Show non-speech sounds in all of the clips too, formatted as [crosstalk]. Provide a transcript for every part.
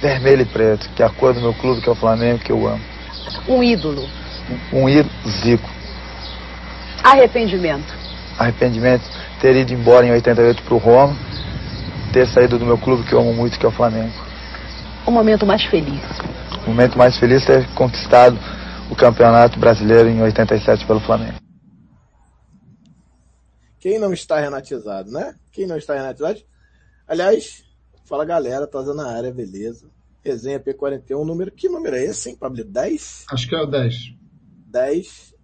vermelho e preto, que é a cor do meu clube, que é o Flamengo, que eu amo. Um ídolo. Um, um ídolo, Zico. Arrependimento. Arrependimento, ter ido embora em 88 para o Roma, ter saído do meu clube que eu amo muito, que é o Flamengo. O momento mais feliz. O momento mais feliz é ter conquistado o Campeonato Brasileiro em 87 pelo Flamengo. Quem não está renatizado, né? Quem não está renatizado? Aliás, fala galera, tá na área, beleza. Resenha P41, número, que número é esse, hein, Pablo? 10? Acho que é o 10. 10.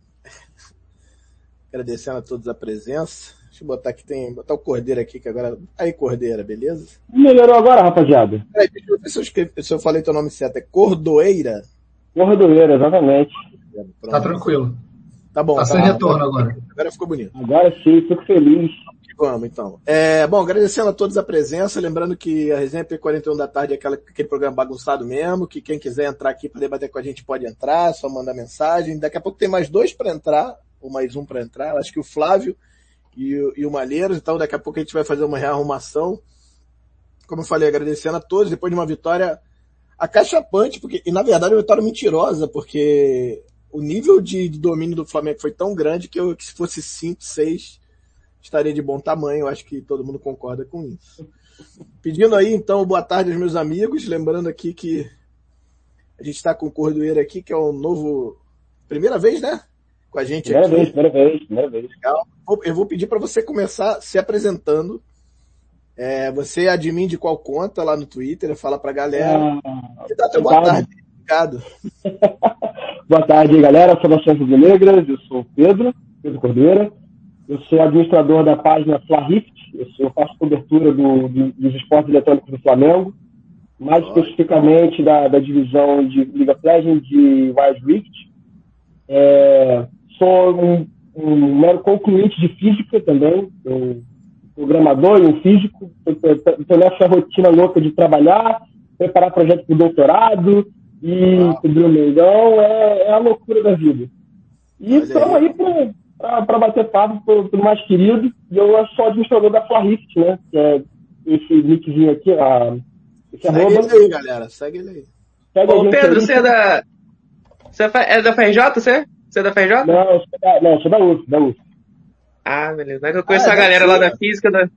Agradecendo a todos a presença. Deixa eu botar aqui, tem, botar o Cordeiro aqui, que agora, aí Cordeira, beleza? Melhorou agora, rapaziada. Peraí, deixa eu ver se eu, escrevi, se eu falei teu nome certo, é Cordoeira? Cordoeira, exatamente. Pronto. Tá tranquilo. Tá bom. Tá, tá sem retorno agora. Agora ficou bonito. Agora sim, fico feliz. Vamos, então. É, bom, agradecendo a todos a presença, lembrando que a resenha P41 da tarde é aquela, aquele programa bagunçado mesmo, que quem quiser entrar aqui para debater com a gente pode entrar, só mandar mensagem. Daqui a pouco tem mais dois para entrar, ou mais um para entrar. Acho que o Flávio e, e o Malheiros, então daqui a pouco a gente vai fazer uma rearrumação. Como eu falei, agradecendo a todos, depois de uma vitória acachapante, porque, e na verdade uma vitória mentirosa, porque o nível de, de domínio do Flamengo foi tão grande que, eu, que se fosse 5, 6, estaria de bom tamanho, acho que todo mundo concorda com isso. Pedindo aí, então, boa tarde aos meus amigos, lembrando aqui que a gente está com o Cordoeiro aqui, que é um novo, primeira vez, né? Com a gente primeira aqui. Vez, primeira vez, primeira vez. Legal. Eu vou pedir para você começar se apresentando. É, você é admin de qual conta lá no Twitter, fala pra galera. Ah, dá [laughs] boa tarde. Obrigado. boa tarde, galera. Saudações Negras, eu sou o Pedro, Pedro Cordeira. Eu sou administrador da página Flarift, eu, eu faço cobertura do, do, dos esportes eletrônicos do Flamengo, mais Olha. especificamente da, da, divisão de Liga of Legends de Wild Rift. É, sou um, um, mero concluinte de física também, um programador e um físico. Estou nessa rotina louca de trabalhar, preparar projeto para o doutorado e cobrir o Mengão, é, é a loucura da vida. E estamos aí para para bater papo pelo, pelo, mais querido. E eu sou administrador da Flarift, né? Que é esse nickzinho aqui, a, esse Segue arroba. ele aí, galera. Segue ele aí. Segue Ô, Pedro, aí. você é da. Você é da FRJ, você? Você é da FRJ? Não, eu sou da, não, eu sou da UF, da UF. Ah, beleza. É que eu conheço Ah, a galera deve lá da física da.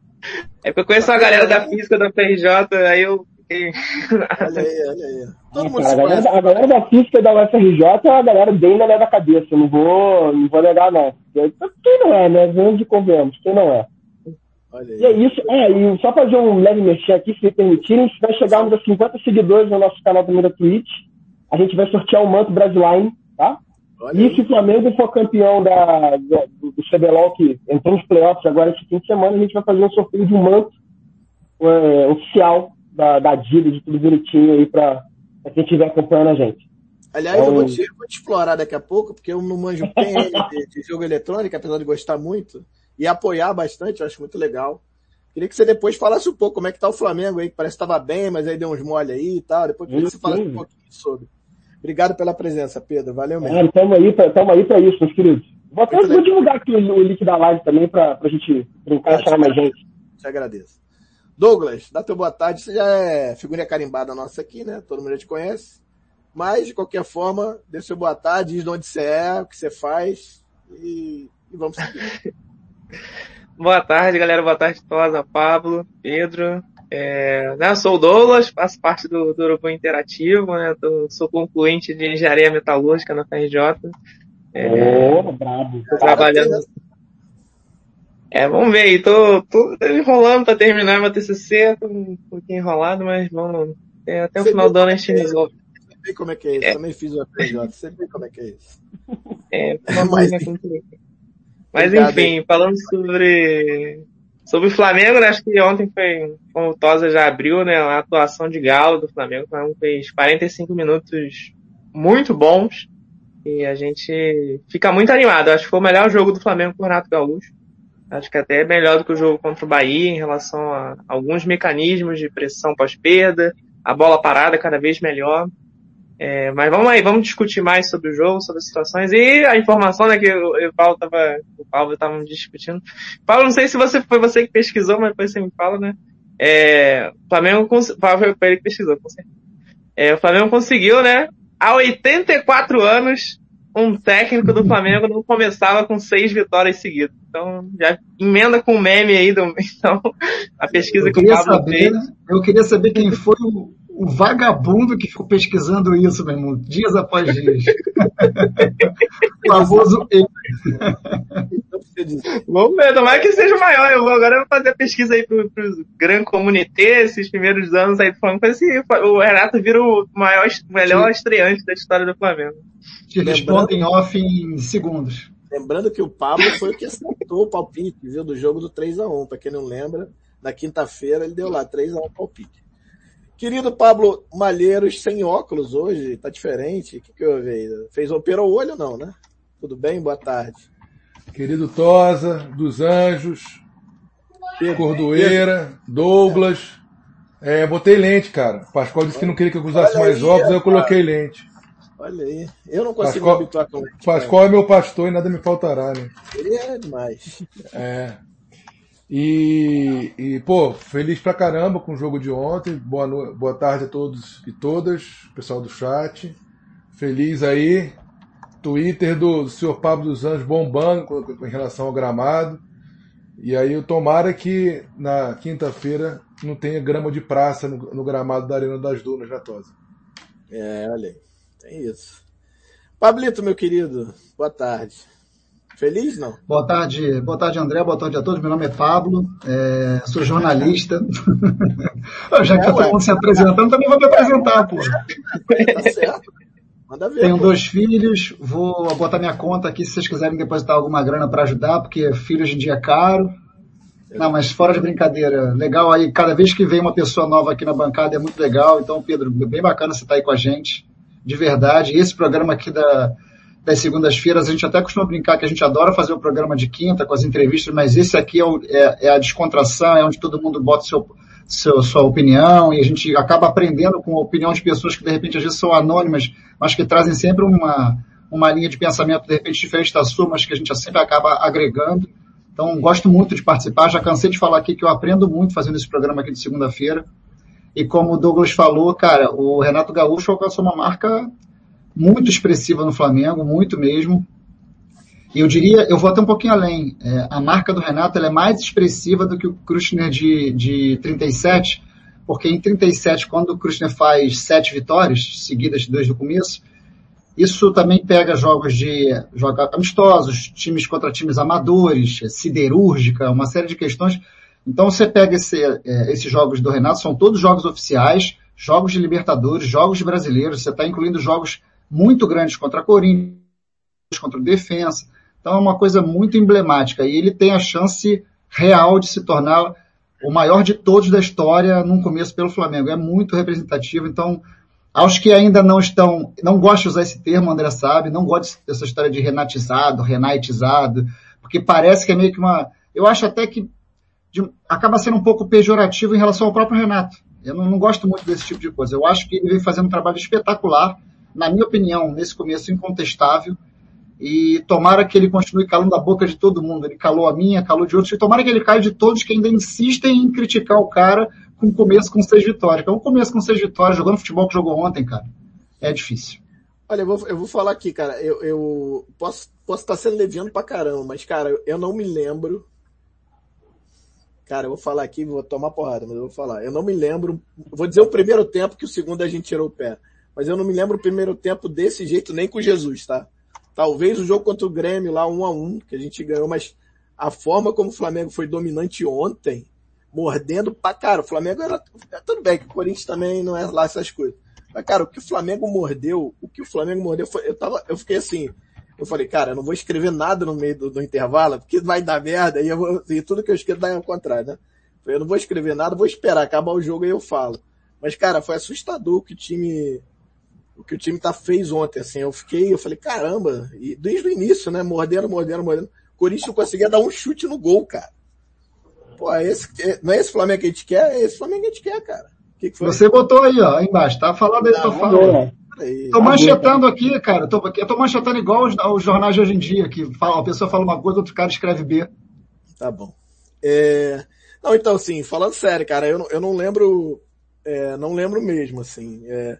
É que eu conheço a galera da física da FRJ, aí eu [laughs] Olha aí, olha aí. Todo mundo cara, a, galera, a galera da física da UFRJ é a galera bem na minha cabeça. Não vou, não vou negar, não. Quem não é, né? Vamos de convenhamos, quem não é. Olha E é isso. É, e só fazer um leve mexer aqui, se me permitirem, se nós chegarmos a 50 seguidores no nosso canal também da Twitch, a gente vai sortear o manto Brasiline, tá? Olha E aí. se o Flamengo for campeão da, da- do, do CBLOL, que entrou nos playoffs agora esse fim de semana, a gente vai fazer um sorteio de um manto é, oficial da, da Adidas, de tudo bonitinho aí pra, pra quem estiver acompanhando a gente. Aliás, eu vou Então- te, eu vou te explorar daqui a pouco, porque eu não manjo PN de, de jogo eletrônico, apesar de gostar muito, e apoiar bastante, eu acho muito legal. Queria que você depois falasse um pouco como é que tá o Flamengo aí, que parece que estava bem, mas aí deu uns mole aí e tal. Depois queria que você falasse um pouquinho sobre. Obrigado pela presença, Pedro. Valeu mesmo. É, tamo aí, pra, tamo aí pra isso, meus queridos. Vou até vou divulgar aqui o, o link da live também pra, pra gente brincar e chamar mais gente. Te agradeço. Douglas, dá teu boa tarde. Você já é figurinha carimbada nossa aqui, né? Todo mundo já te conhece. Mas, de qualquer forma, dê seu boa tarde, diz de onde você é, o que você faz e, e vamos seguir. [laughs] Boa tarde, galera. Boa tarde, Tosa, Pablo, Pedro. É, né, eu sou o Douglas, faço parte do, do Grupo Interativo, né? Tô- sou concluinte de Engenharia Metalúrgica na FRJ. É, Ô, brabo. tô trabalhando. É, vamos ver aí. Tô, tô enrolando pra terminar meu TCC. Tô um pouquinho enrolado, mas vamos. é, até o Você final do ano a gente é é? resolve. Você vê como é que é isso. Também fiz o FJ. Você vê como é que é isso. É, [laughs] Mas- mas, mas Obrigado, enfim, falando sobre sobre o Flamengo, né, acho que ontem foi, como o Tosa já abriu, né, a atuação de Galo do Flamengo, o Flamengo fez 45 minutos muito bons e a gente fica muito animado. Acho que foi o melhor jogo do Flamengo com o Renato Gaúcho. Acho que até é melhor do que o jogo contra o Bahia em relação a alguns mecanismos de pressão pós-perda, a bola parada cada vez melhor. É, mas vamos aí, vamos discutir mais sobre o jogo, sobre as situações e a informação, né, que o, o Paulo tava, o Paulo tava discutindo. Paulo, não sei se você foi você que pesquisou, mas depois você me fala, né? É, o Flamengo, Paulo foi ele que pesquisou, com certeza. É, o Flamengo conseguiu, né? Há 84 anos, um técnico do Flamengo não começava com seis vitórias seguidas. Então, já emenda com o meme aí do, [laughs] então, a pesquisa que o Pablo saber, fez. Eu queria saber quem foi o, o vagabundo que ficou pesquisando isso, meu irmão, dias após dias. [laughs] o famoso Vamos ver, tomara que seja maior. Eu vou, agora eu vou fazer a pesquisa aí pro, pro Gran Comunité, esses primeiros anos aí do Flamengo. Assim, o Renato vira o maior, melhor estreante da história do Flamengo. Te respondem off em segundos. Lembrando que o Pablo foi o que acertou o palpite, viu, do jogo do 3x1. Para quem não lembra, na quinta-feira ele deu lá 3x1 palpite. Querido Pablo Malheiros, sem óculos hoje, tá diferente. O que, que houve aí? Fez operou o olho não, né? Tudo bem? Boa tarde. Querido Tosa, dos Anjos, Pedro, Cordoeira, Pedro. Douglas. É, botei lente, cara. Pascoal disse que não queria que eu usasse Olha mais aí, óculos, eu coloquei lente. Olha aí. Eu não consigo Pascoal, me habituar com lente. Pascoal é meu pastor e nada me faltará, né? Ele é demais. É. E, e, pô, feliz pra caramba com o jogo de ontem. Boa, no... Boa tarde a todos e todas, pessoal do chat. Feliz aí. Twitter do, do senhor Pablo dos Anjos bombando em relação ao gramado. E aí eu tomara que na quinta-feira não tenha grama de praça no, no, gramado da Arena das Dunas, na Tosa. É, olha aí. Tem isso. Pablito, meu querido, boa tarde. Feliz, não? Boa tarde, boa tarde, André, boa tarde a todos. Meu nome é Pablo, é, sou jornalista. [laughs] Já que é, tá todo mundo se apresentando, também vou me apresentar, pô. Tá certo. Manda ver. Tenho pô. dois filhos, vou botar minha conta aqui se vocês quiserem depositar alguma grana para ajudar, porque filho hoje em dia é caro. Não, mas fora de brincadeira, legal aí, cada vez que vem uma pessoa nova aqui na bancada é muito legal. Então, Pedro, bem bacana você estar tá aí com a gente, de verdade. E esse programa aqui da, das segundas-feiras, a gente até costuma brincar que a gente adora fazer o programa de quinta com as entrevistas, mas esse aqui é, o, é, é a descontração, é onde todo mundo bota seu, seu, sua opinião e a gente acaba aprendendo com a opinião de pessoas que de repente às vezes são anônimas, mas que trazem sempre uma, uma linha de pensamento de repente diferente da sua, mas que a gente sempre acaba agregando. Então, gosto muito de participar. Já cansei de falar aqui que eu aprendo muito fazendo esse programa aqui de segunda-feira. E como o Douglas falou, cara, o Renato Gaúcho alcançou uma marca muito expressiva no Flamengo, muito mesmo. E eu diria, eu vou até um pouquinho além. É, a marca do Renato é mais expressiva do que o Krusner de, de 37, porque em 37, quando o Krusner faz sete vitórias seguidas desde o começo, isso também pega jogos de jogos amistosos, times contra times amadores, siderúrgica, uma série de questões. Então você pega esse, é, esses jogos do Renato, são todos jogos oficiais, jogos de Libertadores, jogos de brasileiros, você está incluindo jogos muito grandes contra a Corinthians, contra o Defensa. Então é uma coisa muito emblemática e ele tem a chance real de se tornar o maior de todos da história num começo pelo Flamengo. É muito representativo. Então, aos que ainda não estão, não gosto de usar esse termo, André sabe, não gosto dessa história de renatizado, renaitizado, porque parece que é meio que uma, eu acho até que de, acaba sendo um pouco pejorativo em relação ao próprio Renato. Eu não, não gosto muito desse tipo de coisa. Eu acho que ele vem fazendo um trabalho espetacular na minha opinião, nesse começo incontestável. E tomara que ele continue calando a boca de todo mundo. Ele calou a minha, calou de outros. E tomara que ele caia de todos que ainda insistem em criticar o cara com começo com seis vitórias. É um começo com seis vitórias, jogando futebol que jogou ontem, cara. É difícil. Olha, eu vou, eu vou falar aqui, cara. Eu, eu posso, posso estar sendo leviano pra caramba, mas, cara, eu não me lembro. Cara, eu vou falar aqui, vou tomar porrada, mas eu vou falar. Eu não me lembro. Vou dizer o primeiro tempo que o segundo a gente tirou o pé mas eu não me lembro o primeiro tempo desse jeito nem com Jesus, tá? Talvez o jogo contra o Grêmio lá um a um, que a gente ganhou, mas a forma como o Flamengo foi dominante ontem, mordendo pra cara, o Flamengo era, tudo bem que o Corinthians também não é lá essas coisas. Mas cara, o que o Flamengo mordeu, o que o Flamengo mordeu foi, eu tava, eu fiquei assim, eu falei, cara, eu não vou escrever nada no meio do, do intervalo, porque vai dar merda, e, eu vou, e tudo que eu escrevo dá ao contrário, né? Eu não vou escrever nada, vou esperar acabar o jogo e eu falo. Mas, cara, foi assustador que o time, o que o time tá fez ontem, assim, eu fiquei, eu falei, caramba, e desde o início, né, mordendo, mordendo, mordendo, o Corinthians não conseguia dar um chute no gol, cara. Pô, é esse, é, não é esse Flamengo que a gente quer, é esse Flamengo que a gente quer, cara. Que que Você botou aí, ó, aí embaixo, tá falando aí, tô falando. Tô manchetando aqui, cara, tô, eu tô manchetando igual os, os, jornais de hoje em dia, que fala, a pessoa fala uma coisa, outro cara escreve B. Tá bom. É... Não, então, assim, falando sério, cara, eu não, eu não lembro, é, não lembro mesmo, assim, é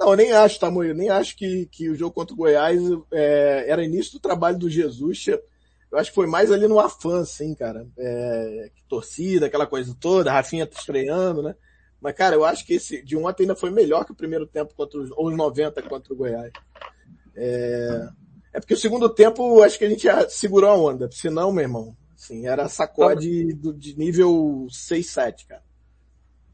Não, eu nem acho, tá, Moio? Nem acho que, que o jogo contra o Goiás é, era início do trabalho do Jesus. Eu acho que foi mais ali no afã, assim, cara. É, torcida, aquela coisa toda, Rafinha tá estreando, né? Mas, cara, eu acho que esse de ontem ainda foi melhor que o primeiro tempo contra os, ou os 90 contra o Goiás. É, é porque o segundo tempo, acho que a gente já segurou a onda. Senão, meu irmão, assim, era sacode do, de nível 6, 7, cara.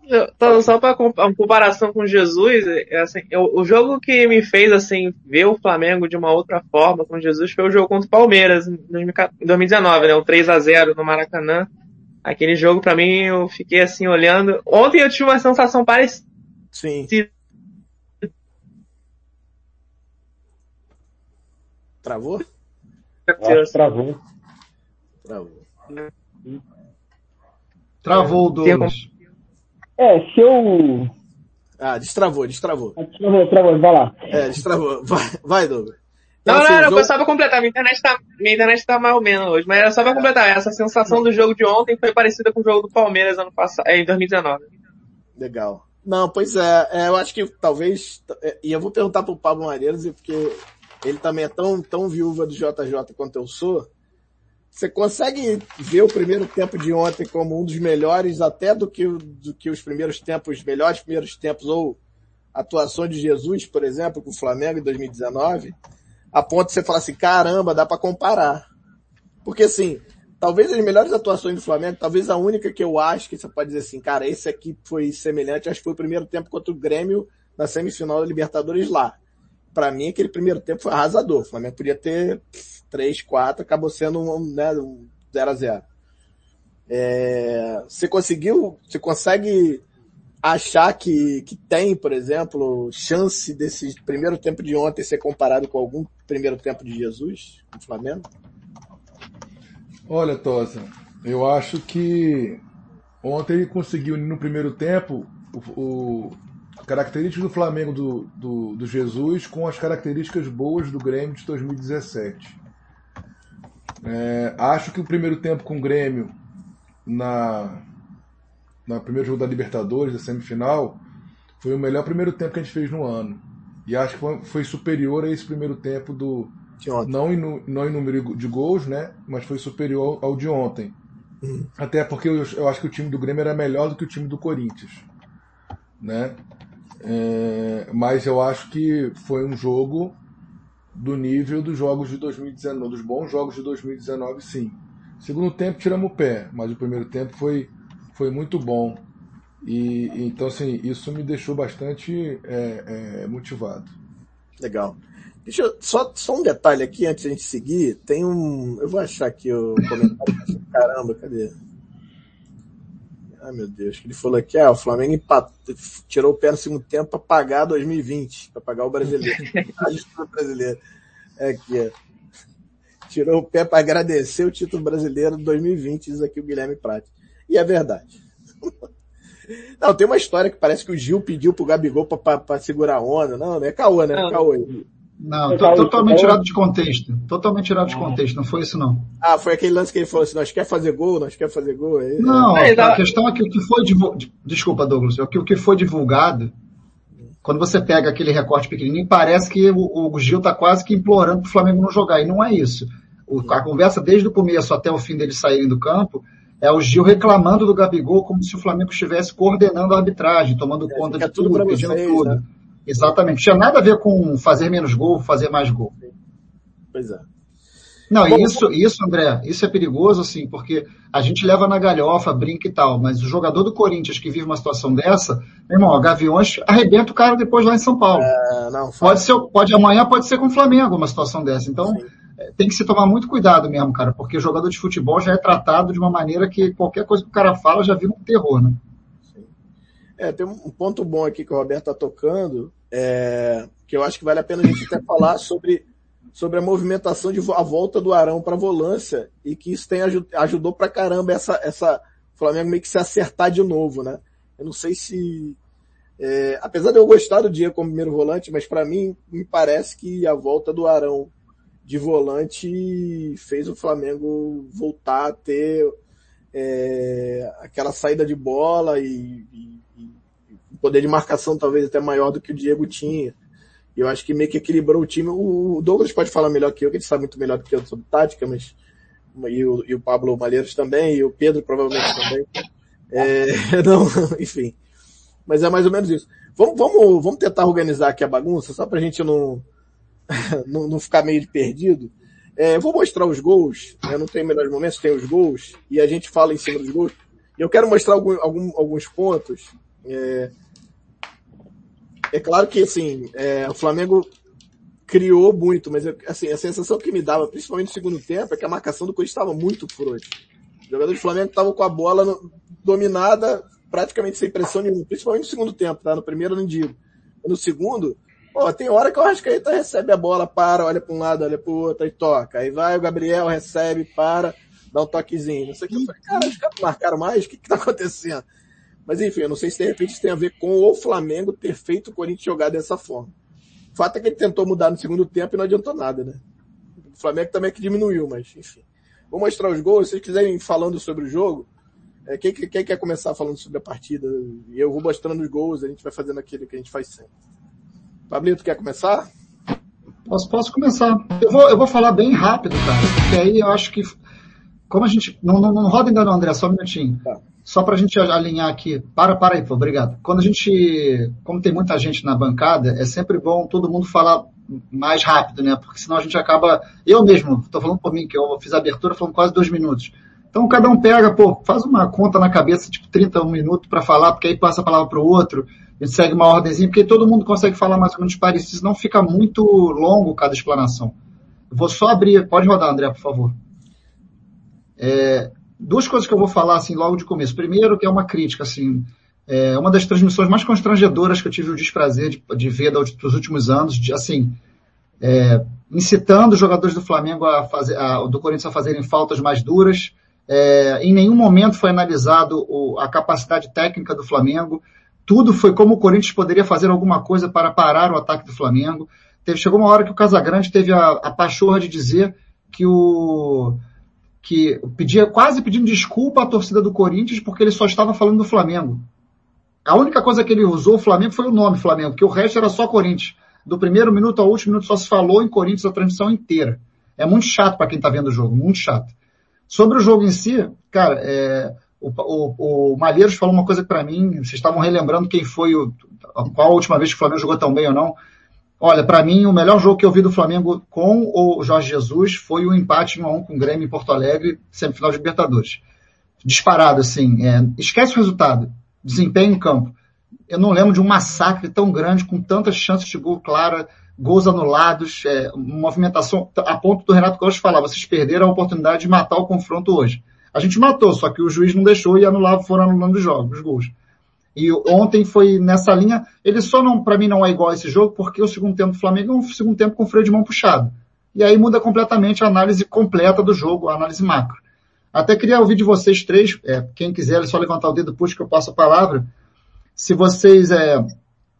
Então, só para uma comparação com Jesus, é assim, eu, o jogo que me fez assim ver o Flamengo de uma outra forma com Jesus foi o jogo contra o Palmeiras em 2019, né? O 3 a 0 no Maracanã. Aquele jogo para mim eu fiquei assim olhando. Ontem eu tive uma sensação parecida. Sim. Travou? Acho travou. Travou. Travou o Douglas. É, se eu. Ah, destravou, destravou. Travou, travou, vai lá. É, destravou. Vai, vai Douglas. Não, Então, assim, não, não, jogo- foi só pra completar. Minha internet tá, minha internet tá mal ou menos hoje, mas era só pra completar. Essa sensação do jogo de ontem foi parecida com o jogo do Palmeiras ano passado, é, em 2019. Legal. Não, pois é, é, eu acho que talvez, é, e eu vou perguntar pro Pablo Mareiros, porque ele também é tão, tão viúva do JJ quanto eu sou. Você consegue ver o primeiro tempo de ontem como um dos melhores, até do que, do que os primeiros tempos, melhores primeiros tempos, ou atuação de Jesus, por exemplo, com o Flamengo em 2019, a ponto de você falar assim, caramba, dá pra comparar. Porque assim, talvez as melhores atuações do Flamengo, talvez a única que eu acho que você pode dizer assim, cara, esse aqui foi semelhante, acho que foi o primeiro tempo contra o Grêmio na semifinal da Libertadores lá. Pra mim, aquele primeiro tempo foi arrasador. O Flamengo podia ter 3, 4, acabou sendo um, né, um 0 a 0 é, Você conseguiu, você consegue achar que, que tem, por exemplo, chance desse primeiro tempo de ontem ser comparado com algum primeiro tempo de Jesus no Flamengo? Olha, Tosa, eu acho que ontem ele conseguiu no primeiro tempo o características do Flamengo do, do, do Jesus com as características boas do Grêmio de 2017. É, acho que o primeiro tempo com o Grêmio na no primeiro jogo da Libertadores, da semifinal, foi o melhor primeiro tempo que a gente fez no ano. E acho que foi, superior a esse primeiro tempo do, não em, não em número de gols, né? Mas foi superior ao, de ontem. Até porque eu, eu acho que o time do Grêmio era melhor do que o time do Corinthians, né? É, mas eu acho que foi um jogo do nível dos jogos de 2019, dos bons jogos de 2019, sim. Segundo tempo tiramos o pé, mas o primeiro tempo foi, foi muito bom. E então assim, isso me deixou bastante é, é, motivado. Legal. Deixa eu, só, só um detalhe aqui antes de a gente seguir. Tem um. Eu vou achar aqui o comentário. [laughs] Caramba, cadê? Ai meu Deus, que ele falou aqui, ah, o Flamengo empatou, tirou o pé no segundo tempo para pagar 2020, para pagar o brasileiro. [laughs] a disputa brasileira. É aqui, ó. Tirou o pé para agradecer o título brasileiro de 2020, diz aqui o Guilherme Prati. E é verdade. [laughs] Não, tem uma história que parece que o Gil pediu pro Gabigol para segurar a onda. Não, não é caô, né? Não. Caô. Não, to- totalmente tirado de contexto. Totalmente tirado de contexto, não foi isso não. Ah, foi aquele lance que ele falou assim, nós quer fazer gol, nós quer fazer gol. Aí, Não, Aí, a tá- questão é que o que foi divulgado, desculpa Douglas, é que o que foi divulgado, quando você pega aquele recorte pequenininho, parece que o, o Gil tá quase que implorando pro Flamengo não jogar, e não é isso. O- a conversa desde o começo até o fim deles saírem do campo, é o Gil reclamando do Gabigol como se o Flamengo estivesse coordenando a arbitragem, tomando conta fica de tudo pedindo vocês, tudo. né? Exatamente. Tinha nada a ver com fazer menos gol, fazer mais gol. Pois é. Não, Bom, e isso, isso, André, isso é perigoso, assim, porque a gente leva na galhofa, brinca e tal, mas o jogador do Corinthians que vive uma situação dessa, meu irmão, Gaviões arrebenta o cara depois lá em São Paulo. É, não, Pode ser, pode amanhã pode ser com o Flamengo uma situação dessa. Então, é, tem que se tomar muito cuidado mesmo, cara, porque o jogador de futebol já é tratado de uma maneira que qualquer coisa que o cara fala já vira um terror, né? É, tem um ponto bom aqui que o Roberto está tocando, é, que eu acho que vale a pena a gente até falar sobre, sobre a movimentação de a volta do Arão para volância e que isso tem aju- ajudou pra caramba essa, essa o Flamengo meio que se acertar de novo, né? Eu não sei se é, apesar de eu gostar do dia como primeiro volante, mas para mim me parece que a volta do Arão de volante fez o Flamengo voltar a ter é, aquela saída de bola e, e- poder de marcação talvez até maior do que o Diego tinha. E eu acho que meio que equilibrou o time. O Douglas pode falar melhor que eu, que ele sabe muito melhor do que eu sobre tática, mas e o, e o Pablo Malheiros também, e o Pedro provavelmente também. É, [laughs] não, [laughs] enfim. Mas é mais ou menos isso. Vamos, vamos, vamos tentar organizar aqui a bagunça, só pra gente não, [laughs] não, não ficar meio perdido. É, vou mostrar os gols, eu não tenho melhores momentos, tem os gols, e a gente fala em cima dos gols. Eu quero mostrar algum, algum, alguns pontos. É, é claro que, assim, é, o Flamengo criou muito, mas assim, a sensação que me dava, principalmente no segundo tempo, é que a marcação do Corinthians estava muito frouxa. Os jogadores do Flamengo estavam com a bola no, dominada praticamente sem pressão nenhuma, principalmente no segundo tempo, tá? No primeiro eu não digo. No segundo, pô, tem hora que o Arrascaeta recebe a bola, para, olha para um lado, olha para o outro e toca. Aí vai o Gabriel, recebe, para, dá um toquezinho. Não sei o que. Eu falei, cara, os caras marcaram mais? O que que tá acontecendo? Mas enfim, eu não sei se de repente isso tem a ver com o Flamengo ter feito o Corinthians jogar dessa forma. O fato é que ele tentou mudar no segundo tempo e não adiantou nada, né? O Flamengo também é que diminuiu, mas enfim. Vou mostrar os gols. Se vocês quiserem falando sobre o jogo, é, quem, quem, quer começar falando sobre a partida? E eu vou mostrando os gols, a gente vai fazendo aquilo que a gente faz sempre. Pablito, quer começar? Posso, posso começar. Eu vou, eu vou falar bem rápido, cara, porque aí eu acho que, como a gente, não, não, não roda ainda não, André, só um minutinho. Tá. Só para a gente alinhar aqui. Para, para aí, pô, obrigado. Quando a gente, como tem muita gente na bancada, é sempre bom todo mundo falar mais rápido, né? Porque senão a gente acaba, eu mesmo, estou falando por mim, que eu fiz a abertura falando quase dois minutos. Então cada um pega, pô, faz uma conta na cabeça, tipo 31 minutos para falar, porque aí passa a palavra para o outro, a gente segue uma ordemzinha, porque todo mundo consegue falar mais ou menos parecido, senão fica muito longo cada explanação. Vou só abrir, pode rodar, André, por favor. É, duas coisas que eu vou falar assim logo de começo. Primeiro, que é uma crítica, assim, é uma das transmissões mais constrangedoras que eu tive o desprazer de, de ver dos últimos anos, de, assim, é, incitando os jogadores do Flamengo a fazer, a, do Corinthians a fazerem faltas mais duras, é, em nenhum momento foi analisado o, a capacidade técnica do Flamengo. Tudo foi como o Corinthians poderia fazer alguma coisa para parar o ataque do Flamengo. Teve, chegou uma hora que o Casagrande teve a, a pachorra de dizer que o que pedia quase pedindo desculpa à torcida do Corinthians porque ele só estava falando do Flamengo. A única coisa que ele usou o Flamengo foi o nome Flamengo, porque o resto era só Corinthians. Do primeiro minuto ao último minuto só se falou em Corinthians a transmissão inteira. É muito chato para quem está vendo o jogo, muito chato. Sobre o jogo em si, cara, é, o, o, o Malheiros falou uma coisa para mim, vocês estavam relembrando quem foi o, qual a última vez que o Flamengo jogou tão bem ou não. Olha, para mim, o melhor jogo que eu vi do Flamengo com o Jorge Jesus foi o empate 1 a 1 com o Grêmio em Porto Alegre, semifinal de Libertadores. Disparado, assim. É, esquece o resultado. Desempenho em campo. Eu não lembro de um massacre tão grande, com tantas chances de gol clara, gols anulados, é, movimentação, a ponto do Renato Costa falar, vocês perderam a oportunidade de matar o confronto hoje. A gente matou, só que o juiz não deixou e anulava, foram anulando os jogos, os gols. E ontem foi nessa linha, ele só não, para mim não é igual a esse jogo, porque o segundo tempo do Flamengo é um segundo tempo com freio de mão puxado. E aí muda completamente a análise completa do jogo, a análise macro. Até queria ouvir de vocês três, é, quem quiser é só levantar o dedo, puxa que eu passo a palavra. Se vocês é,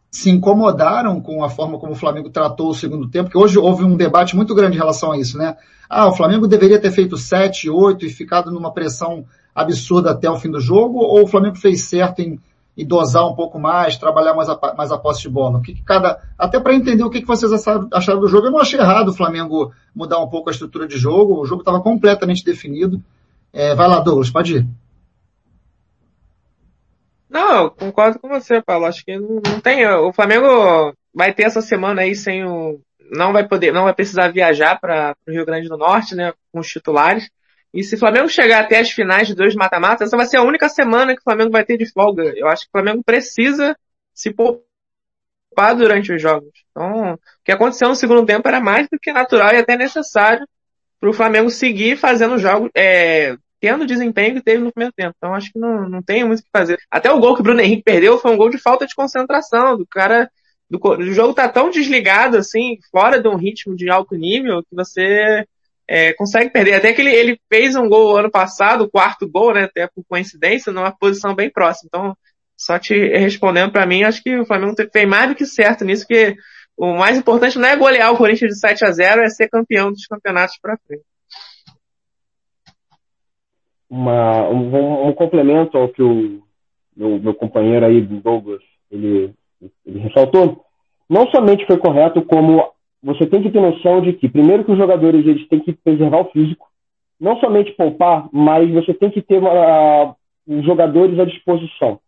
se incomodaram com a forma como o Flamengo tratou o segundo tempo, que hoje houve um debate muito grande em relação a isso, né? Ah, o Flamengo deveria ter feito 7, 8 e ficado numa pressão absurda até o fim do jogo, ou o Flamengo fez certo em, em dosar um pouco mais, trabalhar mais a, mais a posse de bola? O que, que cada, até para entender o que, que vocês acharam do jogo, eu não achei errado o Flamengo mudar um pouco a estrutura de jogo, o jogo estava completamente definido. É, vai lá, Douglas, pode ir. Não, concordo com você, Paulo. Acho que não, não tem. O Flamengo vai ter essa semana aí sem o. Não vai poder, não vai precisar viajar para o Rio Grande do Norte, né? Com os titulares. E se o Flamengo chegar até as finais de dois mata-matas, essa vai ser a única semana que o Flamengo vai ter de folga. Eu acho que o Flamengo precisa se poupar durante os jogos. Então, o que aconteceu no segundo tempo era mais do que natural e até necessário para o Flamengo seguir fazendo jogos, é, tendo o desempenho que teve no primeiro tempo. Então acho que não, não tem muito o que fazer. Até o gol que o Bruno Henrique perdeu foi um gol de falta de concentração, do cara, do, o jogo tá tão desligado assim, fora de um ritmo de alto nível, que você é, consegue perder. Até que ele, ele fez um gol ano passado, o quarto gol, né, até por coincidência, numa posição bem próxima. Então, só te respondendo para mim, acho que o Flamengo fez mais do que certo nisso, que o mais importante não é golear o Corinthians de 7 a 0 é ser campeão dos campeonatos para frente uma, um, um, complemento ao que o meu, meu companheiro aí, Douglas, ele, ele ressaltou, não somente foi correto, como você tem que ter noção de que, primeiro que os jogadores eles têm que preservar o físico, não somente poupar, mas você tem que ter uh, os jogadores à disposição.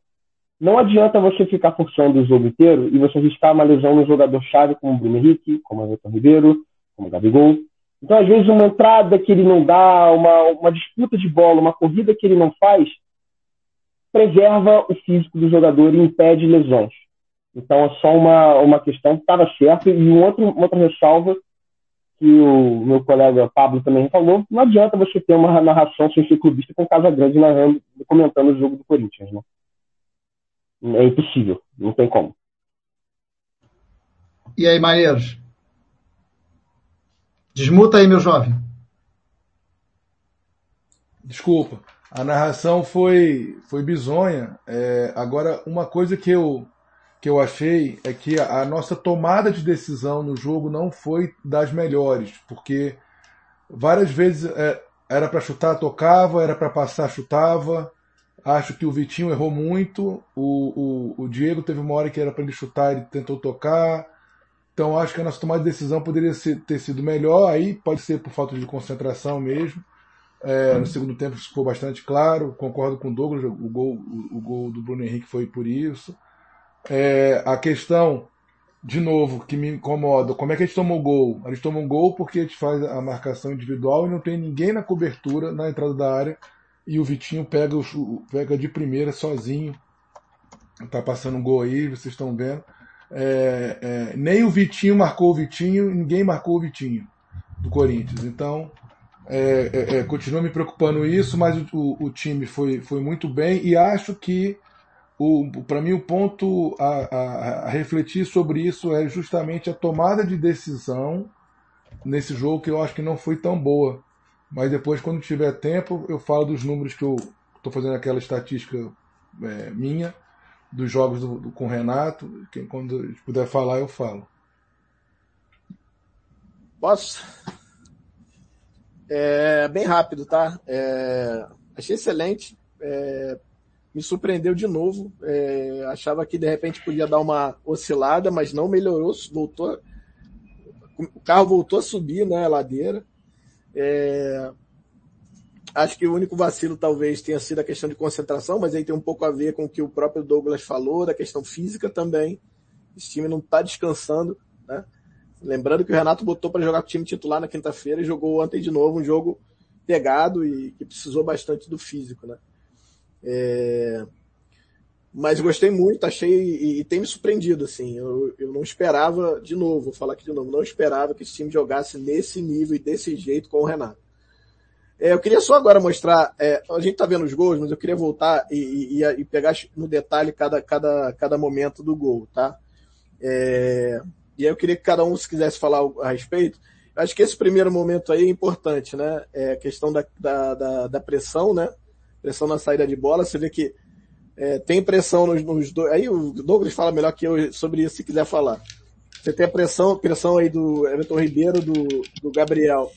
Não adianta você ficar forçando o jogo inteiro e você arriscar uma lesão no jogador-chave como o Bruno Henrique, como o Everton Ribeiro, como o Gabigol. Então, às vezes, uma entrada que ele não dá, uma, uma disputa de bola, uma corrida que ele não faz, preserva o físico do jogador e impede lesões. Então é só uma, uma questão que estava certo. E um outro, uma outra ressalva que o meu colega Pablo também falou, não adianta você ter uma narração sem ser clubista com Casa Grande narrando, comentando o jogo do Corinthians, né? É impossível, não tem como. E aí, Maneiros? Desmuta aí, meu jovem. Desculpa. A narração foi, foi bizonha. É, agora, uma coisa que eu, que eu achei é que a, nossa tomada de decisão no jogo não foi das melhores, porque várias vezes é, era para chutar, tocava, era para passar, chutava. Acho que o Vitinho errou muito. O, o, o Diego teve uma hora que era para ele chutar, ele tentou tocar. Então acho que a nossa tomada de decisão poderia ser, ter sido melhor. Aí pode ser por falta de concentração mesmo. É, no segundo tempo ficou bastante claro. Concordo com o Douglas, o gol, o, o gol do Bruno Henrique foi por isso. É, a questão, de novo, que me incomoda, como é que a gente toma o gol? A gente toma um gol porque gente faz a marcação individual e não tem ninguém na cobertura, na entrada da área, e o Vitinho pega, o, pega de primeira sozinho. Tá passando um gol aí, vocês estão vendo. É, é, nem o Vitinho marcou o Vitinho, ninguém marcou o Vitinho do Corinthians. Então, é, é, é, continua me preocupando isso, mas o, o, time foi, foi muito bem e acho que para mim o ponto a, a, a, refletir sobre isso é justamente a tomada de decisão nesse jogo que eu acho que não foi tão boa. Mas depois, quando tiver tempo, eu falo dos números que eu estou fazendo aquela estatística é, minha dos jogos do, do, com o Renato. Que, quando puder falar, eu falo. Posso? É, bem rápido, tá? É, achei excelente. É, me surpreendeu de novo. É, achava que de repente podia dar uma oscilada, mas não melhorou, voltou. O carro voltou a subir, né, a ladeira. É, acho que o único vacilo talvez tenha sido a questão de concentração, mas aí tem um pouco a ver com o que o próprio Douglas falou, da questão física também. Esse time não está descansando, né? Lembrando que o Renato botou para jogar com o time titular na quinta-feira e jogou ontem de novo um jogo pegado e que precisou bastante do físico, né? É... Mas gostei muito, achei e, e, tem me surpreendido, assim. Eu, eu não esperava, de novo, vou falar aqui de novo, não esperava que esse time jogasse nesse nível e desse jeito com o Renato. É, eu queria só agora mostrar, é, a gente tá vendo os gols, mas eu queria voltar e, e, e pegar no detalhe cada, cada, cada momento do gol, tá? É, e aí eu queria que cada um, se quisesse falar a respeito, acho que esse primeiro momento aí é importante, né? É a questão da, da, da, da pressão, né? Pressão na saída de bola. Você vê que é, tem pressão nos, nos dois. Aí o Douglas fala melhor que eu sobre isso se quiser falar. Você tem a pressão, pressão aí do Everton Ribeiro, do, do Gabriel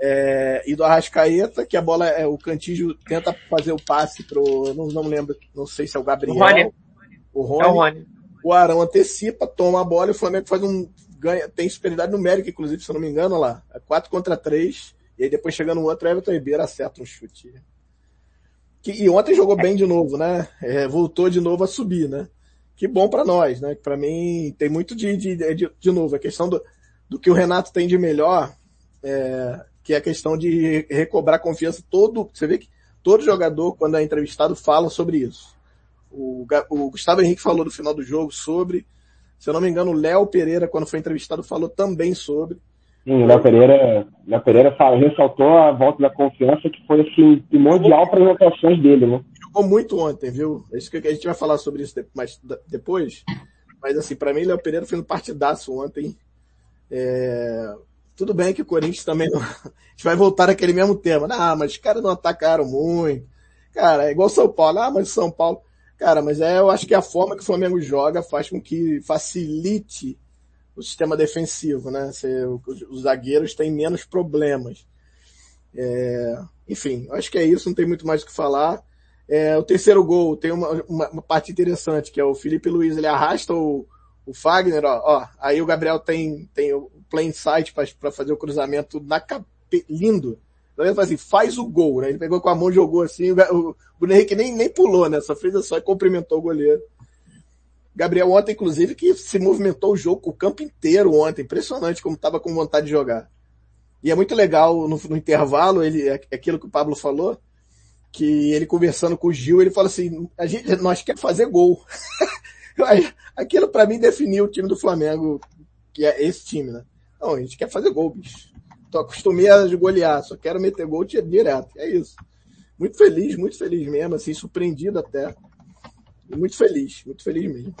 é, e do Arrascaeta, que a bola é o Cantígio tenta fazer o passe pro, não, não lembro, não sei se é o Gabriel. O Rony. O Rony. É o Rony o Arão antecipa, toma a bola e o Flamengo faz um ganha, tem superioridade numérica, inclusive, se eu não me engano, lá. É 4 contra 3. E aí depois chegando o outro, Everton Ribeiro acerta um chute. Que, e ontem jogou bem de novo, né? É, voltou de novo a subir, né? Que bom para nós, né? Para mim tem muito de, de, de, de novo, a questão do, do que o Renato tem de melhor, é, que é a questão de recobrar confiança. Todo, você vê que todo jogador, quando é entrevistado, fala sobre isso. O, o Gustavo Henrique falou no final do jogo sobre. Se eu não me engano, o Léo Pereira, quando foi entrevistado, falou também sobre. Sim, o Léo Pereira, Léo Pereira ressaltou a volta da confiança que foi assim, primordial para as atuações dele, né? Jogou muito ontem, viu? É isso que a gente vai falar sobre isso mais depois. Mas assim, para mim, Léo Pereira fez um partidaço ontem. É... Tudo bem que o Corinthians também não... [laughs] A gente vai voltar àquele mesmo tema. Ah, mas os caras não atacaram muito. Cara, é igual São Paulo. Ah, mas São Paulo. Cara, mas é, eu acho que a forma que o Flamengo joga faz com que facilite o sistema defensivo, né? Você, os zagueiros têm menos problemas. É, enfim, acho que é isso, não tem muito mais o que falar. É, o terceiro gol tem uma, uma, uma, parte interessante, que é o Felipe Luiz, ele arrasta o, o Fagner, ó, ó, aí o Gabriel tem, tem o plain sight para fazer o cruzamento na cape, lindo. Então ele faz assim, faz o gol, né? Ele pegou com a mão, jogou assim, o, o Bruno Henrique nem, nem pulou, né? Só fez só e cumprimentou o goleiro. Gabriel ontem, inclusive, que se movimentou o jogo o campo inteiro ontem. Impressionante como estava com vontade de jogar. E é muito legal no, no intervalo, ele, é, é aquilo que o Pablo falou, que ele conversando com o Gil, ele fala assim, a gente, nós quer fazer gol. [laughs] Aquilo para mim definiu o time do Flamengo, que é esse time, né? Não, a gente quer fazer gol, bicho. Tô acostumei a golear, só quero meter gol direto. É isso. Muito feliz, muito feliz mesmo, assim, surpreendido até. Muito feliz, muito feliz mesmo.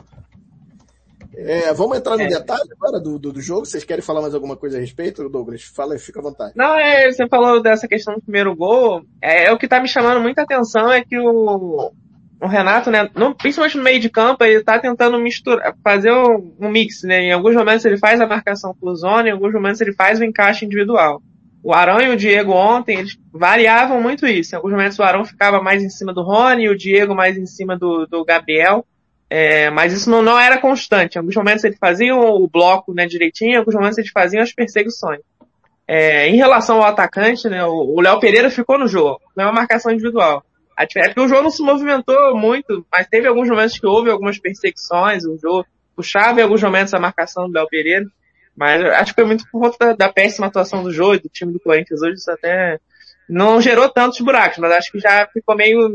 É, vamos entrar no é. detalhe agora do, do, do, jogo. Vocês querem falar mais alguma coisa a respeito, Douglas? Fala aí, fica à vontade. Não, é, você falou dessa questão do primeiro gol. É, é o que está me chamando muita atenção é que o, o Renato, né, no, principalmente no meio de campo, ele está tentando misturar, fazer um, um, mix, né? Em alguns momentos ele faz a marcação por zona, em alguns momentos ele faz o encaixe individual. O Arão e o Diego ontem, eles variavam muito isso. Em alguns momentos o Arão ficava mais em cima do Rony e o Diego mais em cima do, do Gabriel. É, mas isso não, não era constante. Em alguns momentos eles faziam o bloco né, direitinho, em alguns momentos eles faziam as perseguições. É, em relação ao atacante, né, o Léo Pereira ficou no jogo, não é uma marcação individual. A é que o jogo não se movimentou muito, mas teve alguns momentos que houve algumas perseguições, o jogo puxava em alguns momentos a marcação do Léo Pereira. Mas acho que foi muito por conta da, da péssima atuação do jogo do time do Corinthians hoje, isso até não gerou tantos buracos, mas acho que já ficou meio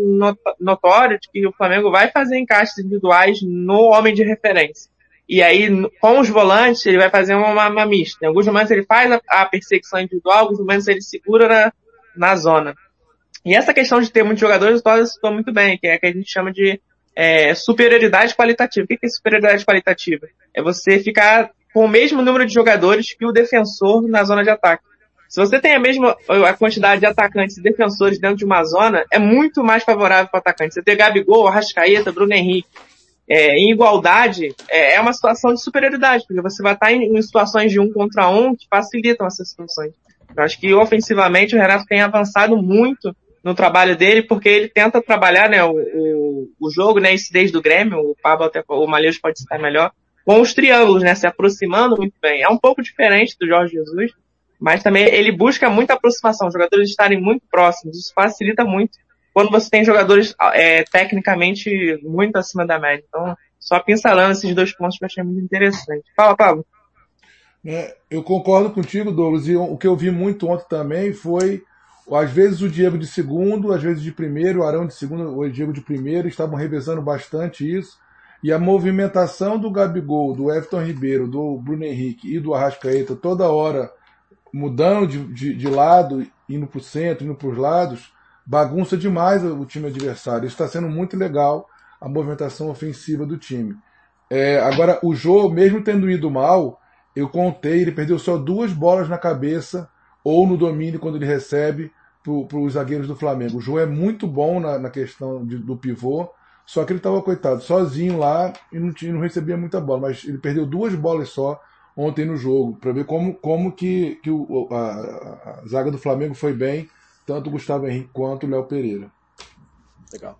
notório de que o Flamengo vai fazer encaixes individuais no homem de referência. E aí, com os volantes, ele vai fazer uma, uma, mista. Em alguns momentos ele faz a, a perseguição individual, em alguns momentos ele segura na, na zona. E essa questão de ter muitos jogadores, o Tosa citou muito bem, que é a que a gente chama de é, superioridade qualitativa. O que é superioridade qualitativa? É você ficar com o mesmo número de jogadores que o defensor na zona de ataque. Se você tem a mesma a quantidade de atacantes e defensores dentro de uma zona, é muito mais favorável para o atacante. Você ter Gabigol, Arrascaeta, Bruno Henrique, é, em igualdade, é, é, uma situação de superioridade, porque você vai estar em, em, situações de um contra um que facilitam essas situações. Eu acho que ofensivamente o Renato tem avançado muito no trabalho dele, porque ele tenta trabalhar né, o, o, o jogo, né, isso desde o Grêmio, o Pablo até, o Malheiros pode citar melhor, com os triângulos, né, se aproximando muito bem. É um pouco diferente do Jorge Jesus, mas também ele busca muita aproximação, os jogadores estarem muito próximos, isso facilita muito quando você tem jogadores é, tecnicamente muito acima da média. Então, só pincelando esses dois pontos que eu achei muito interessante. Fala, Pablo. É, eu concordo contigo, Douglas, e o que eu vi muito ontem também foi, às vezes o Diego de segundo, às vezes de primeiro, o Arão de segundo, o Diego de primeiro, estavam revezando bastante isso. E a movimentação do Gabigol, do Everton Ribeiro, do Bruno Henrique e do Arrascaeta toda hora mudando de, de, de lado, indo para o centro, indo para os lados, bagunça demais o time adversário. Isso está sendo muito legal, a movimentação ofensiva do time. É, agora, o Jô, mesmo tendo ido mal, eu contei, ele perdeu só duas bolas na cabeça ou no domínio quando ele recebe para os zagueiros do Flamengo. O Jô é muito bom na, na questão de, do pivô, só que ele estava, coitado, sozinho lá e não, tinha, não recebia muita bola. Mas ele perdeu duas bolas só ontem no jogo, para ver como, como que, que o, a, a, zaga do Flamengo foi bem, tanto o Gustavo Henrique quanto o Léo Pereira. Legal.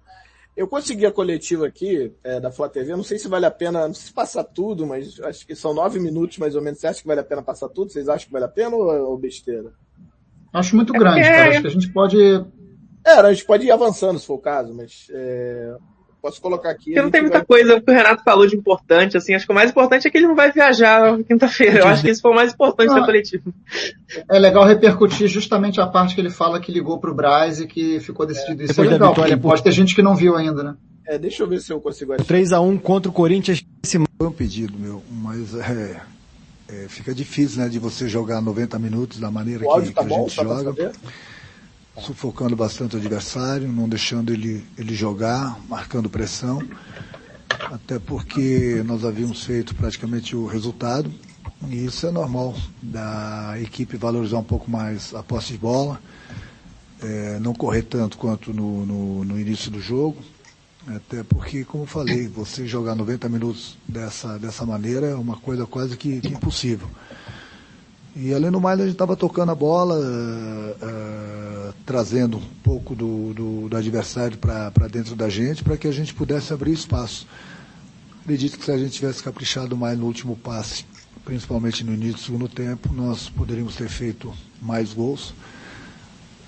Eu consegui a coletiva aqui é, da Flá TV, não sei se vale a pena, não sei se passar tudo, mas acho que são nove minutos mais ou menos. Você acha que vale a pena passar tudo? Vocês acham que vale a pena ou, ou besteira? Acho muito grande, é, cara. Acho que a gente pode. É, a gente pode ir avançando se for o caso, mas é, Posso colocar aqui. Porque não tem muita vai... coisa que o Renato falou de importante, assim. Acho que o mais importante é que ele não vai viajar quinta-feira. Eu acho que isso foi o mais importante não, da coletiva. É legal repercutir justamente a parte que ele fala que ligou pro Braz e que ficou decidido. É, isso é legal, porque por... pode ter gente que não viu ainda, né? É, deixa eu ver se eu consigo achar. 3x1 contra o Corinthians. Esse foi um pedido, meu, mas é, é, fica difícil, né, de você jogar 90 minutos da maneira que, tá que bom, a gente joga sufocando bastante o adversário, não deixando ele, ele jogar, marcando pressão, até porque nós havíamos feito praticamente o resultado, e isso é normal, da equipe valorizar um pouco mais a posse de bola, é, não correr tanto quanto no, no, no, início do jogo, até porque, como falei, você jogar 90 minutos dessa, dessa maneira é uma coisa quase que, que impossível. E além do mais, a gente estava tocando a bola, uh, uh, trazendo um pouco do, do, do adversário para dentro da gente, para que a gente pudesse abrir espaço. Acredito que se a gente tivesse caprichado mais no último passe, principalmente no início do segundo tempo, nós poderíamos ter feito mais gols.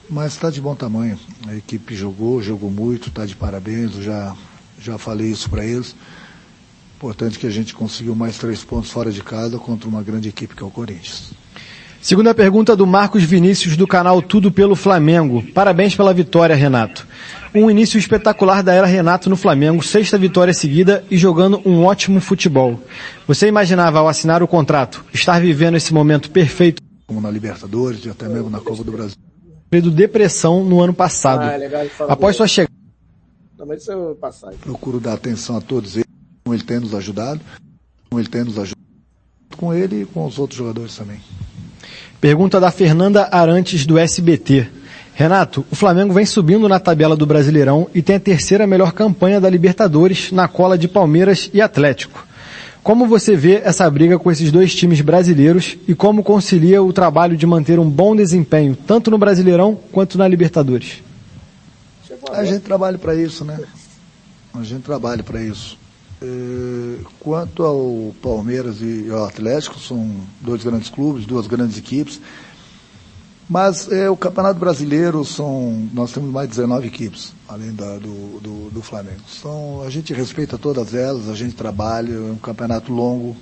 Mas está de bom tamanho. A equipe jogou, jogou muito, está de parabéns, eu já, já falei isso para eles. Importante que a gente conseguiu mais três pontos fora de casa contra uma grande equipe que é o Corinthians. Segunda pergunta do Marcos Vinícius do canal Tudo pelo Flamengo. Parabéns pela vitória, Renato. Um início espetacular da era Renato no Flamengo, sexta vitória seguida e jogando um ótimo futebol. Você imaginava ao assinar o contrato estar vivendo esse momento perfeito? Como na Libertadores e até mesmo na Copa do Brasil. Depressão no ano passado. Ah, é Após sua chegada. Passagem. Procuro dar atenção a todos eles, como ele tem nos ajudado, como ele tem nos ajudado, com ele e com os outros jogadores também. Pergunta da Fernanda Arantes do SBT. Renato, o Flamengo vem subindo na tabela do Brasileirão e tem a terceira melhor campanha da Libertadores na cola de Palmeiras e Atlético. Como você vê essa briga com esses dois times brasileiros e como concilia o trabalho de manter um bom desempenho tanto no Brasileirão quanto na Libertadores? A gente trabalha para isso, né? A gente trabalha para isso. É, quanto ao Palmeiras e ao Atlético, são dois grandes clubes, duas grandes equipes. Mas é, o Campeonato Brasileiro são, nós temos mais de 19 equipes, além da, do, do, do, Flamengo. Então, a gente respeita todas elas, a gente trabalha, é um campeonato longo,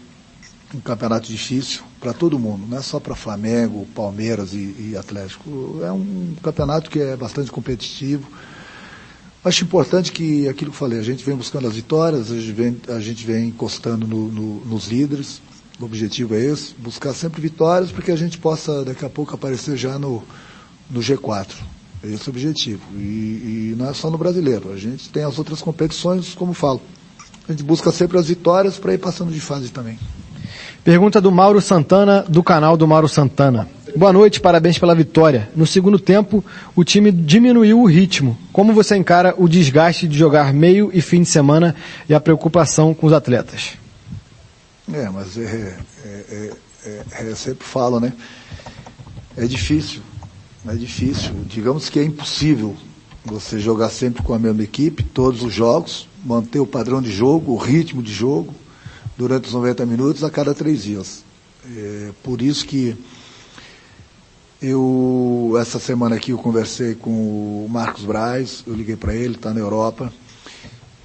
um campeonato difícil para todo mundo, não é só para Flamengo, Palmeiras e, e Atlético. É um campeonato que é bastante competitivo Acho importante que aquilo que eu falei, a gente vem buscando as vitórias, a gente vem, a gente vem encostando no, no, nos líderes. O objetivo é esse, buscar sempre vitórias para que a gente possa daqui a pouco aparecer já no, no G4. É esse o objetivo. E, e não é só no brasileiro, a gente tem as outras competições, como falo. A gente busca sempre as vitórias para ir passando de fase também. Pergunta do Mauro Santana, do canal do Mauro Santana. Boa noite, parabéns pela vitória. No segundo tempo, o time diminuiu o ritmo. Como você encara o desgaste de jogar meio e fim de semana e a preocupação com os atletas? É, mas é, é, é, é eu sempre falo, né? É difícil, é difícil. Digamos que é impossível você jogar sempre com a mesma equipe, todos os jogos, manter o padrão de jogo, o ritmo de jogo, durante os 90 minutos a cada três dias. É, por isso que eu, essa semana aqui, eu conversei com o Marcos Braz, eu liguei para ele, está na Europa,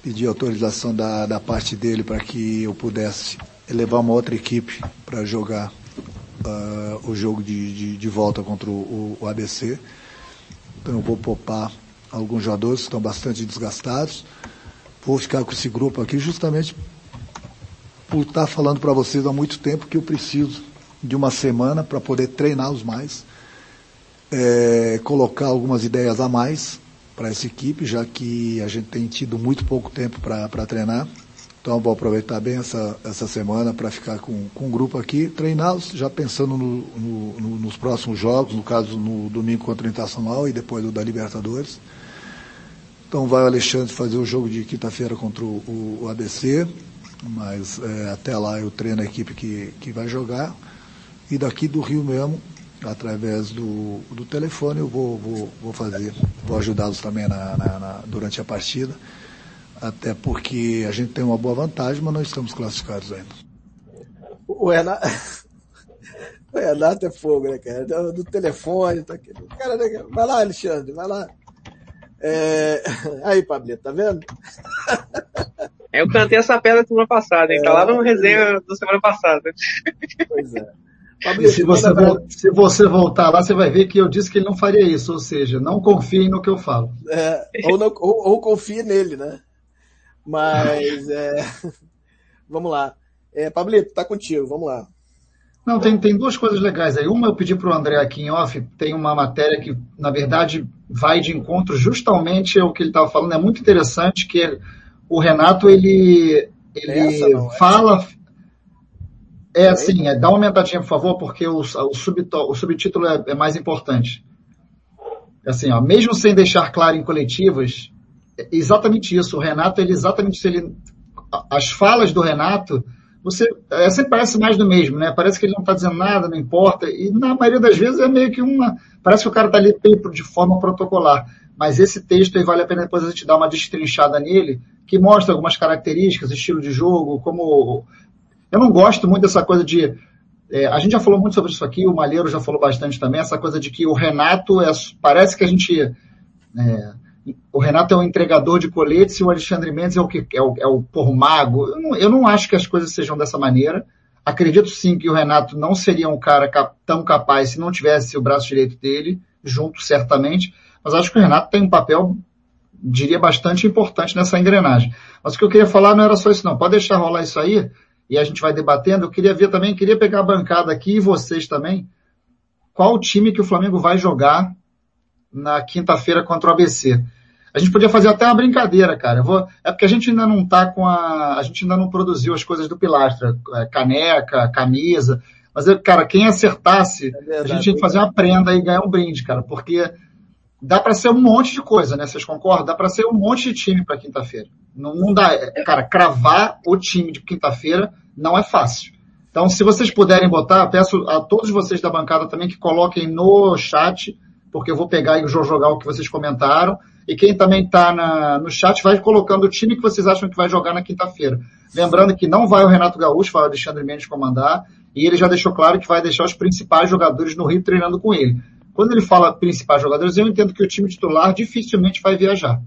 pedi autorização da, da parte dele para que eu pudesse levar uma outra equipe para jogar uh, o jogo de, de, de, volta contra o, o, ABC. Então eu vou poupar alguns jogadores que estão bastante desgastados. Vou ficar com esse grupo aqui justamente por estar tá falando para vocês há muito tempo que eu preciso de uma semana para poder treiná-los mais é, colocar algumas ideias a mais para essa equipe, já que a gente tem tido muito pouco tempo para treinar. Então vou aproveitar bem essa, essa semana para ficar com, com um grupo aqui, treiná-los, já pensando no, no, no, nos próximos jogos, no caso no domingo contra o Internacional e depois o da Libertadores. Então vai o Alexandre fazer o jogo de quinta-feira contra o, o, ABC, mas é, até lá eu treino a equipe que, que vai jogar. E daqui do Rio mesmo, através do, do telefone eu vou, vou, vou fazer, vou ajudá-los também na, na, na, durante a partida, até porque a gente tem uma boa vantagem, mas não estamos classificados ainda. O Renato, [laughs] o Renato é fogo, né, cara? Do, do telefone, tá aqui. Cara, né, vai lá, Alexandre, vai lá. É... [laughs] Aí, Pablito, tá vendo? [laughs] Eu cantei essa pedra semana passada, hein? Tá lá no resenha da semana passada. Pois é se, você, se você voltar lá, você vai ver que eu disse que ele não faria isso, ou seja, não confie no que eu falo. É, ou, não, ou, ou, confie nele, né? Mas, é, [laughs] vamos lá. É, Pablito, tá contigo, vamos lá. Não, tem, tem duas coisas legais aí. Uma, eu pedi para o André aqui em off, tem uma matéria que, na verdade, vai de encontro justamente ao que ele estava falando, é muito interessante, que é, o Renato, ele, ele não, fala... É assim, é, dá uma aumentadinha, por favor, porque o, o, subto, o subtítulo é, é, mais importante. Assim, ó, mesmo sem deixar claro em coletivas, é exatamente isso. O Renato, ele exatamente, ele, as falas do Renato, você é, sempre parece mais do mesmo, né? Parece que ele não está dizendo nada, não importa. E na maioria das vezes é meio que uma. Parece que o cara está ali de forma protocolar. Mas esse texto aí vale a pena depois a gente dar uma destrinchada nele, que mostra algumas características, estilo de jogo, como. Eu não gosto muito dessa coisa de. É, a gente já falou muito sobre isso aqui, o Malheiro já falou bastante também, essa coisa de que o Renato é. Parece que a gente. É, o Renato é o entregador de coletes e o Alexandre Mendes é o que é o, é o por mago. Eu não, eu não acho que as coisas sejam dessa maneira. Acredito sim que o Renato não seria um cara cap, tão capaz se não tivesse o braço direito dele junto, certamente. Mas acho que o Renato tem um papel, diria, bastante importante nessa engrenagem. Mas o que eu queria falar não era só isso não. Pode deixar rolar isso aí e a gente vai debatendo. Eu queria ver também, queria pegar a bancada aqui e vocês também. Qual o time que o Flamengo vai jogar na quinta-feira contra o ABC? A gente podia fazer até uma brincadeira, cara. Vou, é porque a gente ainda não tá com a, a gente ainda não produziu as coisas do Pilastra, é, caneca, camisa. Mas, cara, quem acertasse, é verdade, a gente tinha que fazer uma prenda e ganhar um brinde, cara, porque dá para ser um monte de coisa, né? Vocês concordam? Dá para ser um monte de time para quinta-feira. Não, não dá, é, cara, cravar o time de quinta-feira não é fácil. Então, se vocês puderem botar, peço a todos vocês da bancada também que coloquem no chat, porque eu vou pegar e jogar o que vocês comentaram. E quem também está no chat vai colocando o time que vocês acham que vai jogar na quinta-feira. Lembrando que não vai o Renato Gaúcho, vai o Alexandre Mendes comandar, e ele já deixou claro que vai deixar os principais jogadores no Rio treinando com ele. Quando ele fala principais jogadores, eu entendo que o time titular dificilmente vai viajar.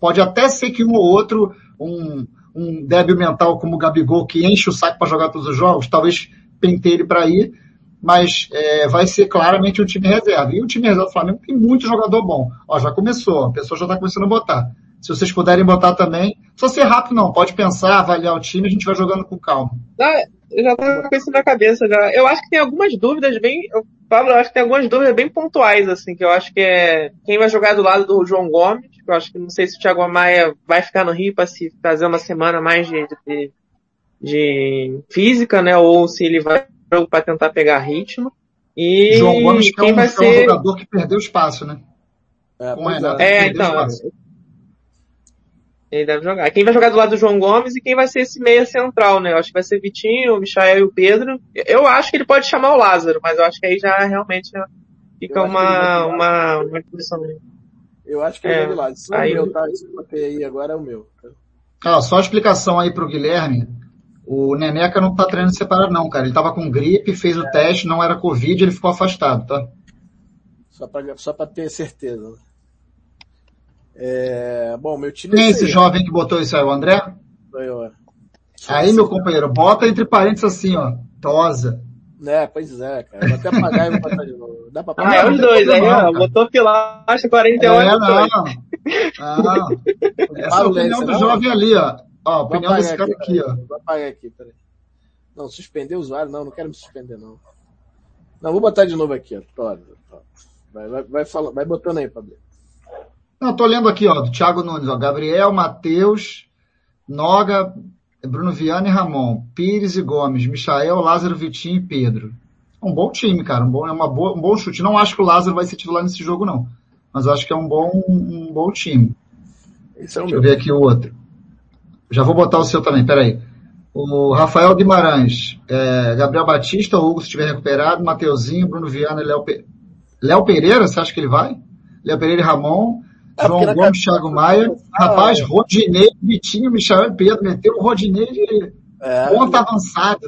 Pode até ser que um ou outro, um, um débil mental como o Gabigol, que enche o saco para jogar todos os jogos, talvez penteire para ir, mas é, vai ser claramente um time reserva. E o time reserva do Flamengo tem muito jogador bom. Ó, já começou, a pessoa já está começando a botar. Se vocês puderem botar também, só ser rápido não, pode pensar, avaliar o time, a gente vai jogando com calma. Ah, eu já estava com isso na cabeça já. Eu acho que tem algumas dúvidas bem, eu, Pablo, eu acho que tem algumas dúvidas bem pontuais, assim, que eu acho que é quem vai jogar do lado do João Gomes, que eu acho que não sei se o Thiago Maia vai ficar no Rio para se fazer uma semana mais de, de, de física, né, ou se ele vai jogo para tentar pegar ritmo. E João Gomes que é quem é um, vai ser... um jogador que perdeu espaço, né? É, Renato, é então. Espaço. Ele deve jogar. Quem vai jogar do lado do João Gomes e quem vai ser esse meia central, né? Eu acho que vai ser Vitinho, o Michael e o Pedro. Eu acho que ele pode chamar o Lázaro, mas eu acho que aí já realmente fica uma, uma, uma posição. Eu acho que é, é do lado. Se aí, o meu, tá? Que aí agora é o meu. Ah, só a explicação aí pro Guilherme. O Neneca não tá treinando separado não, cara. Ele tava com gripe, fez o teste, não era Covid, ele ficou afastado, tá? Só pra, só pra ter certeza. É, bom, meu time... Quem é esse jovem que botou isso aí, o André? Foi eu. Aí, meu companheiro, bota entre parênteses assim, ó. Tosa. É, pois é, cara. Vou até apagar e vou botar de novo. Dá pra apagar? Ah, é os dois aí, ó. Botou pilacha 48. É, não. Não. Essa é a opinião do jovem ali, ó. Ó, a opinião desse cara aqui, aqui ó. Vou apagar aqui, peraí. Não, suspender o usuário, não, não quero me suspender, não. Não, vou botar de novo aqui, ó. Vai, vai, vai, fala, vai botando aí, Pablo. Não, tô lendo aqui, ó, do Thiago Nunes, ó. Gabriel, Matheus, Noga, Bruno Viana e Ramon, Pires e Gomes, Michael, Lázaro, Vitinho e Pedro. Um bom time, cara. Um bom, é uma boa, um bom chute. Não acho que o Lázaro vai ser titular nesse jogo, não. Mas acho que é um bom, um bom time. Esse é o Deixa eu ver aqui o outro. Já vou botar o seu também, peraí. O Rafael Guimarães, é, Gabriel Batista, Hugo se estiver recuperado, Mateuzinho, Bruno Viana e Léo, Pe... Léo Pereira, você acha que ele vai? Léo Pereira e Ramon, é, João Gomes, Thiago Maia, ah, rapaz, Rodinei, Vitinho, Michel e Pedro, meteu o Rodinei de é, ponta avançada.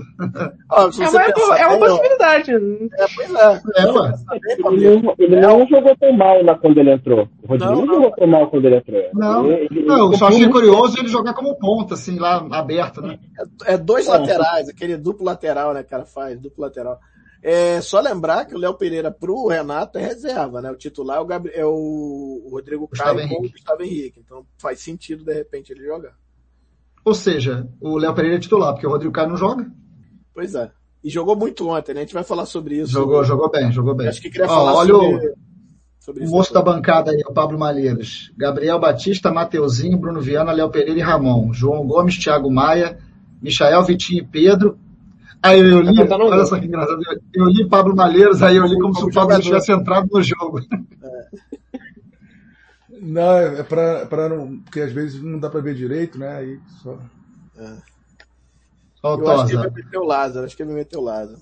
Ó, é, uma, pensar, é uma possibilidade. É, pois é. é ele, não, ele não jogou tão mal lá quando ele entrou. O Rodinei não, não jogou tão mal quando ele entrou. Não, ele, não eu só achei curioso ele jogar como ponta, assim, lá aberto, né? É, é dois laterais, aquele duplo lateral, né, cara, faz, duplo lateral. É só lembrar que o Léo Pereira pro Renato é reserva, né? O titular é o, Gabriel, é o Rodrigo Caio e o Gustavo Henrique. Então faz sentido, de repente, ele jogar. Ou seja, o Léo Pereira é titular, porque o Rodrigo Caio não joga. Pois é. E jogou muito ontem, né? A gente vai falar sobre isso. Jogou, jogou bem, jogou bem. Acho que queria falar olha sobre, o, sobre o moço da bancada aí, o Pablo Malheiros. Gabriel Batista, Mateuzinho, Bruno Viana, Léo Pereira e Ramon. João Gomes, Thiago Maia, Michael, Vitinho e Pedro. Aí eu li, olha só que engraçado, eu li Pablo Malheiros, aí eu li como se o Pablo tivesse entrado no jogo. É. Não, é pra, pra não. Porque às vezes não dá pra ver direito, né? Aí só. É. Eu acho que ele vai meter o Lázaro, acho que ele vai meter o Lázaro.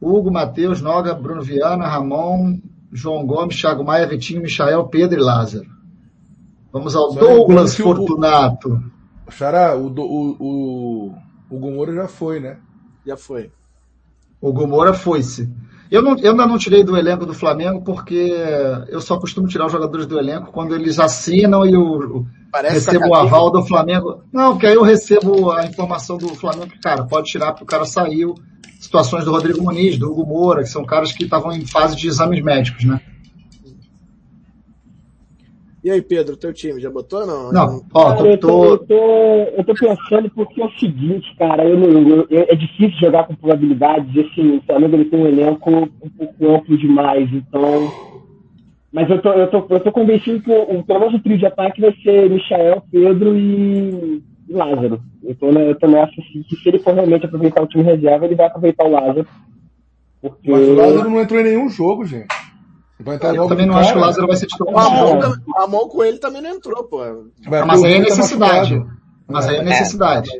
Hugo, Matheus, Noga, Bruno Viana, Ramon, João Gomes, Thiago Maia, Vitinho, Michael, Pedro e Lázaro. Vamos ao Só Douglas Fortunato. O, Xará, o, o, o, o Gomora já foi, né? Já foi. O Gomora foi-se. Eu, não, eu ainda não tirei do elenco do Flamengo porque eu só costumo tirar os jogadores do elenco quando eles assinam e o, recebo o aval do Flamengo. Não, porque aí eu recebo a informação do Flamengo que, cara, pode tirar porque o cara saiu. Situações do Rodrigo Muniz, do Hugo Moura, que são caras que estavam em fase de exames médicos, né? E aí, Pedro, teu time já botou ou não? Não, ó, cara, eu, tô, eu, tô, eu tô pensando porque é o seguinte, cara, eu, eu, é difícil jogar com probabilidades, assim, o Flamengo ele tem um elenco um pouco amplo demais, então. Mas eu tô, eu tô, eu tô convencido que o, pelo menos o trio de ataque vai ser Michael, Pedro e, e Lázaro. Eu tô, eu tô nessa assim, que se ele for realmente aproveitar o time reserva, ele vai aproveitar o Lázaro. Porque... Mas o Lázaro não entrou em nenhum jogo, gente. Vai entrar eu também não cara. acho que o Lázaro vai ser titular. A mão, com ele também não entrou, pô. Mas, mas aí é necessidade. Mas aí é necessidade.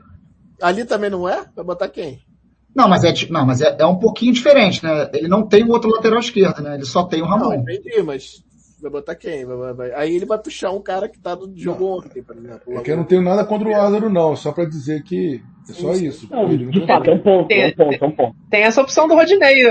Ali também não é? Vai botar quem? Não, mas é, não, mas é, é um pouquinho diferente, né? Ele não tem o outro lateral esquerdo, né? Ele só tem o Ramon. Não, entendi, mas vai botar quem? Vai, vai, aí ele vai puxar um cara que tá do jogo ontem, por exemplo. É que eu não tenho nada contra o Lázaro, não. Só pra dizer que é só isso. Não, de fato, é um ponto, tem, é um ponto, é um ponto. Tem essa opção do Rodinei,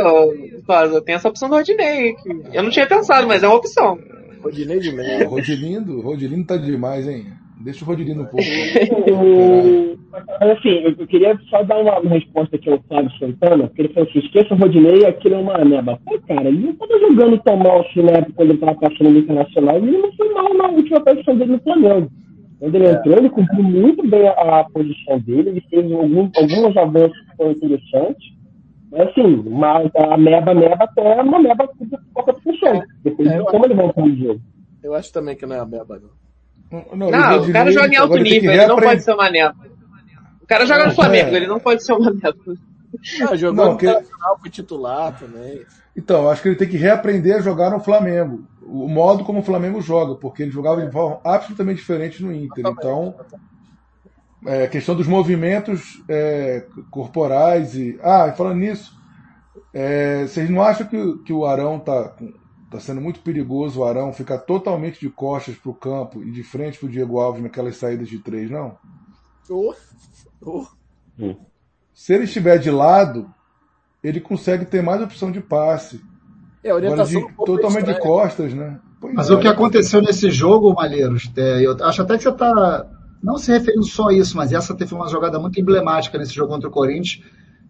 Lázaro. Tem essa opção do Rodinei. Que eu não tinha pensado, mas é uma opção. Rodinei de merda. Rodilindo, Rodilindo tá demais, hein? Deixa o Rodilindo um pouco. [laughs] Mas assim, eu queria só dar uma, resposta aqui ao Flávio Santana, porque ele falou assim, esqueça o Rodinei, aquilo é uma ameba. Pô, cara, ele não estava jogando tão mal assim na época quando ele estava passando no Internacional, ele não foi mal na última aparição dele no Flamengo. Quando ele entrou, ele cumpriu muito bem a, a posição dele, ele fez algum, alguns avanços que foram interessantes, mas assim, uma, a meba, meba até é uma meba que pouca função. Depois é, de como ele volta no jogo. Eu acho também que não é a meba, não. Não, não o cara joga em alto nível, ele não pode ser uma neta. O cara joga no Flamengo, é. ele não pode ser uma neta. Ah, jogou não, no que... foi titular também. Então, acho que ele tem que reaprender a jogar no Flamengo. O modo como o Flamengo joga, porque ele jogava de forma absolutamente diferente no Inter. Então, é, questão dos movimentos é, corporais e. Ah, falando nisso, é, vocês não acham que, que o Arão tá, tá sendo muito perigoso o Arão ficar totalmente de costas para o campo e de frente para o Diego Alves naquelas saídas de três, não? Oh. Oh. Se ele estiver de lado, ele consegue ter mais opção de passe. É, orientação de, totalmente de costas, né? Pois Mas é. o que aconteceu nesse jogo, Malheiros, é, eu acho até que você está não se referindo só a isso, mas essa teve uma jogada muito emblemática nesse jogo contra o Corinthians,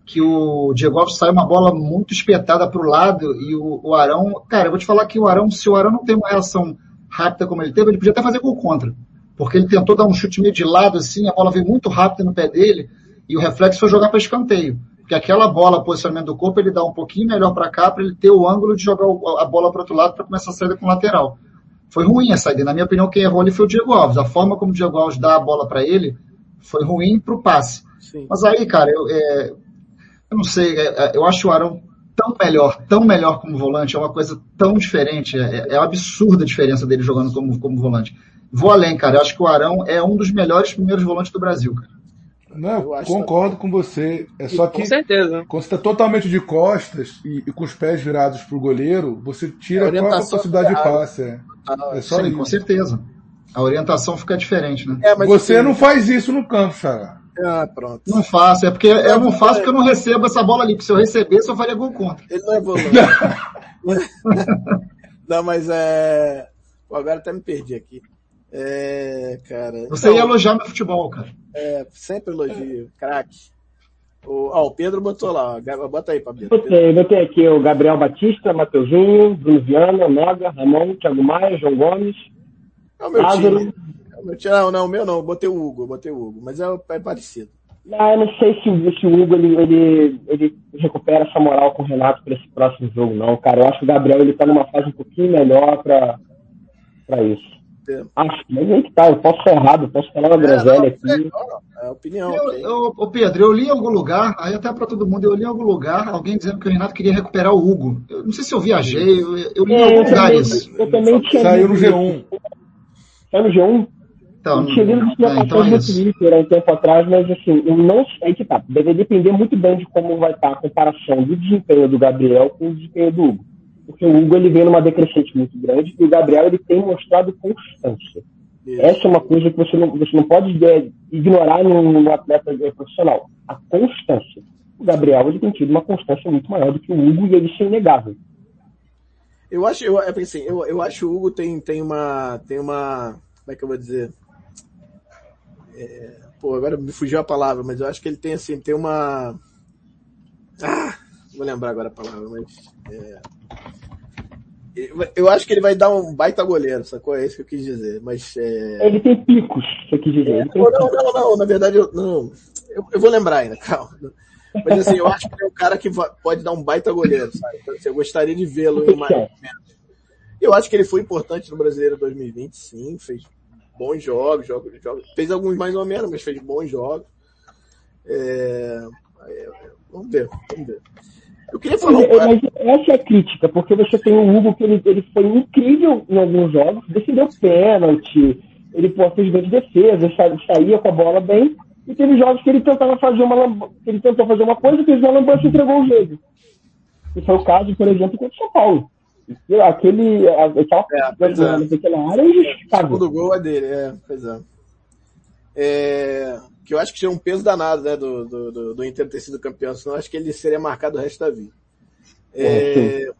que o Diego Alves saiu uma bola muito espetada para o lado e o, o, Arão, cara, eu vou te falar que o Arão, se o Arão não tem uma reação rápida como ele teve, ele podia até fazer gol contra, porque ele tentou dar um chute meio de lado assim, a bola veio muito rápida no pé dele e o reflexo foi jogar para escanteio. Porque aquela bola, posicionamento do corpo, ele dá um pouquinho melhor para cá para ele ter o ângulo de jogar a bola para outro lado para começar a saída com o lateral. Foi ruim a saída. Na minha opinião, quem errou ali foi o Diego Alves. A forma como o Diego Alves dá a bola para ele foi ruim para o passe. Sim. Mas aí, cara, eu, é, eu não sei, é, é, eu acho o Arão tão melhor, tão melhor como volante, é uma coisa tão diferente. É, é absurda a diferença dele jogando como, como volante. Vou além, cara. Eu acho que o Arão é um dos melhores primeiros volantes do Brasil, cara. Não, concordo com você. É só que com certeza. quando você está totalmente de costas e, e, com os pés virados para o goleiro, você tira a própria possibilidade de passe. É, ah, é só sim, isso. Com certeza. A orientação fica diferente, né? É, você não faz isso no campo, Xará. Ah, pronto. Não faço, é porque eu não faço porque eu não recebo essa bola ali, porque se eu recebesse eu faria gol contra. Ele não é volante. [laughs] não, mas é. Agora até me perdi aqui. É, cara. Você ia elogiar meu futebol, cara. É, sempre elogio. Craque. O, ó, o Pedro botou lá, ó. Bota aí, Pablo. Botei, botei aqui o Gabriel Batista, Mateuzinho, Bruno Viana, Noga, Ramon, Thiago Maia, João Gomes. É o meu Lázaro. time. É o meu time. Não, não, o meu não. Botei o Hugo, botei o Hugo. Mas é, é parecido. Ah, eu não sei se, se o Hugo ele, ele, ele recupera essa moral com o Renato para esse próximo jogo, não, cara. Eu acho que o Gabriel ele tá numa fase um pouquinho melhor para isso. Acho, mas aí que tá, eu posso ser errado, posso falar uma é, groselha aqui. É, opinião. Eu, eu, eu, Pedro, eu li em algum lugar, aí até para todo mundo, eu li em algum lugar alguém dizendo que o Renato queria recuperar o Hugo. Eu não sei se eu viajei, eu, eu li é, em algum lugar isso. Eu também tinha Saiu no G1. Saiu no G1? Então, eu tinha lido é, então é no Twitter há um tempo atrás, mas assim, eu não sei que tá. Deve depender muito bem de como vai estar a comparação do desempenho do Gabriel com o desempenho do Hugo. Porque o Hugo ele vem numa decrescente muito grande e o Gabriel ele tem mostrado constância. Isso. Essa é uma coisa que você não, você não pode é, ignorar no, atleta profissional. A constância. O Gabriel ele tem tido uma constância muito maior do que o Hugo e ele é inegável. Eu acho, eu, é assim, eu, eu acho o Hugo tem, tem uma, tem uma, como é que eu vou dizer? É, pô, agora me fugiu a palavra, mas eu acho que ele tem assim, tem uma. Ah, vou lembrar agora a palavra, mas. É, eu acho que ele vai dar um baita goleiro, sacou? É isso que eu quis dizer. Mas, é... Ele tem picos, você quis dizer. É, não, não, não, não, na verdade, eu, não, eu, eu, vou lembrar ainda, calma. Mas assim, eu acho que ele é um cara que pode dar um baita goleiro, sabe? Então, assim, eu gostaria de vê-lo em mais Eu acho que ele foi importante no Brasileiro 2020, sim, fez bons jogos, jogos, jogos. Fez alguns mais ou menos, mas fez bons jogos. É... Vamos ver, vamos ver. Eu queria falar. Mas, mas essa é a crítica, porque você tem o Hugo que ele, ele foi incrível em alguns jogos, defendeu pênalti, ele pô, fez bem de defesa, saía com a bola bem, e teve jogos que ele tentava fazer uma ele tentou fazer uma coisa, fez uma lambança e entregou o jogo. Esse foi o caso, por exemplo, contra o São Paulo. Aquele, aquela é, naquela área é injustificável. O segundo gol é dele, é, pois é. É. Que eu acho que tinha um peso danado, né, do, do, do, do Inter ter sido campeão, senão acho que ele seria marcado o resto da vida. É, é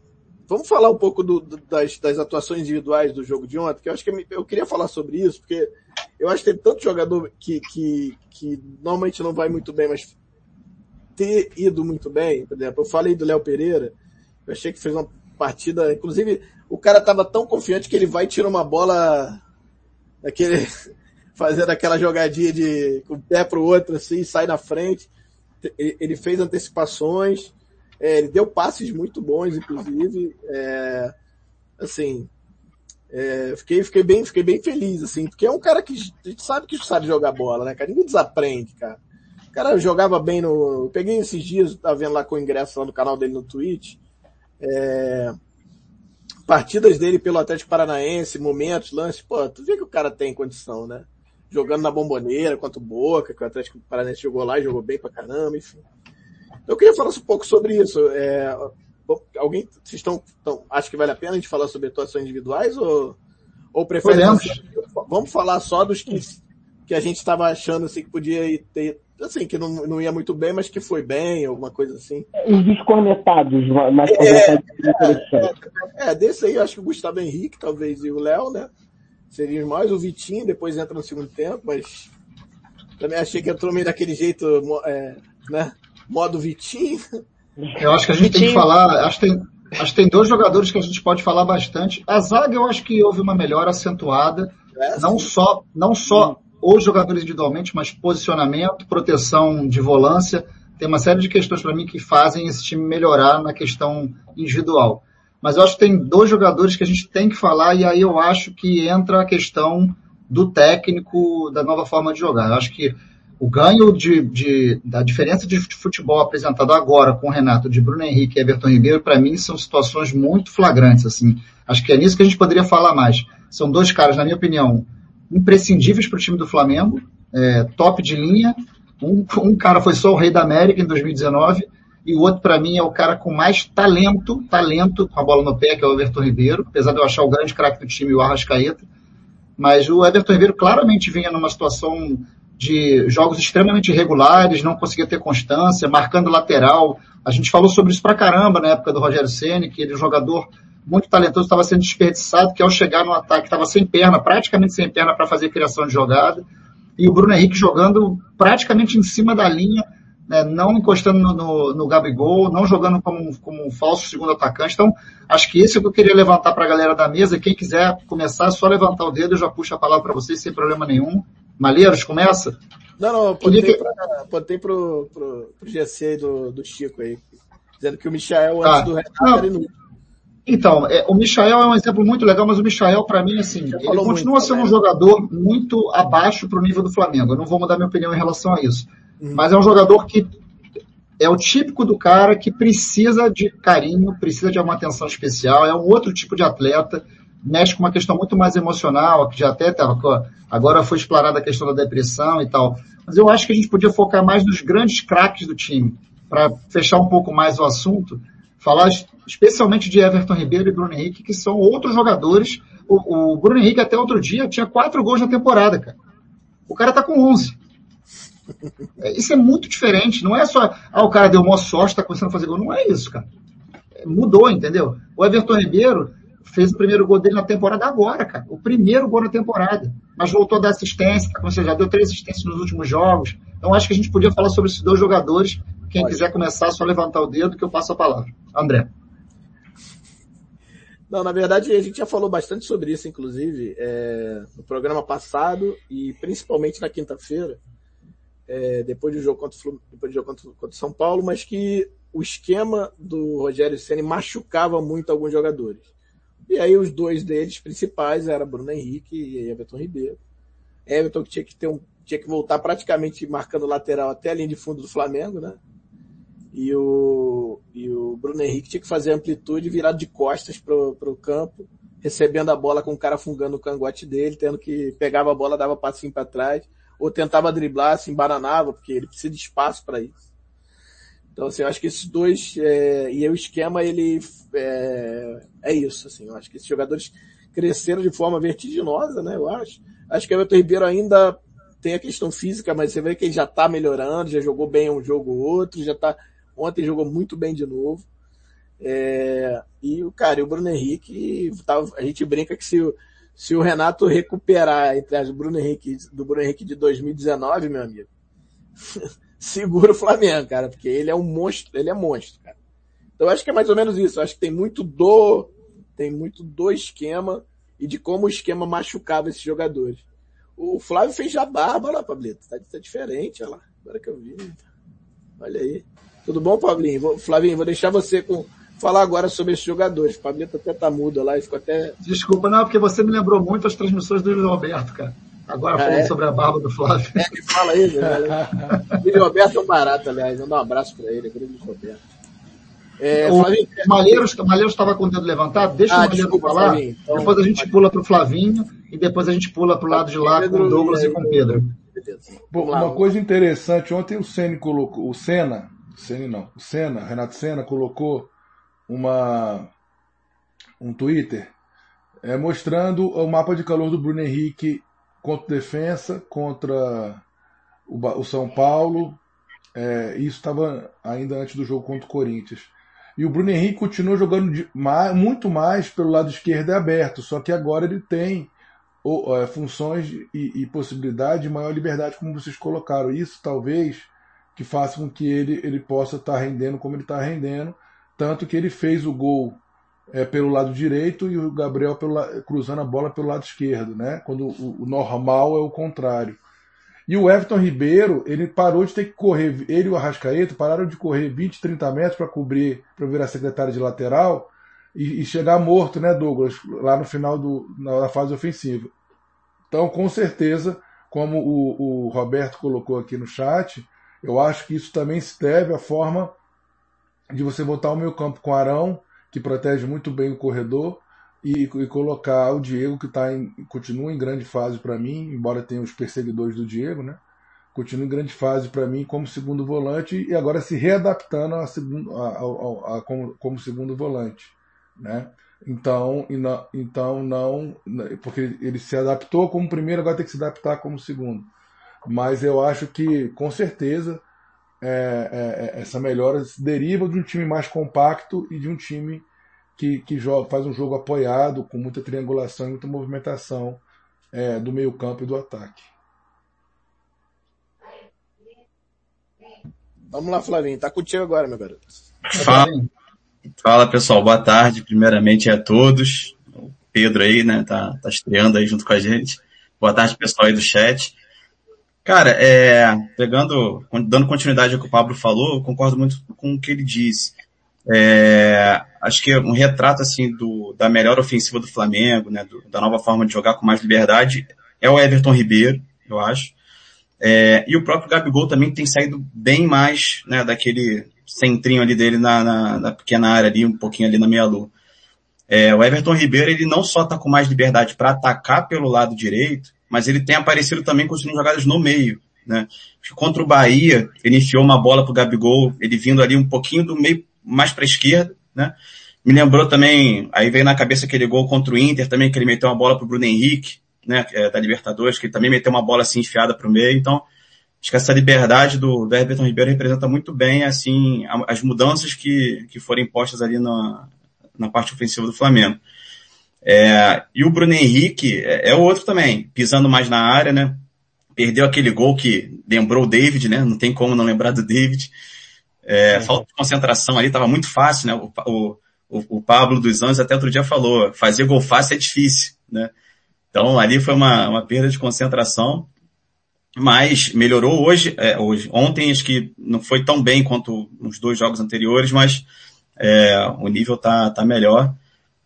vamos falar um pouco do, das, das, atuações individuais do jogo de ontem, que eu acho que eu queria falar sobre isso, porque eu acho que tem tanto jogador que, que, que normalmente não vai muito bem, mas ter ido muito bem, por exemplo, eu falei do Léo Pereira, eu achei que fez uma partida. Inclusive, o cara tava tão confiante que ele vai tirar uma bola daquele, fazendo aquela jogadinha de com o pé pro outro assim, sai na frente. Ele fez antecipações, é, ele deu passes muito bons, inclusive. É, assim, é, fiquei, fiquei, bem, fiquei bem feliz, assim, porque é um cara que a gente sabe que sabe jogar bola, né, cara? Ninguém desaprende, cara. O cara jogava bem no. Eu peguei esses dias, tá vendo lá com o ingresso lá no canal dele no Twitch. É, partidas dele pelo Atlético Paranaense, momentos, lances, pô, tu vê que o cara tem condição, né? Jogando na bomboneira contra o Boca, que o Atlético Paranaense jogou lá e jogou bem pra caramba, enfim. Eu queria falar um pouco sobre isso. É, alguém, vocês estão, estão, acho que vale a pena a gente falar sobre atuações individuais ou, ou prefere? Vamos falar só dos que, que a gente estava achando assim que podia ter, assim, que não, não ia muito bem, mas que foi bem, alguma coisa assim. Os desconectados, mais é, é, é, desse aí eu acho que o Gustavo Henrique, talvez, e o Léo, né? Seriam mais, o Vitinho depois entra no segundo tempo, mas também achei que entrou meio daquele jeito, é, né? Modo Vitinho. Eu acho que a gente Vitinho. tem que falar, acho que tem, acho que tem dois jogadores que a gente pode falar bastante. A zaga eu acho que houve uma melhora acentuada, é, não só, não só os jogadores individualmente, mas posicionamento, proteção de volância. Tem uma série de questões para mim que fazem esse time melhorar na questão individual. Mas eu acho que tem dois jogadores que a gente tem que falar e aí eu acho que entra a questão do técnico, da nova forma de jogar. Eu acho que o ganho de, de, da diferença de futebol apresentado agora com o Renato, de Bruno Henrique e Everton Ribeiro, para mim são situações muito flagrantes. Assim, acho que é nisso que a gente poderia falar mais. São dois caras, na minha opinião, imprescindíveis para o time do Flamengo, é, top de linha. Um, um cara foi só o rei da América em 2019 e o outro para mim é o cara com mais talento, talento com a bola no pé, que é o Everton Ribeiro, apesar de eu achar o grande craque do time, o Arrascaeta. Mas o Everton Ribeiro claramente vinha numa situação de jogos extremamente irregulares, não conseguia ter constância, marcando lateral. A gente falou sobre isso pra caramba na época do Rogério Ceni, que ele é um jogador muito talentoso, estava sendo desperdiçado, que ao chegar no ataque estava sem perna, praticamente sem perna para fazer criação de jogada. E o Bruno Henrique jogando praticamente em cima da linha, né, não encostando no, no, no Gabigol, não jogando como, como um falso segundo atacante. Então, acho que esse é o que eu queria levantar para a galera da mesa. Quem quiser começar, é só levantar o dedo, eu já puxo a palavra para vocês sem problema nenhum. Malheiros, começa? Não, não, apontei, que... apontei pro, pro, pro GC aí do, do Chico aí, dizendo que o Michel tá. antes do Renato era inútil. Então, é, o Michael é um exemplo muito legal, mas o Michael, para mim, assim, ele continua muito, sendo um jogador muito abaixo para o nível do Flamengo. Eu não vou mudar minha opinião em relação a isso. Uhum. Mas é um jogador que é o típico do cara que precisa de carinho, precisa de uma atenção especial, é um outro tipo de atleta. mexe com uma questão muito mais emocional, que já até agora foi explorada a questão da depressão e tal. Mas eu acho que a gente podia focar mais nos grandes craques do time, para fechar um pouco mais o assunto, falar especialmente de Everton Ribeiro e Bruno Henrique, que são outros jogadores. O, o Bruno Henrique até outro dia tinha quatro gols na temporada, cara. O cara tá com 11. É, isso é muito diferente. Não é só, ah, o cara deu uma sorte, tá começando a fazer gol. Não é isso, cara. É, mudou, entendeu? O Everton Ribeiro fez o primeiro gol dele na temporada agora, cara. O primeiro gol na temporada. Mas voltou a dar assistência, tá? já deu três assistências nos últimos jogos. Então acho que a gente podia falar sobre esses dois jogadores. Quem Pode. quiser começar, é só levantar o dedo que eu passo a palavra. André. Não, na verdade a gente já falou bastante sobre isso, inclusive, é, no programa passado e principalmente na quinta-feira, é, depois do jogo contra, depois do jogo contra, contra São Paulo, mas que o esquema do Rogério Ceni machucava muito alguns jogadores. E aí os dois deles principais eram Bruno Henrique e Everton Ribeiro. Everton que tinha que ter um, tinha que voltar praticamente marcando lateral até a linha de fundo do Flamengo, né? e o, e o Bruno Henrique tinha que fazer amplitude virado de costas pro, pro campo, recebendo a bola com o cara fungando o cangote dele, tendo que pegava a bola, dava passinho para trás, ou tentava driblar, se embaranava, porque ele precisa de espaço para isso. Então, assim, eu acho que esses dois, é, e o esquema, ele, é, é isso, assim, eu acho que esses jogadores cresceram de forma vertiginosa, né, eu acho. Acho que o Everton Ribeiro ainda tem a questão física, mas você vê que ele já tá melhorando, já jogou bem um jogo ou outro, já tá Ontem jogou muito bem de novo. É, e o cara, e o Bruno Henrique, tava, a gente brinca que se, se o Renato recuperar entre as Bruno Henrique, do Bruno Henrique de 2019, meu amigo, [laughs] segura o Flamengo, cara, porque ele é um monstro, ele é monstro, cara. Então acho que é mais ou menos isso. Eu acho que tem muito do, tem muito do esquema e de como o esquema machucava esses jogadores. O Flávio fez já barba lá, Pablito. Tá, tá diferente, olha lá. Agora que eu vi. Olha aí. Tudo bom, Pablinho? Vou, Flavinho, vou deixar você com, falar agora sobre esses jogadores. O Pablinho até tá mudo lá e ficou até. Desculpa, não, porque você me lembrou muito as transmissões do Luiz Roberto, cara. Agora ah, falando é? sobre a barba do Flávio. É, me fala aí, né? [laughs] Luiz Roberto é um barato, aliás. Dar um abraço para ele, grande Luiz Roberto. É, o Flavinho, Malheiros estava com o dedo levantado, deixa ah, o Malheiro desculpa, falar, Flavinho, então, depois a gente pula para o Flavinho e depois a gente pula para o lado de lá Pedro, com o Douglas e, e com o Pedro. Bom, uma coisa interessante, ontem o Senna colocou, o Senna Senna não, o Senna, Renato Senna colocou uma um Twitter é, mostrando o mapa de calor do Bruno Henrique contra defesa, contra o, o São Paulo. É, isso estava ainda antes do jogo contra o Corinthians. E o Bruno Henrique continua jogando de, mais, muito mais pelo lado esquerdo e aberto, só que agora ele tem é, funções e, e possibilidade de maior liberdade, como vocês colocaram. Isso talvez que faça com que ele, ele possa estar tá rendendo como ele está rendendo. Tanto que ele fez o gol é, pelo lado direito e o Gabriel cruzando a bola pelo lado esquerdo, né? Quando o, o, normal é o contrário. E o Everton Ribeiro, ele parou de ter que correr, ele e o Arrascaeta pararam de correr 20, 30 metros para cobrir, para virar secretário de lateral e, e, chegar morto, né, Douglas, lá no final do, na fase ofensiva. Então, com certeza, como o, o Roberto colocou aqui no chat, eu acho que isso também se deve à forma de você botar o meio campo com Arão, que protege muito bem o corredor, e, e colocar o Diego, que tá em, continua em grande fase para mim, embora tenha os perseguidores do Diego, né? Continua em grande fase para mim como segundo volante e agora se readaptando a segundo, a, a, a, como, como segundo volante, né? Então, não, então não, porque ele se adaptou como primeiro, agora tem que se adaptar como segundo mas eu acho que com certeza é, é, é, essa melhora deriva de um time mais compacto e de um time que, que joga, faz um jogo apoiado, com muita triangulação e muita movimentação é, do meio campo e do ataque. Vamos lá, Flavinho. Tá contigo agora, meu garoto. Fala, fala pessoal. Boa tarde, primeiramente a todos. O Pedro aí, né, tá, tá estreando aí junto com a gente. Boa tarde, pessoal aí do chat. Cara, é, pegando, dando continuidade ao que o Pablo falou, eu concordo muito com o que ele disse. É, acho que um retrato assim do, da melhor ofensiva do Flamengo, né, do, da nova forma de jogar com mais liberdade, é o Everton Ribeiro, eu acho. É, e o próprio Gabigol também tem saído bem mais, né, daquele centrinho ali dele na, na, na pequena área ali, um pouquinho ali na meia lua. é, o Everton Ribeiro ele não só está com mais liberdade para atacar pelo lado direito, mas ele tem aparecido também construindo jogadas no meio. Né? Contra o Bahia, ele enfiou uma bola para o Gabigol, ele vindo ali um pouquinho do meio mais para a esquerda. Né? Me lembrou também, aí veio na cabeça aquele gol contra o Inter também, que ele meteu uma bola para o Bruno Henrique, né, é, da Libertadores, que ele também meteu uma bola assim enfiada para o meio. Então, acho que essa liberdade do, do Ribeiro representa muito bem assim as mudanças que, que foram impostas ali na, na parte ofensiva do Flamengo. É, e o Bruno Henrique é, é outro também, pisando mais na área, né? Perdeu aquele gol que lembrou o David, né? Não tem como não lembrar do David. É, falta de concentração ali, estava muito fácil, né? O, o, o Pablo dos Anjos até outro dia falou, fazer gol fácil é difícil, né? Então ali foi uma, uma perda de concentração, mas melhorou hoje, é, hoje. Ontem acho que não foi tão bem quanto nos dois jogos anteriores, mas é, o nível tá, tá melhor.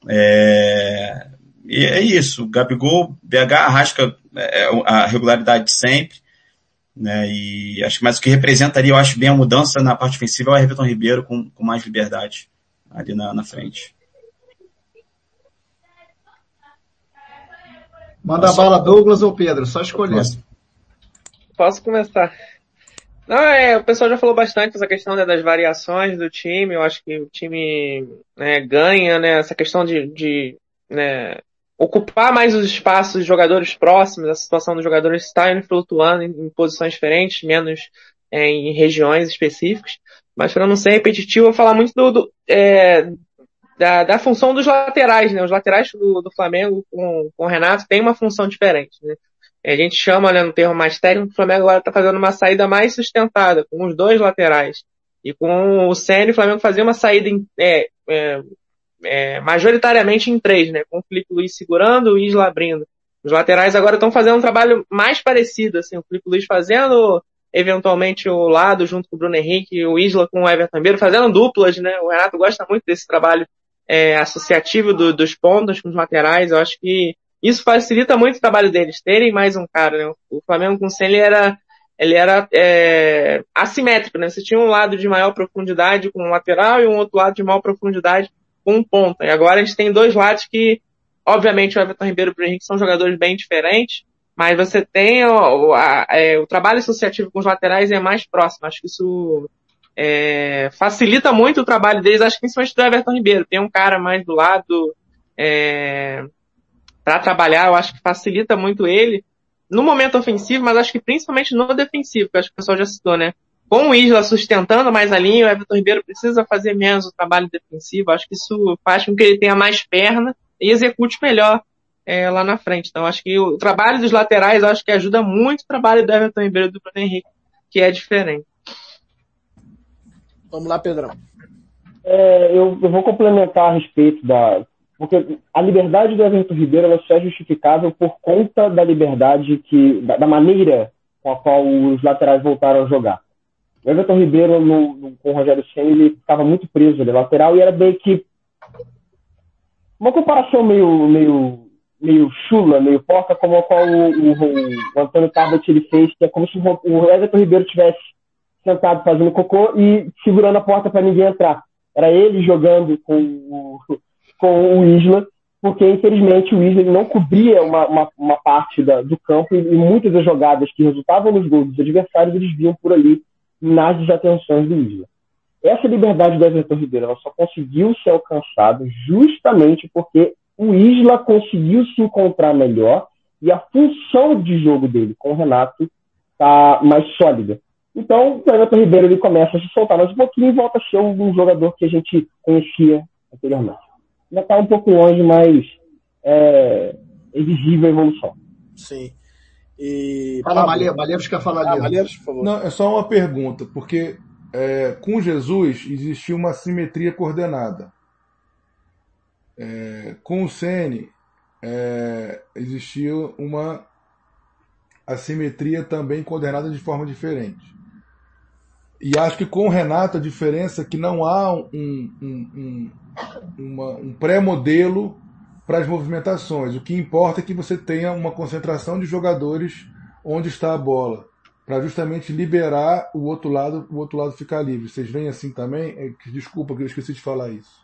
É, e é isso, Gabigol, BH arrasca é, a regularidade de sempre, né, e acho que mais o que representaria, eu acho bem a mudança na parte ofensiva é o Everton Ribeiro com, com mais liberdade ali na, na frente. Manda a bala Douglas ou Pedro, só escolher. Posso, Posso começar. Não, é, o pessoal já falou bastante essa questão né, das variações do time. Eu acho que o time né, ganha, né, essa questão de, de né, ocupar mais os espaços dos jogadores próximos, a situação dos jogadores está flutuando em, em, posições diferentes, menos é, em regiões específicas. Mas para não ser repetitivo, eu vou falar muito do, do é, da, da, função dos laterais, né? Os laterais do, do Flamengo com, com o Renato têm uma função diferente, né? A gente chama, né, no termo mais técnico, o Flamengo agora está fazendo uma saída mais sustentada, com os dois laterais. E com o Senna, o Flamengo fazia uma saída em, é, é, é, majoritariamente em três, né? Com o Felipe Luiz segurando, o Isla abrindo. Os laterais agora estão fazendo um trabalho mais parecido, assim, o Felipe Luiz fazendo eventualmente o lado junto com o Bruno Henrique, o Isla com o Everton Ribeiro, fazendo duplas, né? O Renato gosta muito desse trabalho é, associativo do, dos pontos com os laterais. Eu acho que isso facilita muito o trabalho deles, terem mais um cara, né? O Flamengo com o Senna, ele era, ele era é, assimétrico, né? Você tinha um lado de maior profundidade com um lateral e um outro lado de maior profundidade com um ponta. E agora a gente tem dois lados que, obviamente, o Everton Ribeiro e o Bruno Henrique são jogadores bem diferentes, mas você tem o, a, é, o trabalho associativo com os laterais é mais próximo. Acho que isso é, facilita muito o trabalho deles, acho que principalmente do Everton Ribeiro. Tem um cara mais do lado, é, para trabalhar, eu acho que facilita muito ele no momento ofensivo, mas acho que principalmente no defensivo, que acho que o pessoal já citou, né? Com o Isla sustentando mais a linha, o Everton Ribeiro precisa fazer menos o trabalho defensivo. Acho que isso faz com que ele tenha mais perna e execute melhor é, lá na frente. Então, acho que o trabalho dos laterais, acho que ajuda muito o trabalho do Everton Ribeiro e do Bruno Henrique, que é diferente. Vamos lá, Pedrão. É, eu, eu, vou complementar a respeito da, porque a liberdade do Everton Ribeiro ela só é justificável por conta da liberdade que, da, da maneira com a qual os laterais voltaram a jogar. O Everton Ribeiro no, no, com o Rogério Senna ele estava muito preso ali lateral e era bem que uma comparação meio meio meio chula, meio porca, como a qual o, o, o Antônio Tabet ele fez, que é como se o Everton Ribeiro tivesse sentado fazendo cocô e segurando a porta para ninguém entrar. Era ele jogando com o com o Isla, porque infelizmente o Isla não cobria uma, uma, uma parte da, do campo e, e, muitas das jogadas que resultavam nos gols dos adversários eles vinham por ali nas desatenções do Isla. Essa liberdade do Everton Ribeiro ela só conseguiu ser alcançada justamente porque o Isla conseguiu se encontrar melhor e a função de jogo dele com o Renato está mais sólida. Então, o Everton Ribeiro ele começa a se soltar mais um pouquinho e volta a ser um jogador que a gente conhecia anteriormente ainda está um pouco longe, mas é, visível a evolução. Sim. E... Fala, Malheiros, Malheiros quer falar ah, ali. por favor. Não, é só uma pergunta, porque é, com Jesus existia uma simetria coordenada. É, com o Sene é, existia uma assimetria também coordenada de forma diferente. E acho que com o Renato a diferença é que não há um, um, um, um pré-modelo para as movimentações. O que importa é que você tenha uma concentração de jogadores onde está a bola, para justamente liberar o outro lado, o outro lado ficar livre. Vocês veem assim também? É, desculpa que eu esqueci de falar isso.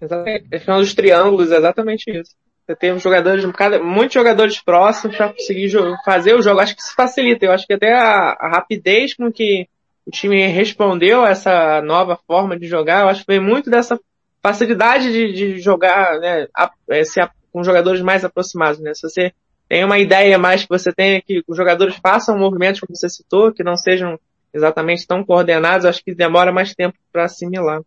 Exatamente. A final dos triângulos, exatamente isso. Você tem jogadores, muitos jogadores próximos para conseguir fazer o jogo. Acho que isso facilita. Eu acho que até a, a rapidez com que o time respondeu a essa nova forma de jogar, eu acho que vem muito dessa facilidade de, de jogar, né, a, esse, com jogadores mais aproximados, né? Se você tem uma ideia mais que você tenha que os jogadores façam movimentos como você citou, que não sejam exatamente tão coordenados, acho que demora mais tempo para assimilar.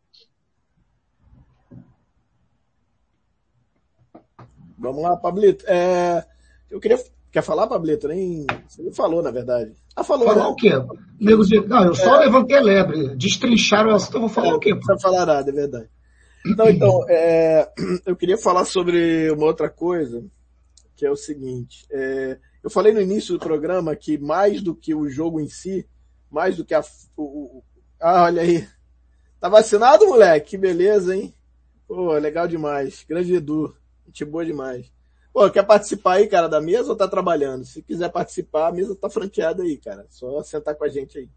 Vamos lá, Pablito. É, eu queria. Quer falar, Pablito? Nem. Você não falou, na verdade. Ah, falou. Falar né? o quê? Negos de... Não, eu só é... levantei a lebre. Destrincharam o assunto, eu vou falar é, o quê? Não precisa falar nada, é verdade. Não, então, é, eu queria falar sobre uma outra coisa, que é o seguinte. É, eu falei no início do programa que mais do que o jogo em si, mais do que a. O, ah, olha aí. Tá vacinado, moleque? Que beleza, hein? Pô, legal demais. Grande Edu. Gente boa demais. Pô, quer participar aí, cara, da mesa ou tá trabalhando? Se quiser participar, a mesa tá franqueada aí, cara. Só sentar com a gente aí.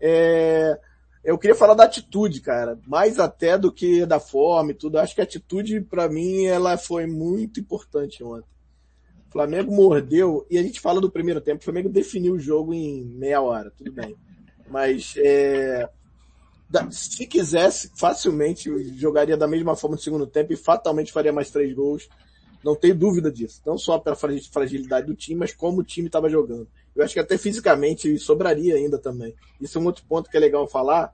É... Eu queria falar da atitude, cara. Mais até do que da forma e tudo. Acho que a atitude, para mim, ela foi muito importante ontem. O Flamengo mordeu, e a gente fala do primeiro tempo, o Flamengo definiu o jogo em meia hora, tudo bem. Mas é, se quisesse, facilmente jogaria da mesma forma no segundo tempo e fatalmente faria mais três gols. Não tenho dúvida disso. Não só pela fragilidade do time, mas como o time estava jogando. Eu acho que até fisicamente sobraria ainda também. Isso é um outro ponto que é legal falar,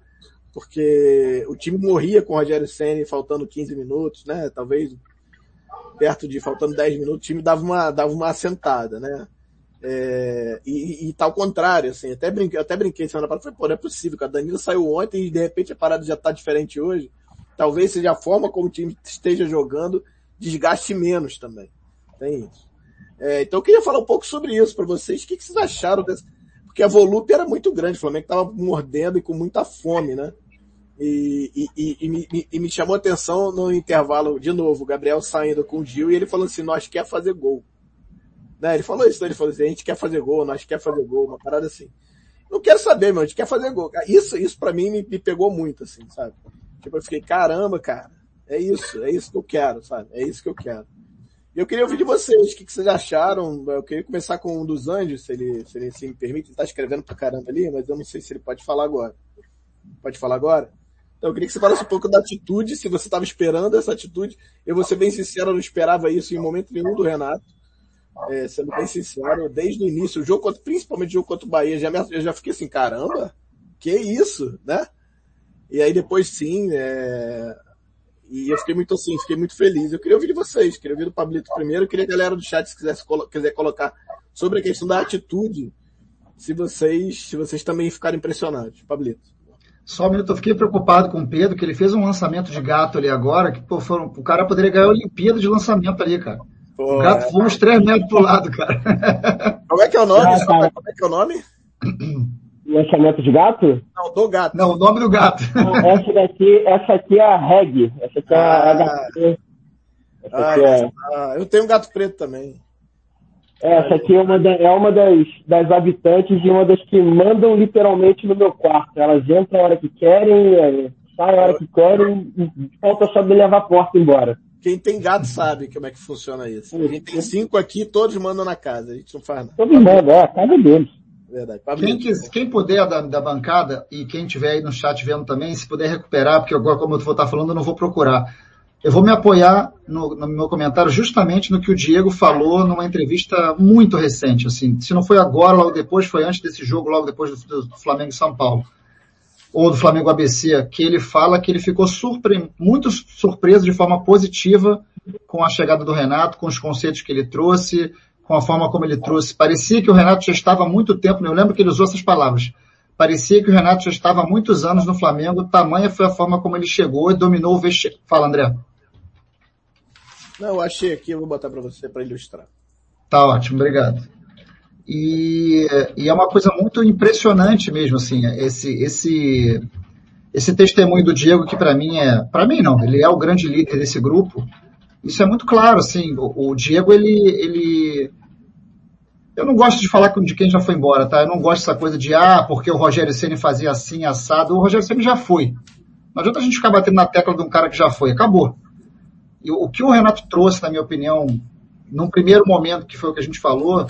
porque o time morria com o Rogério Senna faltando 15 minutos, né? Talvez perto de faltando 10 minutos, o time dava uma, dava uma assentada, né? É, e, e tá ao contrário, assim, até brinquei, até brinquei semana passada, falei, pô, não é possível, a Danilo saiu ontem e de repente a parada já tá diferente hoje. Talvez seja a forma como o time esteja jogando, desgaste menos também. Tem isso. É, então eu queria falar um pouco sobre isso para vocês. O que, que vocês acharam desse? Porque a volúpia era muito grande, o Flamengo tava mordendo e com muita fome, né? E, e, e, e, me, e me chamou atenção no intervalo, de novo, o Gabriel saindo com o Gil e ele falou assim, nós quer fazer gol. Né? Ele falou isso, ele falou assim, a gente quer fazer gol, nós quer fazer gol, uma parada assim. Não quero saber, meu, a gente quer fazer gol. Isso, isso para mim me, me, pegou muito, assim, sabe? Tipo, eu fiquei, caramba, cara, é isso, é isso que eu quero, sabe? É isso que eu quero. E eu queria ouvir de vocês, o que, que vocês acharam? Eu queria começar com um dos anjos, se ele, se ele se me permite. Ele tá escrevendo pra caramba ali, mas eu não sei se ele pode falar agora. Pode falar agora? Então eu queria que você falasse um pouco da atitude, se você estava esperando essa atitude. Eu vou ser bem sincero, eu não esperava isso em momento nenhum do Renato é, sendo bem sincero, desde o início, o jogo contra, principalmente o jogo contra o Bahia, já, eu já fiquei assim, caramba, que isso, né? E aí depois sim, é... e eu fiquei muito assim, fiquei muito feliz. Eu queria ouvir de vocês, queria ouvir do Pablito primeiro, eu queria a galera do chat, se quisesse, quiser colocar sobre a questão da atitude, se vocês, se vocês também ficarem impressionados. Pablito. Só um minuto, eu fiquei preocupado com o Pedro, que ele fez um lançamento de gato ali agora, que pô, foram, o cara poderia ganhar a Olimpíada de lançamento ali, cara. Pô, o gato é... foi uns 3 metros pro lado, cara. [laughs] Como é que é o nome? Ah, Como é que é o nome? Lançamento de gato? Não, do gato. Não, o nome do gato. Ah, essa daqui, essa aqui é a Reg. Essa aqui é a ah. Essa ah, aqui é... Ah, eu tenho um gato preto também. É, essa aqui é uma, da, é uma das, das habitantes e uma das que mandam literalmente no meu quarto. Elas entram a hora que querem, é, saem a hora que querem, e falta só de levar a porta embora. Quem tem gato sabe como é que funciona isso. A gente tem cinco aqui, todos mandam na casa. A gente não faz nada. Todos mandam, é, a casa deles. Verdade. Quem, quis, quem puder da, da, bancada e quem tiver aí no chat vendo também, se puder recuperar, porque agora, como eu vou estar falando, eu não vou procurar. Eu vou me apoiar no, no, meu comentário justamente no que o Diego falou numa entrevista muito recente. Assim, se não foi agora, logo depois, foi antes desse jogo, logo depois do, do Flamengo e São Paulo ou do Flamengo ABC, que ele fala que ele ficou surpre muito surpreso de forma positiva com a chegada do Renato, com os conceitos que ele trouxe, com a forma como ele trouxe. Parecia que o Renato já estava há muito tempo, eu lembro que ele usou essas palavras. Parecia que o Renato já estava há muitos anos no Flamengo, tamanha foi a forma como ele chegou e dominou o vestiário. Fala, André. Não, eu achei aqui, eu vou botar para você para ilustrar. Tá ótimo, obrigado. E, e, é uma coisa muito impressionante mesmo, assim, esse, esse, esse testemunho do Diego que para mim é, para mim não, ele é o grande líder desse grupo. Isso é muito claro, assim, o, o Diego ele, ele, eu não gosto de falar de quem já foi embora, tá? Eu não gosto dessa coisa de, ah, porque o Rogério Ceni fazia assim, assado. O Rogério Ceni já foi. Não adianta a gente ficar batendo na tecla de um cara que já foi. Acabou. e o que o Renato trouxe, na minha opinião, num primeiro momento, que foi o que a gente falou,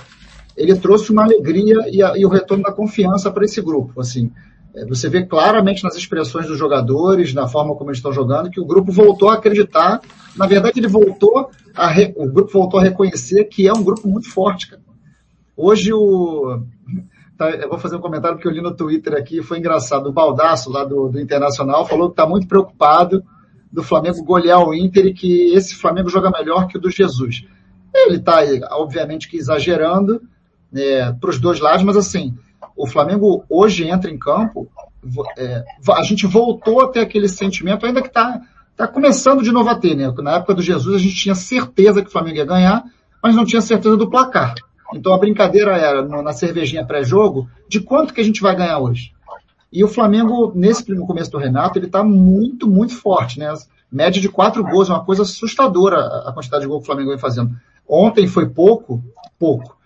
ele trouxe uma alegria e, a, e o retorno da confiança para esse grupo. Assim, é, você vê claramente nas expressões dos jogadores, na forma como eles estão jogando, que o grupo voltou a acreditar. Na verdade, ele voltou a re, o grupo voltou a reconhecer que é um grupo muito forte. Cara. Hoje o tá, eu vou fazer um comentário porque eu li no Twitter aqui, foi engraçado. O Baldaço lá do, do Internacional falou que está muito preocupado do Flamengo golear o Inter e que esse Flamengo joga melhor que o do Jesus. Ele está, obviamente, que exagerando é, para os dois lados, mas assim, o Flamengo hoje entra em campo, é, a gente voltou a ter aquele sentimento, ainda que está tá começando de novo a ter, né? Na época do Jesus a gente tinha certeza que o Flamengo ia ganhar, mas não tinha certeza do placar. Então a brincadeira era, na cervejinha pré-jogo, de quanto que a gente vai ganhar hoje. E o Flamengo, nesse no começo do Renato, ele está muito, muito forte, né? Média de quatro gols, é uma coisa assustadora a quantidade de gol que o Flamengo vem fazendo. Ontem foi pouco, pouco.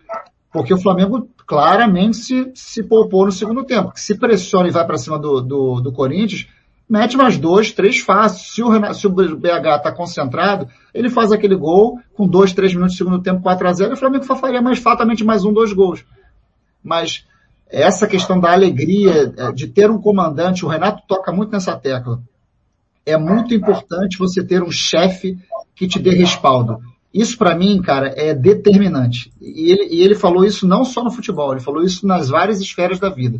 Porque o Flamengo claramente se, se poupou no segundo tempo. Se pressiona e vai para cima do, do, do, Corinthians, mete mais dois, três fáceis. Se o, se o BH está concentrado, ele faz aquele gol com dois, três minutos do segundo tempo, 4 a 0 e o Flamengo faria mais fatalmente mais um, dois gols. Mas essa questão da alegria é, de ter um comandante, o Renato toca muito nessa tecla. É muito importante você ter um chefe que te dê respaldo. Isso para mim, cara, é determinante. E ele, e ele falou isso não só no futebol, ele falou isso nas várias esferas da vida.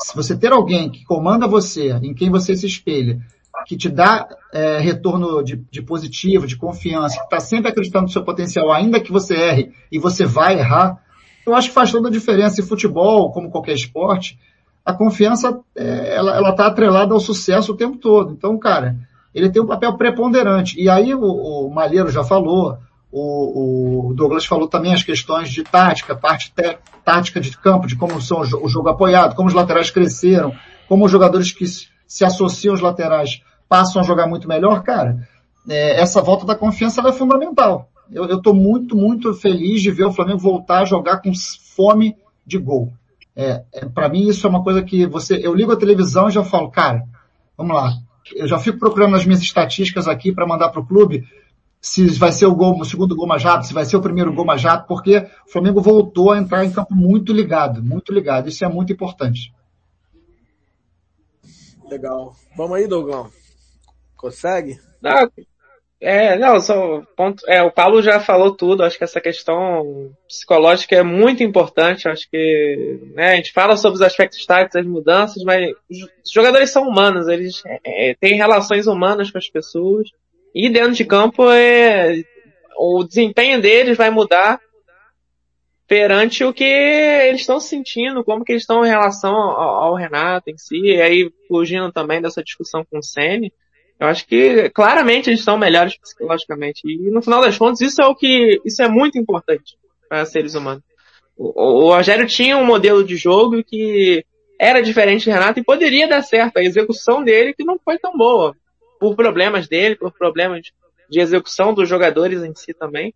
Se você ter alguém que comanda você, em quem você se espelha, que te dá é, retorno de, de, positivo, de confiança, que está sempre acreditando no seu potencial, ainda que você erre e você vai errar, eu acho que faz toda a diferença. em futebol, como qualquer esporte, a confiança, é, ela está atrelada ao sucesso o tempo todo. Então, cara, ele tem um papel preponderante. E aí o, o Malheiro já falou, o, o, Douglas falou também as questões de tática, parte te, tática de campo, de como são o jogo apoiado, como os laterais cresceram, como os jogadores que se associam aos laterais passam a jogar muito melhor, cara. É, essa volta da confiança é fundamental. Eu estou muito, muito feliz de ver o Flamengo voltar a jogar com fome de gol. É, é para mim isso é uma coisa que você, eu ligo a televisão e já falo, cara, vamos lá. Eu já fico procurando as minhas estatísticas aqui para mandar para o clube se vai ser o, gol, o segundo gol mais rápido, se vai ser o primeiro gol mais rápido, porque o Flamengo voltou a entrar em campo muito ligado, muito ligado. Isso é muito importante. Legal. Vamos aí, Douglas. Consegue? Não, é, não, só ponto, é, o Paulo já falou tudo, acho que essa questão psicológica é muito importante, acho que, né, a gente fala sobre os aspectos táticos, as mudanças, mas os jogadores são humanos, eles é, têm relações humanas com as pessoas, e dentro de campo é o desempenho deles vai mudar perante o que eles estão sentindo, como que eles estão em relação ao, ao, Renato em si, e aí fugindo também dessa discussão com o Sene, eu acho que claramente eles estão melhores psicologicamente. E no final das contas, isso é o que, isso é muito importante para seres humanos. O, o Rogério tinha um modelo de jogo que era diferente do Renato e poderia dar certo. A execução dele que não foi tão boa por problemas dele, por problemas de execução dos jogadores em si também.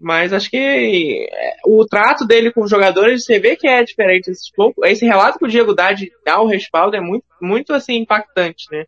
Mas acho que é, o trato dele com os jogadores, você vê que é diferente. Esse, esse relato que o Diego dá dar o respaldo é muito, muito assim, impactante, né?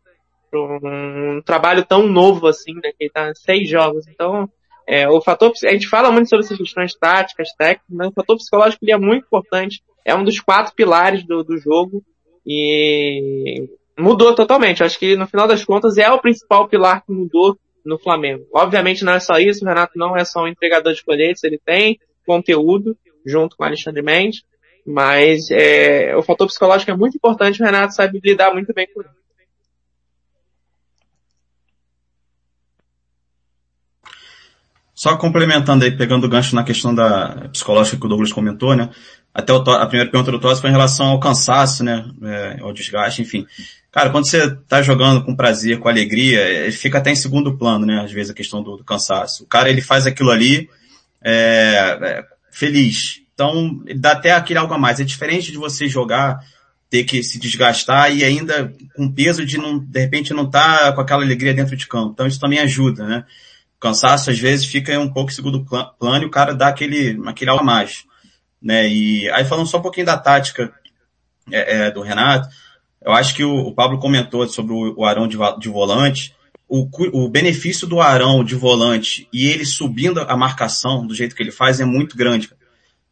Um trabalho tão novo assim, né? Que ele tá em seis jogos. Então, é, o fator, a gente fala muito sobre essas questões táticas, técnicas, mas o fator psicológico ele é muito importante. É um dos quatro pilares do, do jogo. E mudou totalmente. Acho que no final das contas é o principal pilar que mudou no Flamengo. Obviamente não é só isso, o Renato não é só um entregador de colheres, ele tem conteúdo junto com o Alexandre Mendes, mas é, o fator psicológico é muito importante, o Renato sabe lidar muito bem com ele. Só complementando aí, pegando o gancho na questão da psicológica que o Douglas comentou, né? Até a primeira pergunta do Tosse foi em relação ao cansaço, né? É, ao desgaste, enfim. Cara, quando você tá jogando com prazer, com alegria, fica até em segundo plano, né? Às vezes a questão do, do cansaço. O cara, ele faz aquilo ali, é, é, feliz. Então, ele dá até aquele algo a mais. É diferente de você jogar, ter que se desgastar e ainda com peso de não, de repente não tá com aquela alegria dentro de campo. Então isso também ajuda, né? O cansaço às vezes fica um pouco em segundo plano e o cara dá aquele, aquele algo a mais, né? E aí falando só um pouquinho da tática é, é, do Renato, eu acho que o, o Pablo comentou sobre o, o Arão de, de volante. o, o benefício do Arão de volante e ele subindo a marcação do jeito que ele faz é muito grande.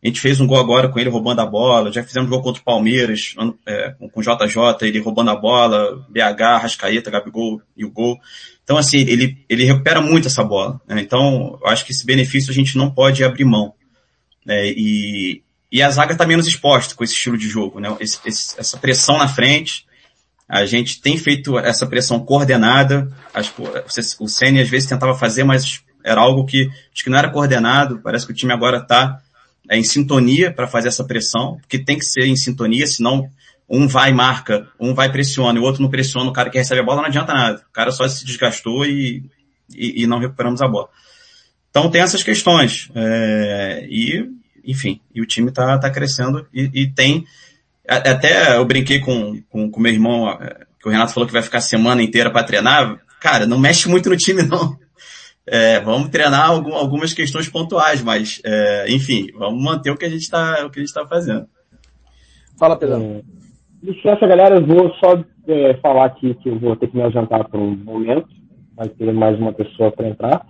A gente fez um gol agora com ele roubando a bola, já fizemos gol contra o Palmeiras, é, com o JJ, ele roubando a bola, BH, Rascaeta, Gabigol e o gol. Então, assim, ele, ele recupera muito essa bola. Né? Então, eu acho que esse benefício a gente não pode abrir mão. Né? E, e a zaga está menos exposta com esse estilo de jogo, né? Esse, esse, essa pressão na frente, a gente tem feito essa pressão coordenada. Que o Senna às vezes tentava fazer, mas era algo que acho que não era coordenado. Parece que o time agora está é, em sintonia para fazer essa pressão, porque tem que ser em sintonia, senão um vai marca, um vai pressiona, e o outro não pressiona, o cara que recebe a bola não adianta nada. O cara só se desgastou e, e, e não recuperamos a bola. Então tem essas questões. É, e, enfim, e o time está tá crescendo e, e, tem. Até eu brinquei com, com, com meu irmão, que o Renato falou que vai ficar a semana inteira para treinar. Cara, não mexe muito no time, não. [laughs] É, vamos treinar algum, algumas questões pontuais, mas, é, enfim, vamos manter o que a gente está o que a gente tá fazendo. Fala, Pedro. É, licença, galera, eu vou só é, falar aqui que eu vou ter que me adiantar por um momento. Vai ter mais uma pessoa para entrar.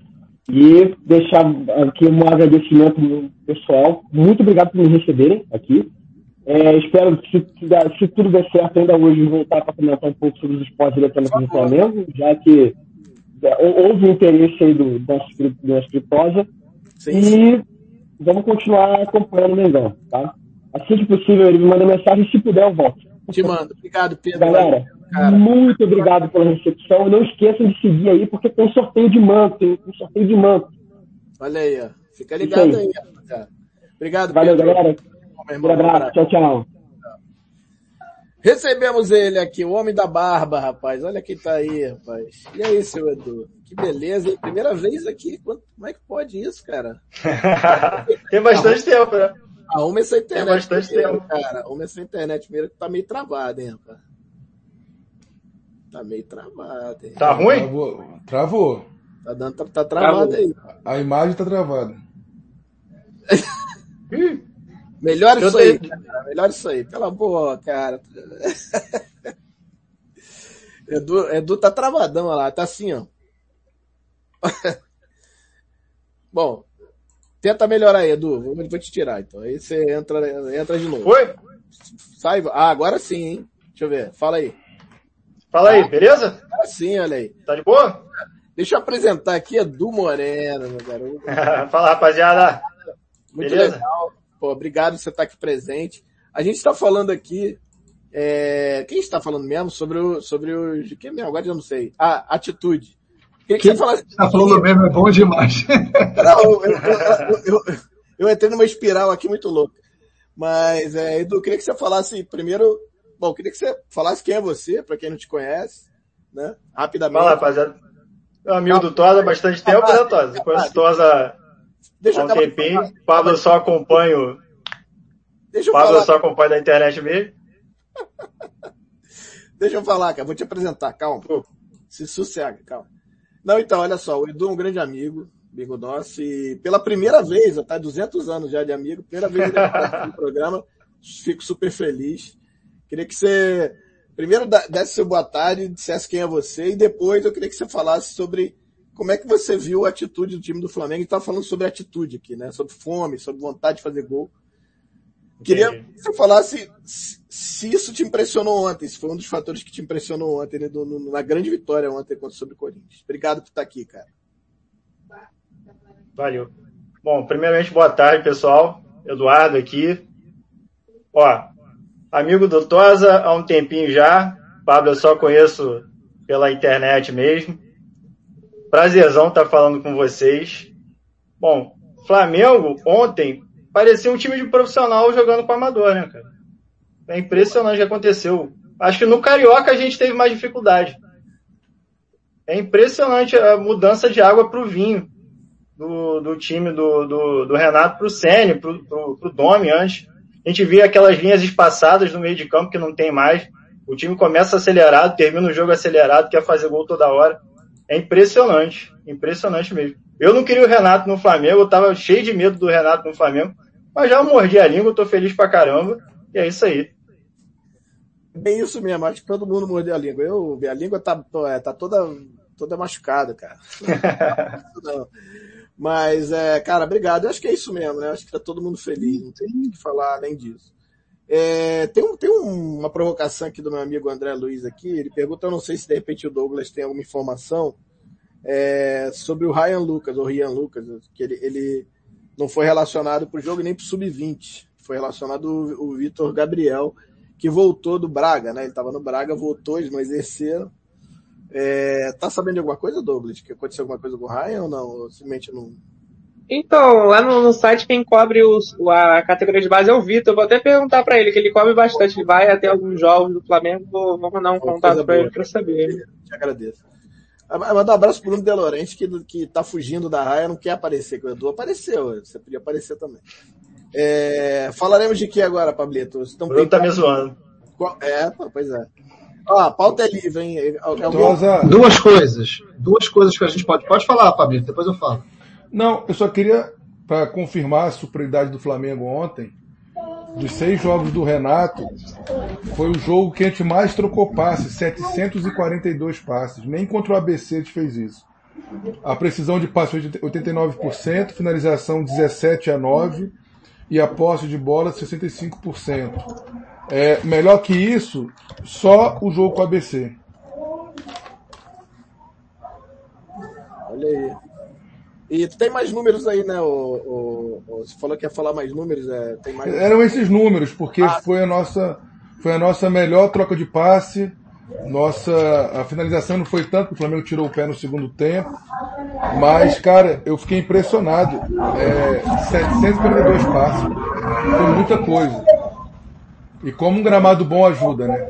E deixar aqui um agradecimento pessoal. Muito obrigado por me receberem aqui. É, espero que, se, se, tudo der certo, ainda hoje voltar para comentar um pouco sobre os esportes eletrônicos do Flamengo, já que é, houve interesse aí do, da, da Escritosa. E vamos continuar acompanhando o Mengão, tá? Assim que possível, ele me manda mensagem, se puder eu volto. Te mando. Obrigado, Pedro. Galera, Cara. muito obrigado pela recepção. Não esqueçam de seguir aí, porque tem sorteio de manto, tem um sorteio de manto. Olha aí, ó. Fica ligado aí, rapaziada. Obrigado, Valeu, Pedro. galera. Um abraço. Tchau, tchau. Recebemos ele aqui, o homem da barba, rapaz. Olha quem tá aí, rapaz. E aí, seu Edu? Que beleza, hein? Primeira vez aqui. Como é que pode isso, cara? [laughs] Tem bastante tempo, né? Arruma essa internet. Tem bastante primeiro, tempo. Cara, arruma essa internet primeiro que tá meio travada, hein, rapaz? Tá meio travada, hein? Tá ruim? Travou. Travou. Tá, dando, tá, tá travado aí. A imagem tá travada. [laughs] Melhor isso aí, cara. Melhor isso aí. Pela boa, cara. [laughs] Edu, Edu tá travadão lá, tá assim, ó. [laughs] Bom, tenta melhorar aí, Edu. Vou, vou te tirar, então. Aí você entra, entra de novo. Foi? Sai. Ah, agora sim, hein? Deixa eu ver. Fala aí. Fala aí, beleza? Ah, sim, olha aí. Tá de boa? Deixa eu apresentar aqui Edu Moreno, meu garoto. [laughs] Fala, rapaziada. Muito beleza? legal. Pô, obrigado por você estar aqui presente. A gente está falando aqui, é... quem está falando mesmo sobre o, sobre o, de quem mesmo? Agora eu não sei. Ah, atitude. Quem que falasse... está falando mesmo é bom demais. [laughs] Não, eu, eu, eu, eu, entrei numa espiral aqui muito louca. Mas, é, Edu, queria que você falasse primeiro, bom, queria que você falasse quem é você, para quem não te conhece, né? Rapidamente. Fala, rapaziada. Meu amigo do Tosa há bastante tempo, né, Tosa? Conheço o Tosa Deixa há um tempinho. Pablo só acompanho. Deixa eu Pablo falar. só acompanha da internet mesmo. [laughs] Deixa eu falar, cara. Vou te apresentar. Calma. Se sossega, calma. Não, então, olha só. O Edu é um grande amigo, amigo nosso. E pela primeira vez, tá 200 anos já de amigo, primeira vez no programa. Fico super feliz. Queria que você primeiro desse seu boa tarde, dissesse quem é você e depois eu queria que você falasse sobre como é que você viu a atitude do time do Flamengo? A gente tá falando sobre atitude aqui, né? Sobre fome, sobre vontade de fazer gol. Queria que você falasse se isso te impressionou ontem, se foi um dos fatores que te impressionou ontem, né? Na grande vitória ontem contra sobre o Corinthians. Obrigado por estar aqui, cara. Valeu. Bom, primeiramente, boa tarde, pessoal. Eduardo aqui. Ó, amigo do Tosa há um tempinho já. Pablo eu só conheço pela internet mesmo. Prazerzão estar falando com vocês. Bom, Flamengo ontem parecia um time de profissional jogando com amador, né, cara? É impressionante o que aconteceu. Acho que no Carioca a gente teve mais dificuldade. É impressionante a mudança de água para o vinho do, do time do, do, do Renato para o Sene, para o Domi antes. A gente via aquelas linhas espaçadas no meio de campo que não tem mais. O time começa acelerado, termina o jogo acelerado, quer fazer gol toda hora. É impressionante, impressionante mesmo. Eu não queria o Renato no Flamengo, eu tava cheio de medo do Renato no Flamengo, mas já mordi a língua, tô feliz pra caramba, e é isso aí. Bem isso mesmo, acho que todo mundo mordeu a língua. Eu, minha língua tá, é, tá toda toda machucada, cara. [laughs] não. Mas, é, cara, obrigado. Eu acho que é isso mesmo, né? Acho que tá todo mundo feliz, não tem o que falar além disso. É, tem um, tem um, uma provocação aqui do meu amigo André Luiz aqui. Ele pergunta, eu não sei se de repente o Douglas tem alguma informação é, sobre o Ryan Lucas, ou Ryan Lucas, que ele, ele não foi relacionado para o jogo nem para o Sub-20. Foi relacionado o, o Vitor Gabriel, que voltou do Braga, né? Ele estava no Braga, voltou, eles não exerceram. É, tá sabendo de alguma coisa, Douglas? Que aconteceu alguma coisa com o Ryan ou não? Ou simplesmente não. Então, lá no, no site quem cobre os, a categoria de base é o Vitor. Vou até perguntar para ele, que ele cobre bastante. Ele vai até alguns jogos do Flamengo. Vou, mandar um contato para ele para saber. Te agradeço. Manda um abraço pro Bruno De Laurenti, que, que tá fugindo da raia, não quer aparecer. O Edu apareceu, você podia aparecer também. É, falaremos de que agora, Pablito? Estão o Bruno tá me zoando. É, pois é. Ó, a pauta é livre, hein? Algum... Duas coisas. Duas coisas que a gente pode. Pode falar, Pablito, depois eu falo. Não, eu só queria, para confirmar a superioridade do Flamengo ontem, dos seis jogos do Renato, foi o jogo que a gente mais trocou passes, 742 passes. Nem contra o ABC a gente fez isso. A precisão de passe 89%, finalização 17 a 9 e a posse de bola 65%. É, melhor que isso, só o jogo com o ABC. Olha aí. E tu tem mais números aí, né? O, o, o, você falou que ia falar mais números. É, tem mais... Eram esses números, porque ah. foi, a nossa, foi a nossa melhor troca de passe. Nossa, a finalização não foi tanto, o Flamengo tirou o pé no segundo tempo. Mas, cara, eu fiquei impressionado. É, 742 passes. Foi muita coisa. E como um gramado bom ajuda, né?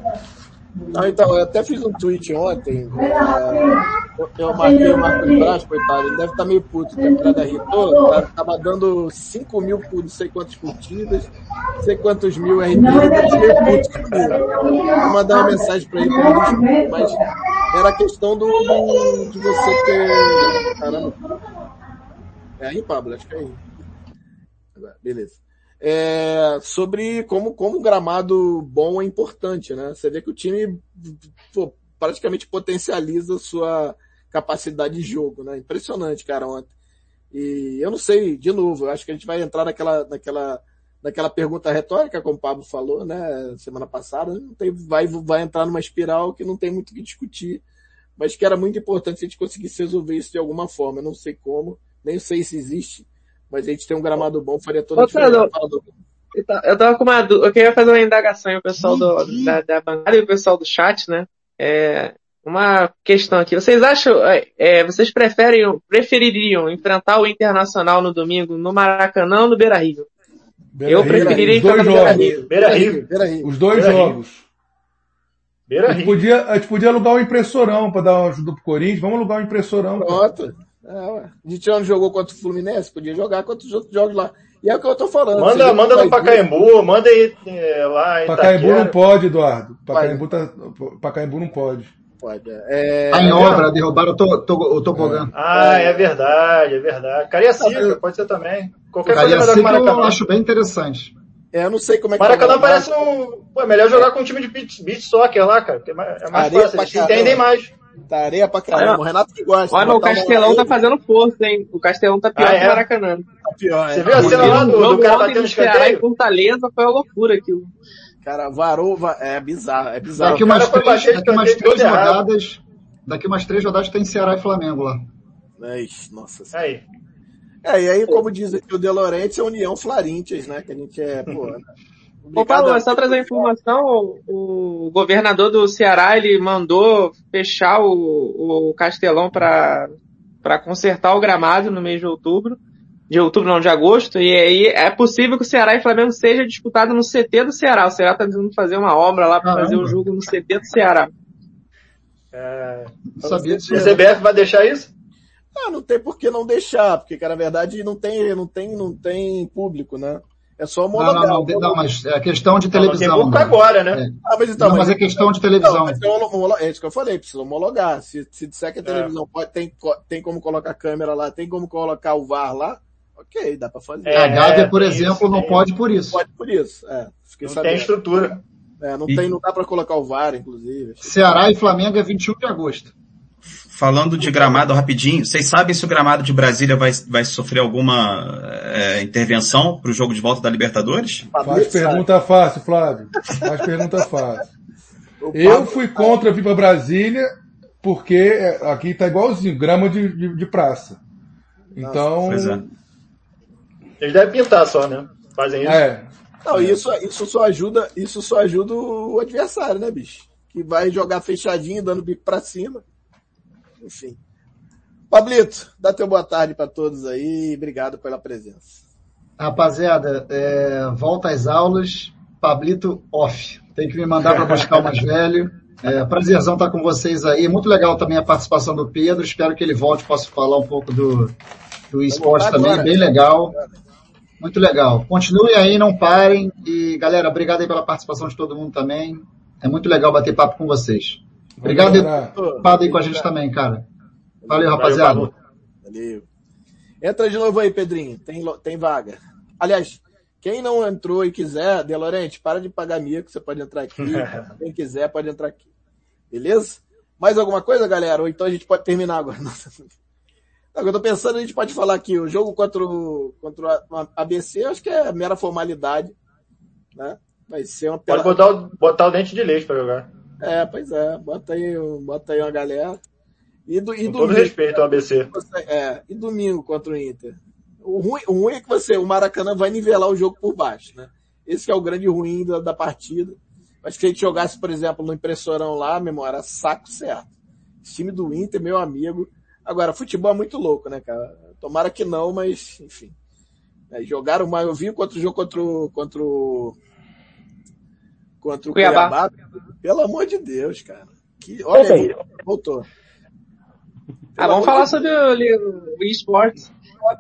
Não, então, eu até fiz um tweet ontem. É, eu, eu marquei o Marcos Braz, coitado, ele deve estar tá meio puto, que a entrada irritou. Tava dando 5 mil por não sei quantas curtidas, não sei quantos mil RT, ele deve meio puto comigo. Vou mandar uma mensagem pra ele, mas era a questão do, do, de você ter. Caramba. É aí, Pablo, acho que é aí. Beleza é, sobre como, como um gramado bom é importante, né? Você vê que o time pô, praticamente potencializa a sua capacidade de jogo, né? Impressionante, cara, ontem. E eu não sei, de novo, eu acho que a gente vai entrar naquela, naquela, naquela pergunta retórica, como o Pablo falou, né, semana passada, não tem, vai, vai entrar numa espiral que não tem muito o que discutir, mas que era muito importante se a gente conseguisse resolver isso de alguma forma. Eu não sei como, nem sei se existe mas a gente tem um gramado bom, faria toda a diferença. Eu tava com uma dúvida, eu queria fazer uma indagação o pessoal do, da, da bancada e o pessoal do chat, né? É, uma questão aqui. Vocês acham, é, é vocês preferem, prefeririam enfrentar o Internacional no domingo no Maracanã ou no Beira Rio? Beira eu preferiria enfrentar no Beira Rio. Beira Rio. Beira Rio. Os dois Beira jogos. Beira Rio. A gente podia, a gente podia alugar um impressorão para dar uma ajuda pro Corinthians. Vamos alugar um impressorão. Pronto. É, a gente não jogou contra o Fluminense, podia jogar contra os outros jogos lá. E é o que eu tô falando. Manda, manda no Pacaembu, manda aí é, lá em Pacaembu Itaquera. não pode, Eduardo. Pacaembu, tá, Pacaembu não pode. Pode. É, tá em obra, derrubaram o, to, to, o tobogã. É. Ah, é verdade, é verdade. Cariacica, pode ser também. Qualquer coisa melhor que eu acho bem interessante. É, eu não sei como é que Maracanã é parece um. Pô, é melhor jogar com um time de beach, beach soccer lá, cara. é mais, é mais fácil, eles entendem mais. Tá areia pra caramba. O Renato que gosta. Olha, o Castelão tá fazendo força, hein? O Castelão tá pior ah, é? que o Maracanã. Tá pior, é. Você viu a cena lá do, do cara batendo Ceará em Fortaleza foi uma loucura aquilo. Cara, varou, é bizarro, é bizarro. Daqui umas três, daqui umas três rodadas, daqui umas três rodadas tem Ceará e Flamengo lá. Ixi, nossa senhora. Aí. É, e aí, como diz aqui o De Laurenti, é União Flarintes, né? Que a gente é, pô, [laughs] Ô Paulo, é só trazer informação, o, governador do Ceará, ele mandou fechar o, o Castelão para consertar o gramado no mês de outubro, de outubro não, de agosto, e aí é possível que o Ceará e Flamengo seja disputado no CT do Ceará. O Ceará está tentando fazer uma obra lá para fazer o um jogo no CT do Ceará. É, sabia disso. A CBF vai deixar isso? Ah, não tem por que não deixar, porque, cara, na verdade não tem, não tem, não tem público, né? É só homologar. Não, não, não, mas é questão de televisão. Não, agora, né? É. Ah, mas então. Não, mas, mas é questão de televisão. Não, é isso que eu falei, precisa homologar. Se, se disser que a é. televisão é. pode, tem, tem como colocar câmera lá, tem como colocar o VAR lá, ok, dá pra fazer. É, a Gávea, por exemplo, isso, não pode por isso. Pode por isso, é. Fiquei não sabendo. tem estrutura. É, não, e... tem, não dá pra colocar o VAR, inclusive. Ceará e Flamengo é 21 de agosto. falando de gramado rapidinho, vocês sabem se o gramado de Brasília vai, vai sofrer alguma é, intervenção para o jogo de volta da Libertadores? Faz pergunta fácil, Flávio. Faz pergunta fácil. [laughs] Eu fui contra vir para Brasília porque aqui tá igualzinho, grama de, de, de praça. Então. Pois é. Eles devem pintar só, né? Fazem isso. É. Não, isso, isso só ajuda, isso só ajuda o adversário, né, bicho? Que vai jogar fechadinho, dando bico pra cima. Enfim. Pablito, dá teu boa tarde para todos aí. Obrigado pela presença. Rapaziada, é, volta às aulas. Pablito off. Tem que me mandar para buscar o mais velho. É, prazerzão estar com vocês aí. Muito legal também a participação do Pedro. Espero que ele volte. Posso falar um pouco do, do esporte também. Agora. Bem legal. Muito legal. Continuem aí, não parem. E galera, obrigado aí pela participação de todo mundo também. É muito legal bater papo com vocês. Obrigado por participado aí com a gente também, cara. Valeu, rapaziada. Valeu. Entra de novo aí, Pedrinho. Tem, tem vaga. Aliás, quem não entrou e quiser, De Laurenti, para de pagar mico, você pode entrar aqui. [laughs] Quem quiser, pode entrar aqui. Beleza? Mais alguma coisa, galera? Ou então a gente pode terminar agora. [laughs] eu tô pensando, a gente pode falar aqui, o jogo contra o, contra o ABC, acho que é mera formalidade, né? Vai ser uma Pode botar o, botar o dente de leite para jogar. É, pois é, bota aí, bota aí uma galera. E, do, e Com domingo, todo respeito ao ABC. É, e domingo contra o Inter. O ruim, o ruim é que você, o Maracanã vai nivelar o jogo por baixo, né? Esse é o grande ruim da, da partida. Mas se a gente jogasse, por exemplo, no impressorão lá, memória, saco certo. Esse time do Inter, meu amigo, Agora, futebol é muito louco, né, cara? Tomara que não, mas, enfim. É, jogaram mais, eu vi contra o jogo contra o, contra o, contra o Cuiabá. Cuiabá. Pelo amor de Deus, cara. Que, olha aí, voltou. Ah, vamos falar de... sobre o, o esportes.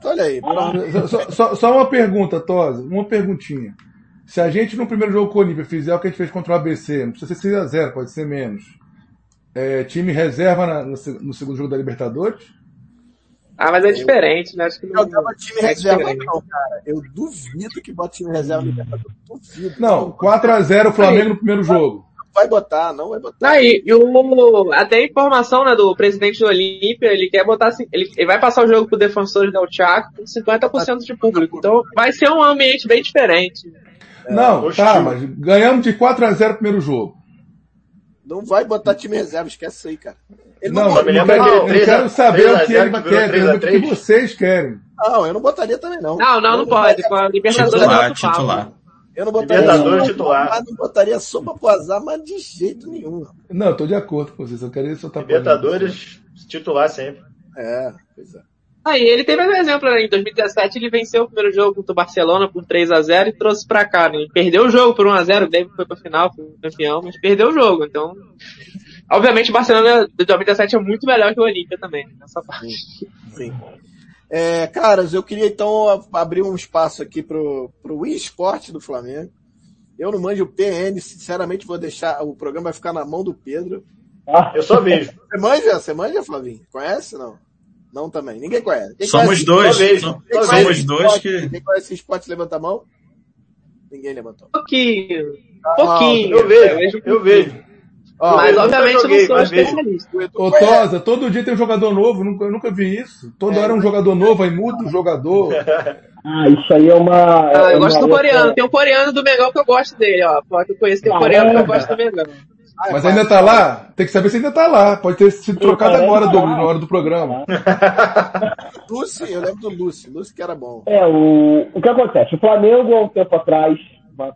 Olha aí. Ah, só, só, só, uma pergunta, Tosa, uma perguntinha. Se a gente no primeiro jogo com o Olímpia fizer o que a gente fez contra o ABC, não precisa ser 6x0, pode ser menos é, time reserva na, no, no, segundo jogo da Libertadores? Ah, mas é diferente, né? Acho que não. Eu time é reserva, diferente. não, cara. Eu duvido que bote time reserva no Libertadores. Duvido. Não, 4x0 o Flamengo Aí, no primeiro jogo. Vai botar, não vai botar. Não, e, o, até a informação né, do presidente do Olímpia, ele quer botar assim, ele, ele vai passar o jogo pro Defensores da Chaco com 50% de público. Então vai ser um ambiente bem diferente. Não, é, tá, mas ganhamos de 4x0 o primeiro jogo. Não vai botar time reserva, esquece isso aí, cara. Ele não, não, eu, quero, eu quero saber o que ele quer, o que vocês querem. Não, eu não botaria também não. Não, não, não pode. Com a Libertadores titular, titular. Eu não botaria Libertadores titular. Mas não botaria sopa pro azar, mas de jeito nenhum. Não, eu tô de acordo com vocês. Eu queria soltar Libertadores titular sempre. É, pois é. Aí ele teve um exemplo, né? Em 2017 ele venceu o primeiro jogo contra o Barcelona por 3 a 0 e trouxe pra cá, né? Ele perdeu o jogo por 1 a 0 o David foi pra final, foi campeão, mas perdeu o jogo, então... Obviamente o Barcelona de 2017 é muito melhor que o Olímpia também, nessa parte. Sim. É, caras, eu queria então abrir um espaço aqui pro, pro eSport do Flamengo. Eu não manjo o PN, sinceramente vou deixar, o programa vai ficar na mão do Pedro. Ah, eu só vejo. Você manja? Você manja, Flavinho? Conhece, não? Não também. Ninguém conhece. Quem somos conhece dois. somos dois que. Quem conhece esporte, levanta a mão. Ninguém levantou. Pouquinho. Um pouquinho. Eu vejo. Eu vejo. Oh, mas obviamente eu não sou especialista. Ô Tosa, todo dia tem um jogador novo, nunca, eu nunca vi isso. Toda é, hora é um jogador novo, aí muda o jogador. [laughs] Ah, isso aí é uma. Ah, é eu gosto do coreano. Tem um coreano do Mengão que eu gosto dele, ó. Pode conhecer tem um coreano que eu gosto do Mengão. Mas ainda tá lá? Tem que saber se ainda tá lá. Pode ter sido trocado agora do, na hora do programa. [laughs] Lucy, eu lembro do Lucy. Lucy que era bom. É, o, o que acontece? O Flamengo, há um tempo atrás,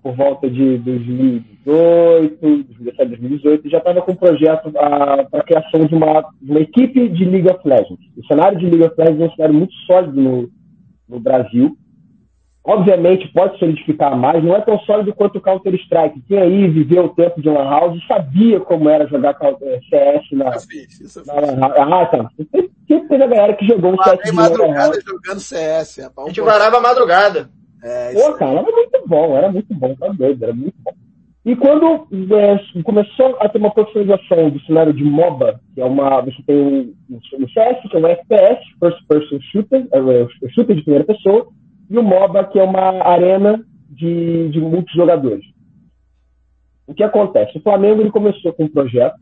por volta de 2018, 2017, 2018, já estava com um projeto para a criação de uma, de uma equipe de League of Legends. O cenário de League of Legends é um cenário muito sólido no, no Brasil. Obviamente pode solidificar mais, não é tão sólido quanto o Counter-Strike. Quem aí viveu o tempo de Lan House sabia como era jogar CS na. Eu fiz, eu fiz. Na, ah, tá. Sempre teve a galera que jogou um CS madrugada jogando CS, rapaz. A gente varava a madrugada. É, Pô, cara, era muito bom, era muito bom, tá doido, era muito bom. E quando é, começou a ter uma profissionalização do cenário de MOBA, que é uma. Você tem o, o CS, que é um FPS, First Person Shooter, é o shooter de primeira pessoa, e o MOBA, que é uma arena de, de multijogadores. O que acontece? O Flamengo ele começou com um projeto,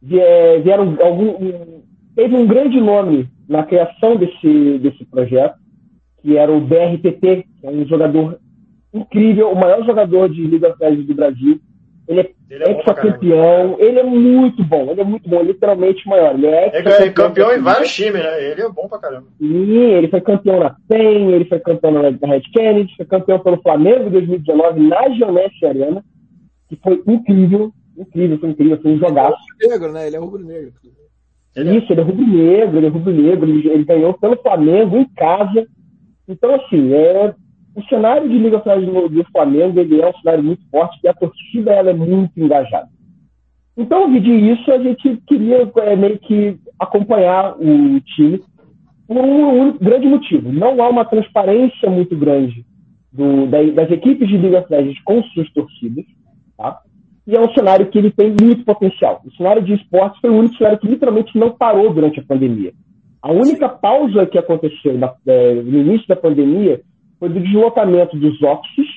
vieram algum, teve um grande nome na criação desse, desse projeto, que era o BRTT, que é um jogador incrível, o maior jogador de Liga Legends do Brasil. Ele é, ele é ex-campeão, ele é muito bom, ele é muito bom, literalmente maior. Ele é, é campeão em vários times, né? Ele é bom pra caramba. Sim, ele foi campeão na PEN, ele foi campeão na Red Kennedy, foi campeão pelo Flamengo em 2019 na Geonesse Arena, que foi incrível, incrível, foi incrível, foi um jogaço. Ele é rubro-negro, né? Ele é rubro-negro. Isso, ele é rubro-negro, ele é rubro-negro, ele, ele ganhou pelo Flamengo em casa. Então, assim, é, o cenário de Liga do, do Flamengo ele é um cenário muito forte e a torcida ela é muito engajada. Então, de isso, a gente queria é, meio que acompanhar o time por um, um, grande motivo. Não há uma transparência muito grande do, das equipes de Liga of com suas torcidas, tá? E é um cenário que ele tem muito potencial. O cenário de esportes foi o único cenário que literalmente não parou durante a pandemia. A única pausa que aconteceu na, é, no início da pandemia foi do deslocamento dos offices,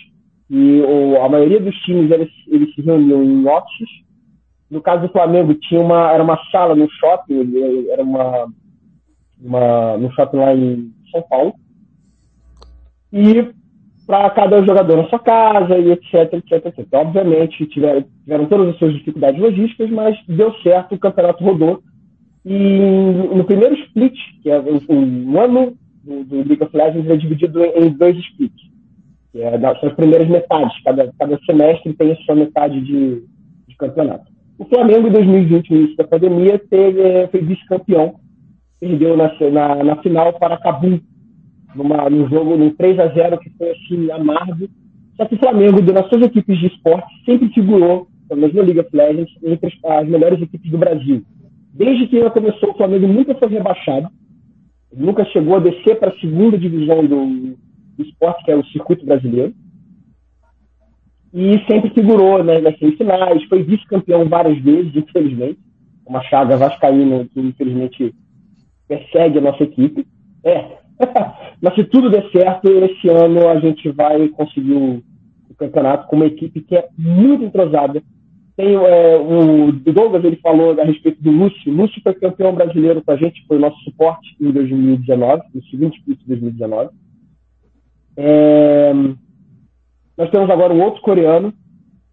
e ou, a maioria dos times eles, eles se reuniam em offices. No caso do Flamengo, tinha uma, era uma sala no shopping, era uma, uma, no shopping lá em São Paulo. E para cada jogador na sua casa e etc, etc, etc. Então, obviamente, tiveram, tiveram todas as suas dificuldades logísticas, mas deu certo, o campeonato rodou. E no primeiro split, que é um ano do, do League of Legends é dividido em, dois splits. É, são as primeiras metades. Cada, cada semestre tem a sua metade de, de campeonato. O Flamengo, em 2020, no início da pandemia, teve, é, foi vice-campeão. Perdeu na, na, na, final para Cabum, numa, num jogo num 3 a 0 que foi assim, amargo. Só que o Flamengo, nas suas equipes de esporte, sempre figurou, pelo menos na League of entre as, as melhores equipes do Brasil. Desde que ela começou, o Flamengo nunca foi rebaixado nunca chegou a descer para a segunda divisão do, do, esporte, que é o circuito brasileiro. E sempre figurou né, nas semifinais, foi vice-campeão várias vezes, infelizmente. Uma chaga vascaína que, infelizmente, persegue a nossa equipe. É, [laughs] mas se tudo der certo, esse ano a gente vai conseguir o, o campeonato com uma equipe que é muito entrosada, tem é, o Douglas, ele falou a respeito do Lúcio. Lúcio foi campeão brasileiro com a gente, foi nosso suporte em 2019, no seguinte split de 2019. É, nós temos agora um outro coreano,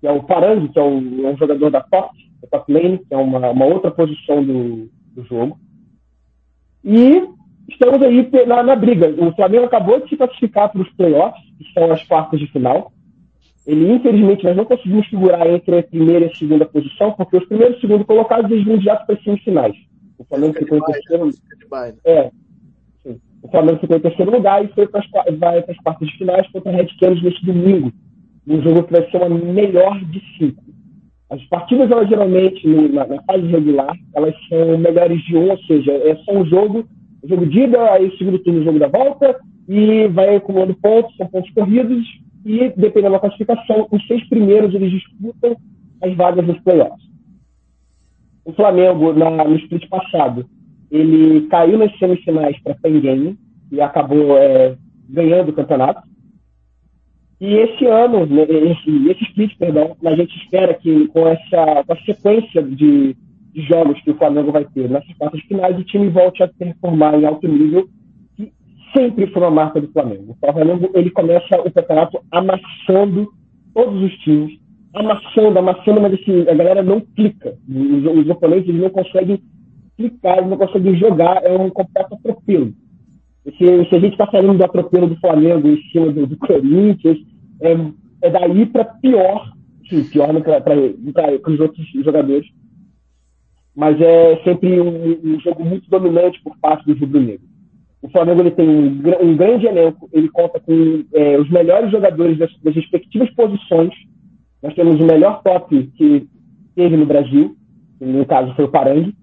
que é o Parang, que é, é um jogador da top, da top lane, que é uma, uma outra posição do, do jogo. E estamos aí na, na briga. O Flamengo acabou de se classificar para os playoffs, que são as quartas de final. Ele, infelizmente, nós não conseguimos figurar entre a primeira e a segunda posição, porque os primeiros e segundo colocados eles vão direto para as semifinais. O Flamengo ficou em terceiro lugar. É, sim. O Flamengo ficou em terceiro lugar e foi para as, vai para as quartas de finais contra a Red Canids neste domingo. Um jogo que vai ser uma melhor de cinco. As partidas, elas geralmente, na, na, fase regular, elas são melhores de um, ou seja, é só um jogo, jogo de ida, aí o segundo turno, o jogo da volta, e vai acumulando pontos, são pontos corridos, e, dependendo da classificação, os seis primeiros eles disputam as vagas nos playoffs. O Flamengo, na, no split passado, ele caiu nas semifinais para Penguin e acabou é, ganhando o campeonato. E esse ano, né, esse, esse split, perdão, a gente espera que com essa com a sequência de, de jogos que o Flamengo vai ter nessas quartas finais, o time volte a performar em alto nível sempre foi uma marca do Flamengo. O Flamengo ele começa o campeonato amassando todos os times, amassando, amassando, mas assim, a galera não clica. Os, os oponentes não conseguem clicar, não conseguem jogar, é um completo atropelo. Se, se a gente está falando do atropelo do Flamengo em cima do, do Corinthians, é, é daí para pior, sim, pior para os outros jogadores. Mas é sempre um, um jogo muito dominante por parte do rubro-negro. O Flamengo ele tem um, um grande elenco, ele conta com é, os melhores jogadores das, das, respectivas posições. Nós temos o melhor top que teve no Brasil, no caso foi o Parangue.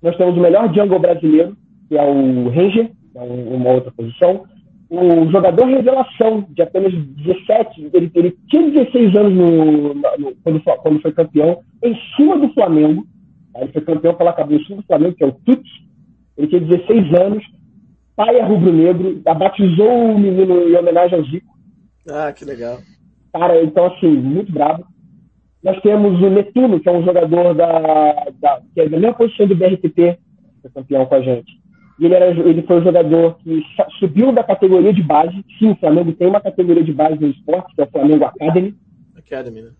Nós temos o melhor jungle brasileiro, que é o Ranger, é uma outra posição. O jogador revelação, de apenas 17, ele, ele tinha 16 anos no, no, quando, quando foi campeão, em cima do Flamengo. Ele foi campeão pela cabeça do Flamengo, que é o Tuts. Ele tinha 16 anos, pai é rubro-negro, batizou o menino em homenagem ao Zico. Ah, que legal. Cara, então assim, muito bravo. Nós temos o Netuno, que é um jogador da, da, que é da mesma posição do BRTT, ser campeão com a gente. E ele, era, ele foi o jogador que subiu da categoria de base. Sim, o Flamengo tem uma categoria de base no esporte, que é o Flamengo Academy. Academy, né?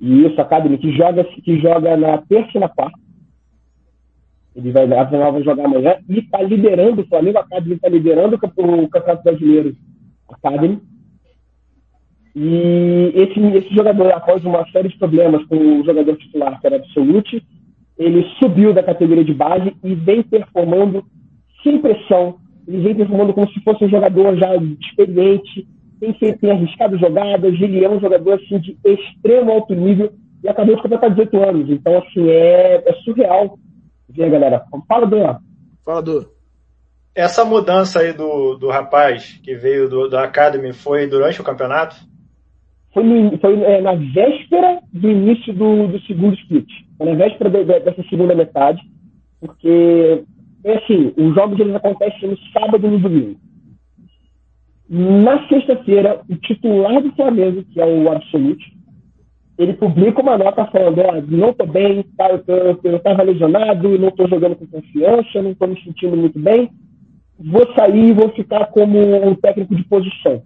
Isso, Academy, que joga, que joga na terça e na quarta. Ele vai, Arsenal vai jogar amanhã e está liderando, o Flamengo Academy está liderando o Campeonato Brasileiro Academy. E esse, esse jogador, após uma série de problemas com o jogador titular, que era Absolute, ele subiu da categoria de base e vem performando sem pressão. Ele vem performando como se fosse um jogador já experiente, tem, tem arriscado jogadas, ele é um jogador assim, de extremo alto nível e acabou de completar 18 anos. Então, assim, é, é surreal ver, galera. Fala, do Fala, Du. Essa mudança aí do, do rapaz que veio do, do Academy foi durante o campeonato? Foi, no, foi é, na véspera do início do, do segundo split. Foi na véspera de, de, dessa segunda metade, porque é assim, os jogos eles acontecem no sábado e no domingo. Na sexta-feira, o titular do Flamengo, que é o Absolute, ele publica uma nota falando, ó, não tô bem, tá, eu, tô, eu tava lesionado, não tô jogando com confiança, não tô me sentindo muito bem, vou sair e vou ficar como um técnico de posição.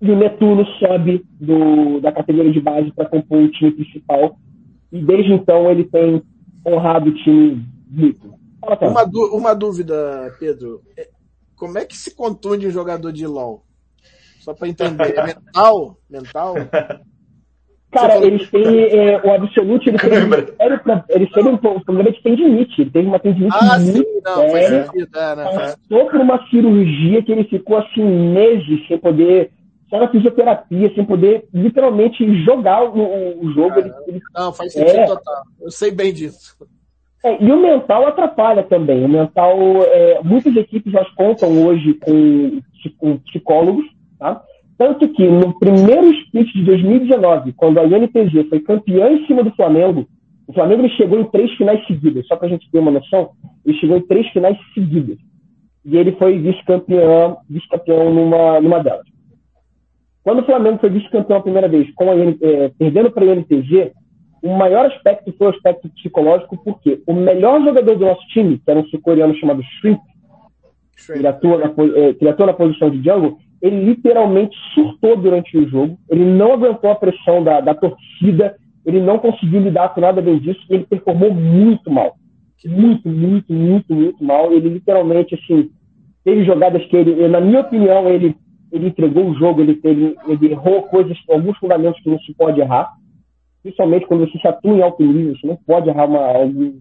E o Netuno sobe do, da categoria de base para compor o time principal, e desde então ele tem honrado o time rico. Uma, uma dúvida, Pedro. É, como é que se contunde um jogador de LoL? Só para entender. É mental? Mental? [laughs] Cara, eles têm é, o Absolute, ele tem, eles têm um problema de tendinite. Ele teve uma tendinite ah, muito sim, não, séria. É, né? Passou por uma cirurgia que ele ficou assim meses sem poder, só na fisioterapia, sem poder literalmente jogar o, o jogo. Ele, ele, não, faz sentido é, total. Eu sei bem disso. É, e o mental atrapalha também. O mental, é, muitas equipes já contam hoje com, com psicólogos, tá? Tanto que no primeiro split de 2019, quando a INTG foi campeã em cima do Flamengo, o Flamengo ele chegou em três finais seguidas. Só para a gente ter uma noção, ele chegou em três finais seguidas. E ele foi vice-campeão vice-campeão numa, numa delas. Quando o Flamengo foi vice-campeão a primeira vez, com a, é, perdendo para a INTG, o maior aspecto foi o aspecto psicológico, porque o melhor jogador do nosso time, que era um sul-coreano chamado Shrimp, que atua na, é, que atua na posição de jungle, ele literalmente surtou durante o jogo, ele não aguentou a pressão da, da torcida, ele não conseguiu lidar com nada bem disso, e ele performou muito mal. Muito, muito, muito, muito mal. Ele literalmente, assim, teve jogadas que ele, na minha opinião, ele, ele entregou o jogo, ele, ele, ele errou coisas, alguns fundamentos que não se pode errar. Principalmente quando você se atua em alto nível, você não pode errar uma, alguns,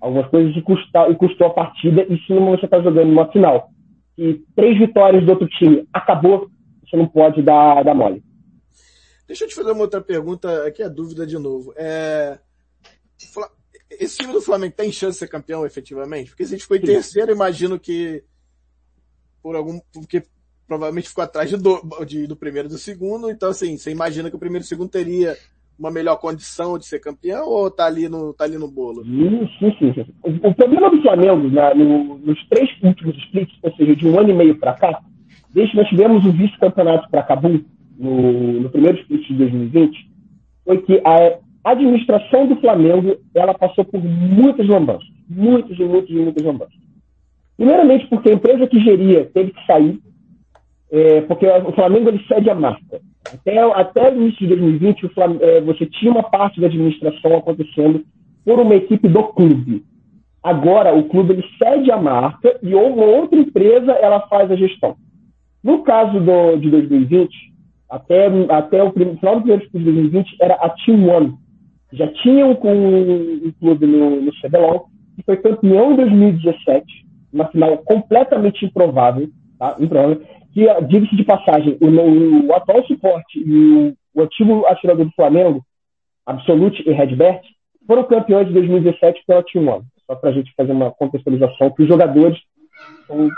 algumas coisas e, custar, e custou a partida, e se você está jogando uma final e três vitórias do outro time acabou, você não pode dar, dar mole. Deixa eu te fazer uma outra pergunta, aqui é dúvida de novo. É... Esse time do Flamengo tem chance de ser campeão efetivamente? Porque se a gente foi terceiro, imagino que por algum. Porque provavelmente ficou atrás do, do primeiro e do segundo, então assim, você imagina que o primeiro e o segundo teria uma melhor condição de ser campeão ou tá ali no, tá ali no bolo? Sim, sim. O, o problema do Flamengo né, no, nos três últimos splits, ou seja, de um ano e meio para cá, desde que nós tivemos o vice-campeonato para Cabum no, no primeiro split de 2020, foi que a administração do Flamengo ela passou por muitas lambanças. Muitas e muitas e muitas lambanças. Primeiramente porque a empresa que geria teve que sair, é, porque o Flamengo ele cede a marca. Até, até o início de 2020, é, você tinha uma parte da administração acontecendo por uma equipe do clube. Agora, o clube ele cede a marca e uma outra empresa ela faz a gestão. No caso do, de 2020, até, até o final do primeiro de 2020, era a Team One. Já tinha um, um clube no, no CBLOL, que foi campeão em 2017, uma final completamente improvável, tá? improvável que, diga-se de passagem, o, o, atual suporte e o, o antigo atirador do Flamengo, Absolute e Redbert, foram campeões de 2017 pela Team One. Só para a gente fazer uma contextualização, que os jogadores estão,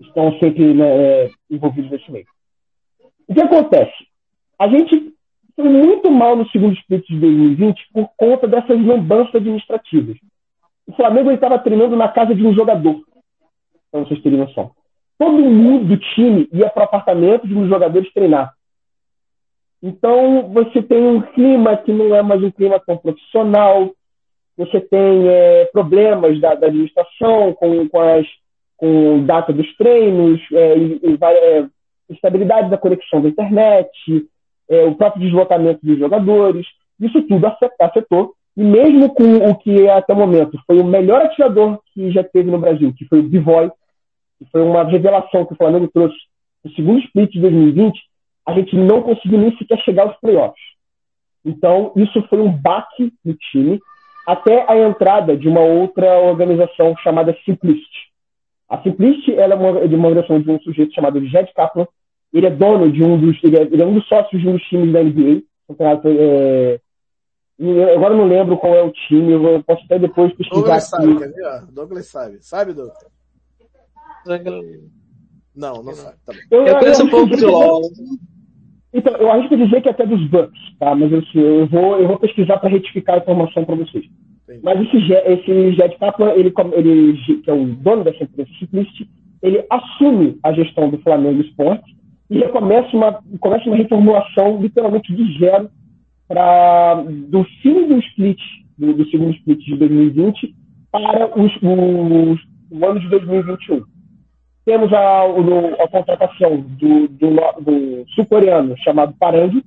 estão sempre né, é, envolvidos nesse meio. O que acontece? A gente foi muito mal no segundo split de 2020 por conta dessas lambanças administrativas. O Flamengo estava treinando na casa de um jogador, para vocês terem noção todo mundo do time ia para o apartamento de jogadores treinar. Então, você tem um clima que não é mais um clima tão profissional, você tem é, problemas da, da, administração com, com, as, com data dos treinos, é, e, e, é, estabilidade da conexão da internet, é, o próprio deslocamento dos jogadores. Isso tudo afetou. E mesmo com o que até o momento foi o melhor atirador que já teve no Brasil, que foi o Bivoy, foi uma revelação que o Flamengo trouxe no segundo split de 2020, a gente não conseguiu nem sequer chegar aos playoffs. Então, isso foi um baque no time, até a entrada de uma outra organização chamada Simplist. A Simplist ela é uma, de uma organização de um sujeito chamado Jed Kaplan. Ele é dono de um dos, ele é, ele é um dos sócios de um dos times da NBA. É, agora não lembro qual é o time, eu posso até depois pesquisar. Douglas aqui. sabe, quer ver? Douglas sabe. Sabe, Douglas? Não, não sabe. Tá eu, eu conheço um pouco de LOL. Então, eu acho que dizer que é até dos Bucks, tá? Mas eu, eu, vou, eu vou pesquisar para retificar a informação para vocês. Entendi. Mas esse, esse Jet Kaplan, ele, ele, que é o dono dessa empresa Ciclist, ele assume a gestão do Flamengo Esporte e começa uma, começa uma reformulação literalmente de zero para do fim do split, do, do, segundo split de 2020 para os, os, o ano de 2021. Temos a, a contratação do, do, do sul-coreano chamado Parang,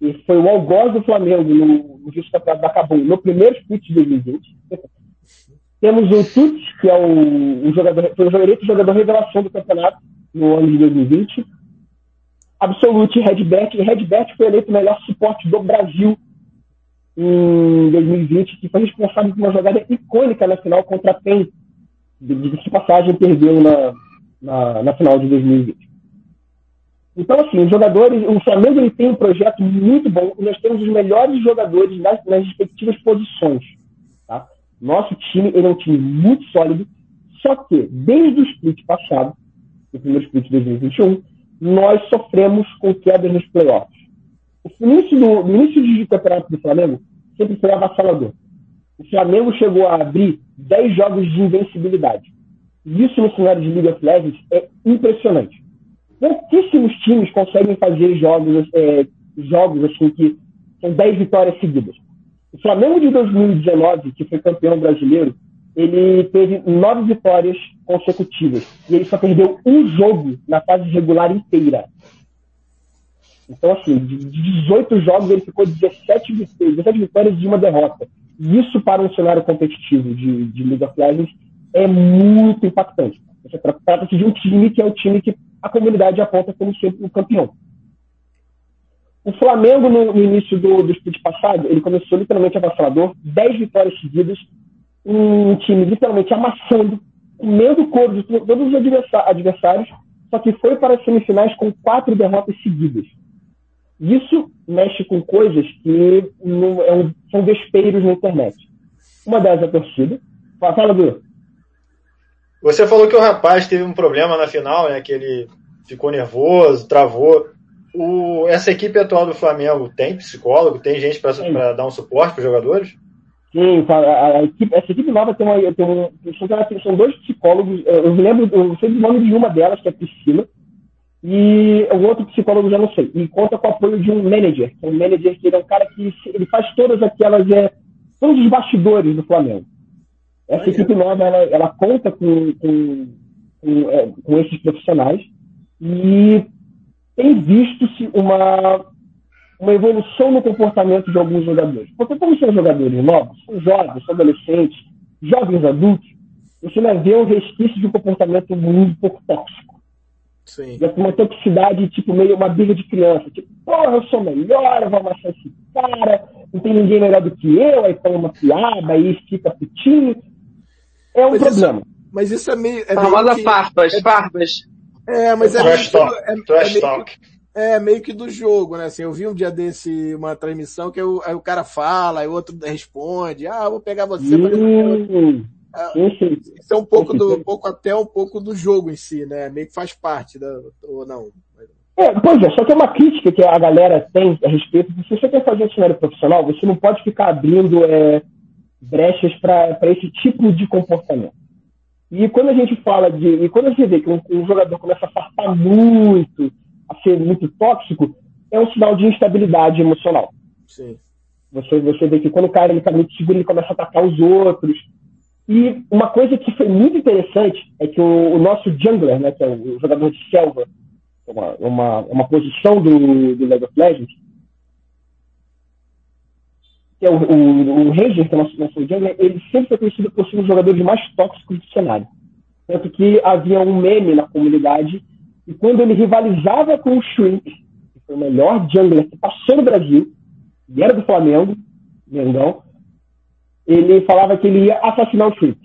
que foi o algoz do Flamengo no, no campeonato da Cabum no primeiro split de 2020. Temos o Tuts, que é o, o jogador, foi o jogador, jogador revelação do campeonato no ano de 2020. Absolute Redbet. Redbet foi eleito o melhor suporte do Brasil em 2020, que foi responsável por uma jogada icônica na final contra a PEN. De, de passagem, perdeu na, na, na final de 2020. Então, assim, os jogadores, o Flamengo ele tem um projeto muito bom e nós temos os melhores jogadores nas, nas respectivas posições. Tá? Nosso time ele é um time muito sólido, só que desde o split passado, o primeiro split de 2021, nós sofremos com quedas nos playoffs. O início do, no início de campeonato do Flamengo sempre foi avassalador. O Flamengo chegou a abrir 10 jogos de invencibilidade. Isso no cenário de League of Legends é impressionante. Pouquíssimos times conseguem fazer jogos, é, jogos assim que são 10 vitórias seguidas. O Flamengo de 2019, que foi campeão brasileiro, ele teve nove vitórias consecutivas. E ele só perdeu um jogo na fase regular inteira. Então, assim, de 18 jogos, ele ficou 17, 17 vitórias e uma derrota. Isso para um cenário competitivo de, de League of Legends é muito impactante. Você trata-se de um time que é o time que a comunidade aponta como sempre o campeão. O Flamengo, no, início do, do split passado, ele começou literalmente avassalador, 10 vitórias seguidas, um time literalmente amassando, comendo o couro de todos os adversários, só que foi para as semifinais com quatro derrotas seguidas. Isso mexe com coisas que não, é um, são vespeiros na internet. Uma delas é a torcida. Fala, fala você falou que o rapaz teve um problema na final, né? Que ele ficou nervoso, travou. O, essa equipe atual do Flamengo tem psicólogo? Tem gente para dar um suporte para os jogadores? Sim, a, a equipe, essa equipe nova tem, uma, tem um, são dois psicólogos. Eu me lembro, eu sei o nome de uma delas, que é a Priscila, e o outro psicólogo já não sei. E conta com o apoio de um manager, é um manager que ele é um cara que ele faz todas aquelas, é, todos os bastidores do Flamengo. Essa equipe nova, ela, ela conta com, com, com, é, com esses profissionais e tem visto-se uma, uma evolução no comportamento de alguns jogadores. Porque como são jogadores novos, são jovens, são adolescentes, jovens adultos, você vai ver um resquício de um comportamento muito pouco tóxico. Sim. Uma toxicidade, tipo, meio uma briga de criança. Tipo, porra, eu sou melhor, eu vou amassar esse cara, não tem ninguém melhor do que eu, aí toma uma piada, aí fica putinho. É um mas problema. Isso, mas isso é meio. É Famosa meio farpas, é, farpas. É, mas é, meio, talk, é, é, meio que, é meio que do jogo, né? Assim, eu vi um dia desse uma transmissão que eu, aí o cara fala, aí o outro responde, ah, vou pegar você hum, pra Isso é um pouco do, um pouco até um pouco do jogo em si, né? Meio que faz parte da, ou não. É, pois é, só que é uma crítica que a galera tem a respeito de se você quer fazer um cenário profissional, você não pode ficar abrindo é, brechas para esse tipo de comportamento. E quando a gente fala de. E quando a gente vê que um, um, jogador começa a fartar muito, a ser muito tóxico, é um sinal de instabilidade emocional. Sim. Você, você vê que quando o cara ele tá muito seguro, ele começa a atacar os outros. E uma coisa que foi muito interessante é que o, o nosso jungler, né, que é o, jogador de selva, uma, uma, uma posição do, do League of Legends, que é o, o, o Ranger, que é o nosso, nosso jungler, ele sempre foi conhecido por ser um dos jogadores mais tóxicos do cenário. Tanto que havia um meme na comunidade, e quando ele rivalizava com o Shrink, que foi o melhor jungler que passou no Brasil, e era do Flamengo, Mengão, ele falava que ele ia assassinar o Shrink.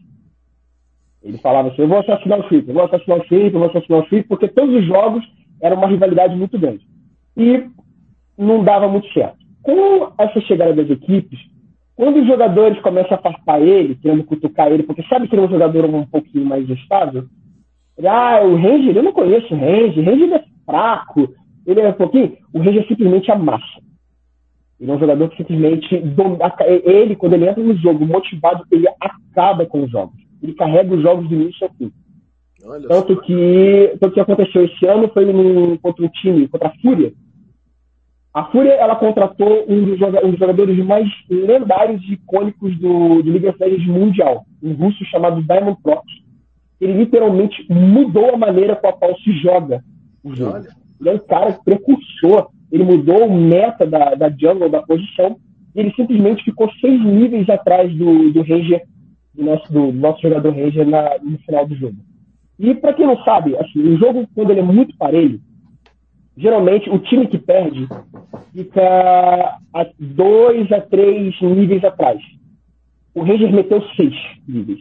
Ele falava assim, eu vou assassinar o Shrink, eu vou assassinar o Shrink, eu vou assassinar o Shrink, porque todos os jogos eram uma rivalidade muito grande. E não dava muito certo. Com essa chegada das equipes, quando os jogadores começam a farpar ele, querendo cutucar ele, porque sabe que ele é um jogador um pouquinho mais estável, ele, ah, o Ranger, eu não conheço o Ranger, o Ranger é fraco, ele é um pouquinho, o Ranger simplesmente amassa. Ele é um jogador que simplesmente. Ele, quando ele entra no jogo motivado, ele acaba com os jogos. Ele carrega os jogos do início ao fim. Olha tanto que, tanto que aconteceu esse ano foi num, contra um time, contra a Fúria. A Fúria ela contratou um dos, jogadores mais lendários e icônicos do, do League of Legends mundial, um russo chamado Diamond Prox. Ele literalmente mudou a maneira com a qual se joga o jogo. Olha. Ele é um cara precursor ele mudou o meta da, da jungle, da posição, e ele simplesmente ficou seis níveis atrás do, do Ranger, do nosso, do nosso jogador Ranger na, no final do jogo. E para quem não sabe, assim, o jogo, quando ele é muito parelho, geralmente o time que perde fica a dois a três níveis atrás. O Ranger meteu seis níveis.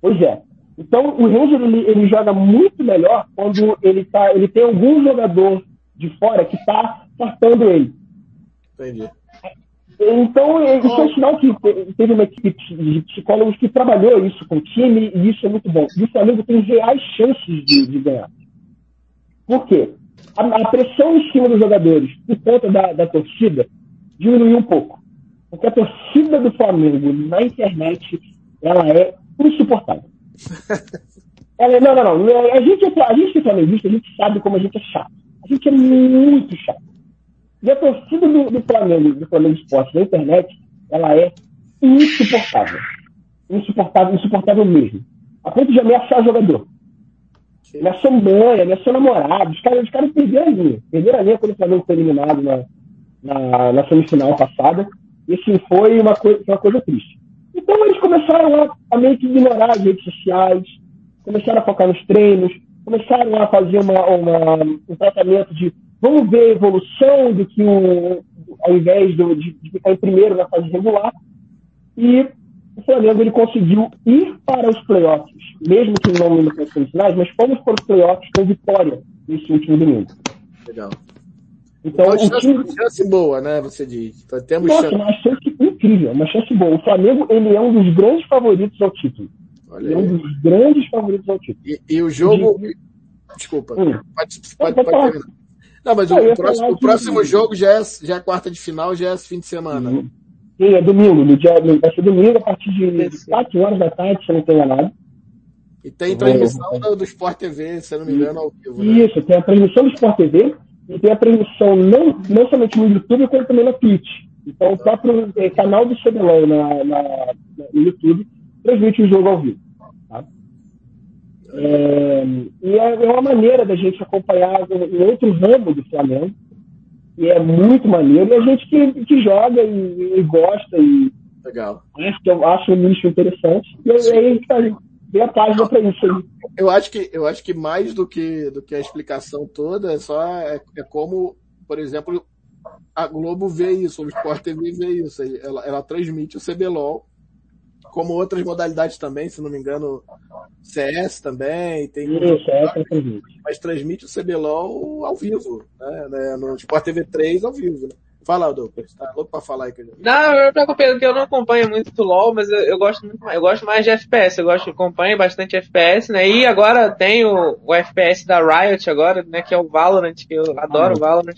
Pois é. Então o Ranger ele, ele joga muito melhor quando ele, tá, ele tem algum jogador de fora que está fartando ele. Entendi. Então, isso é um sinal que teve uma equipe de psicólogos que trabalhou isso com o time e isso é muito bom. E o Flamengo tem reais chances de, de ganhar. Por quê? A, a, pressão em cima dos jogadores, por conta da, da torcida, diminuiu um pouco. Porque a torcida do Flamengo na internet, ela é insuportável. [laughs] ela, é, não, não, não. A gente, é, a gente que é flamenguista, a gente sabe como a gente é chato. A gente é muito chato. E a torcida do, do Flamengo, do Flamengo Esporte na internet, ela é insuportável. Insuportável, insuportável mesmo. A ponto de ameaçar o jogador. Ameaçou mãe, ameaçou namorado. Os caras, os caras perderam a linha. Perderam a linha quando o Flamengo foi eliminado na, na, na semifinal passada. E assim, foi uma, coi uma coisa triste. Então eles começaram a, a meio que ignorar as redes sociais, começaram a focar nos treinos, começaram a fazer uma, uma, um tratamento de vamos ver a evolução do que o, ao invés de, de, ficar em primeiro na fase regular. E o Flamengo ele conseguiu ir para os playoffs, mesmo que não no semifinais, mas fomos para os playoffs com vitória nesse último domingo. Legal. Então, uma chance, time... chance boa, né? Você diz. Então, temos Nossa, chance... uma chance incrível, uma chance boa. O Flamengo ele é um dos grandes favoritos ao título. Olha é um dos grandes favoritos ao título. E, e o jogo. De... Desculpa. Hum. Pode, pode, pode, pode terminar. Não, mas o, próximo, o próximo jogo já é, já é quarta de final, já é fim de semana. Uhum. Sim, é domingo. No dia, vai ser domingo a partir de 4 horas da tarde, se eu não tenho nada. E tem transmissão do, do Sport TV, se eu não me engano, ao vivo. Né? Isso, tem a transmissão do Sport TV e tem a transmissão não, não somente no YouTube, como também na Twitch. Então, o próprio é, canal do CBLOL na, na, no YouTube transmite o jogo ao vivo. Tá? É, e é, é uma maneira da gente acompanhar um outro ramo do Flamengo, e é muito maneiro, e a gente que, que joga e, e gosta e Legal. Acho, eu acho um nicho interessante, e aí a gente tá, a página para isso aí. Eu acho que, eu acho que mais do que, do que a explicação toda, é só é, é como, por exemplo, a Globo vê isso, o Sport TV vê isso. Ela, ela transmite o CBLOL como outras modalidades também, se não me engano, CS também, tem Isso, transmite. mas transmite o CBLOL ao vivo, né, né no Sport TV 3 ao vivo, né? Fala, Douglas, tá louco pra falar aí. Que eu... Não, eu preocupo porque eu não acompanho muito o LoL, mas eu, eu, gosto muito mais, eu gosto mais de FPS, eu gosto, acompanho bastante FPS, né, e agora tem o, o FPS da Riot agora, né, que é o Valorant, que eu adoro o Valorant,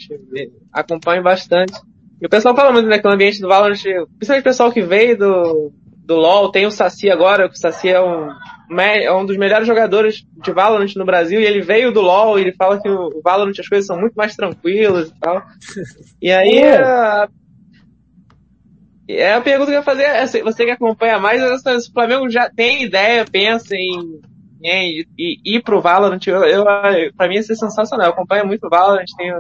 acompanho bastante. E o pessoal fala muito naquele ambiente do Valorant, principalmente o pessoal que veio do, do LoL, tem o Saci agora, que o Saci é um, é um dos melhores jogadores de Valorant no Brasil, e ele veio do LoL, e ele fala que o Valorant as coisas são muito mais tranquilas e tal. E aí, é. É a pergunta que eu ia fazer, é, você que acompanha mais, o Flamengo já tem ideia, pensa em, em, em ir pro Valorant, eu, eu, pra mim isso é sensacional, eu acompanho muito o Valorant, tenho,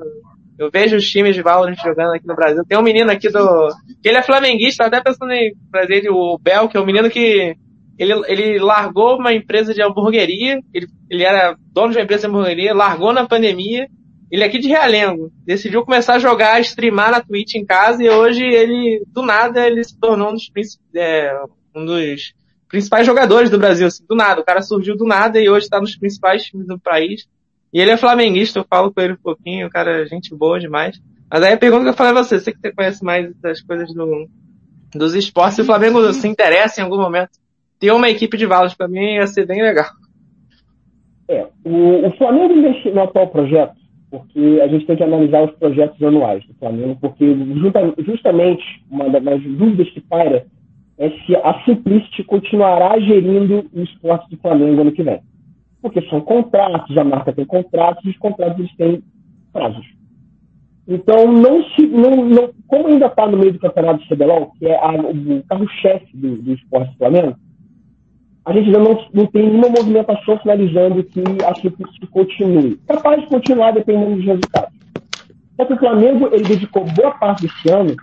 eu vejo os times de Valorant jogando aqui no Brasil. Tem um menino aqui do, que ele é flamenguista, até pensando em trazer o Bel, que é um menino que ele, ele largou uma empresa de hamburgueria, ele, ele era dono de uma empresa de hamburgueria, largou na pandemia, ele é aqui de Realengo. Decidiu começar a jogar, streamar na Twitch em casa e hoje ele, do nada, ele se tornou um dos, é, um dos principais jogadores do Brasil. Assim, do nada. O cara surgiu do nada e hoje está nos principais times do país. E ele é flamenguista, eu falo com ele um pouquinho, o cara é gente boa demais. Mas aí a pergunta que eu falei a você, você que conhece mais das coisas do, dos esportes, se o Flamengo se interessa em algum momento, ter uma equipe de valas para mim ia ser bem legal. É, o, o Flamengo investiu no atual projeto porque a gente tem que analisar os projetos anuais do Flamengo, porque justamente uma das dúvidas que paira é se a Simplicity continuará gerindo o esporte do Flamengo ano que vem. Porque são contratos, a marca tem contratos, e os contratos eles têm prazos. Então, não se, não, não, como ainda está no meio do campeonato do CBLOL, que é a, o carro-chefe do, do esporte do Flamengo, a gente ainda não, não tem nenhuma movimentação finalizando que a Simplicity continue. Capaz de continuar dependendo dos resultados. Só que o Flamengo ele dedicou boa parte desse ano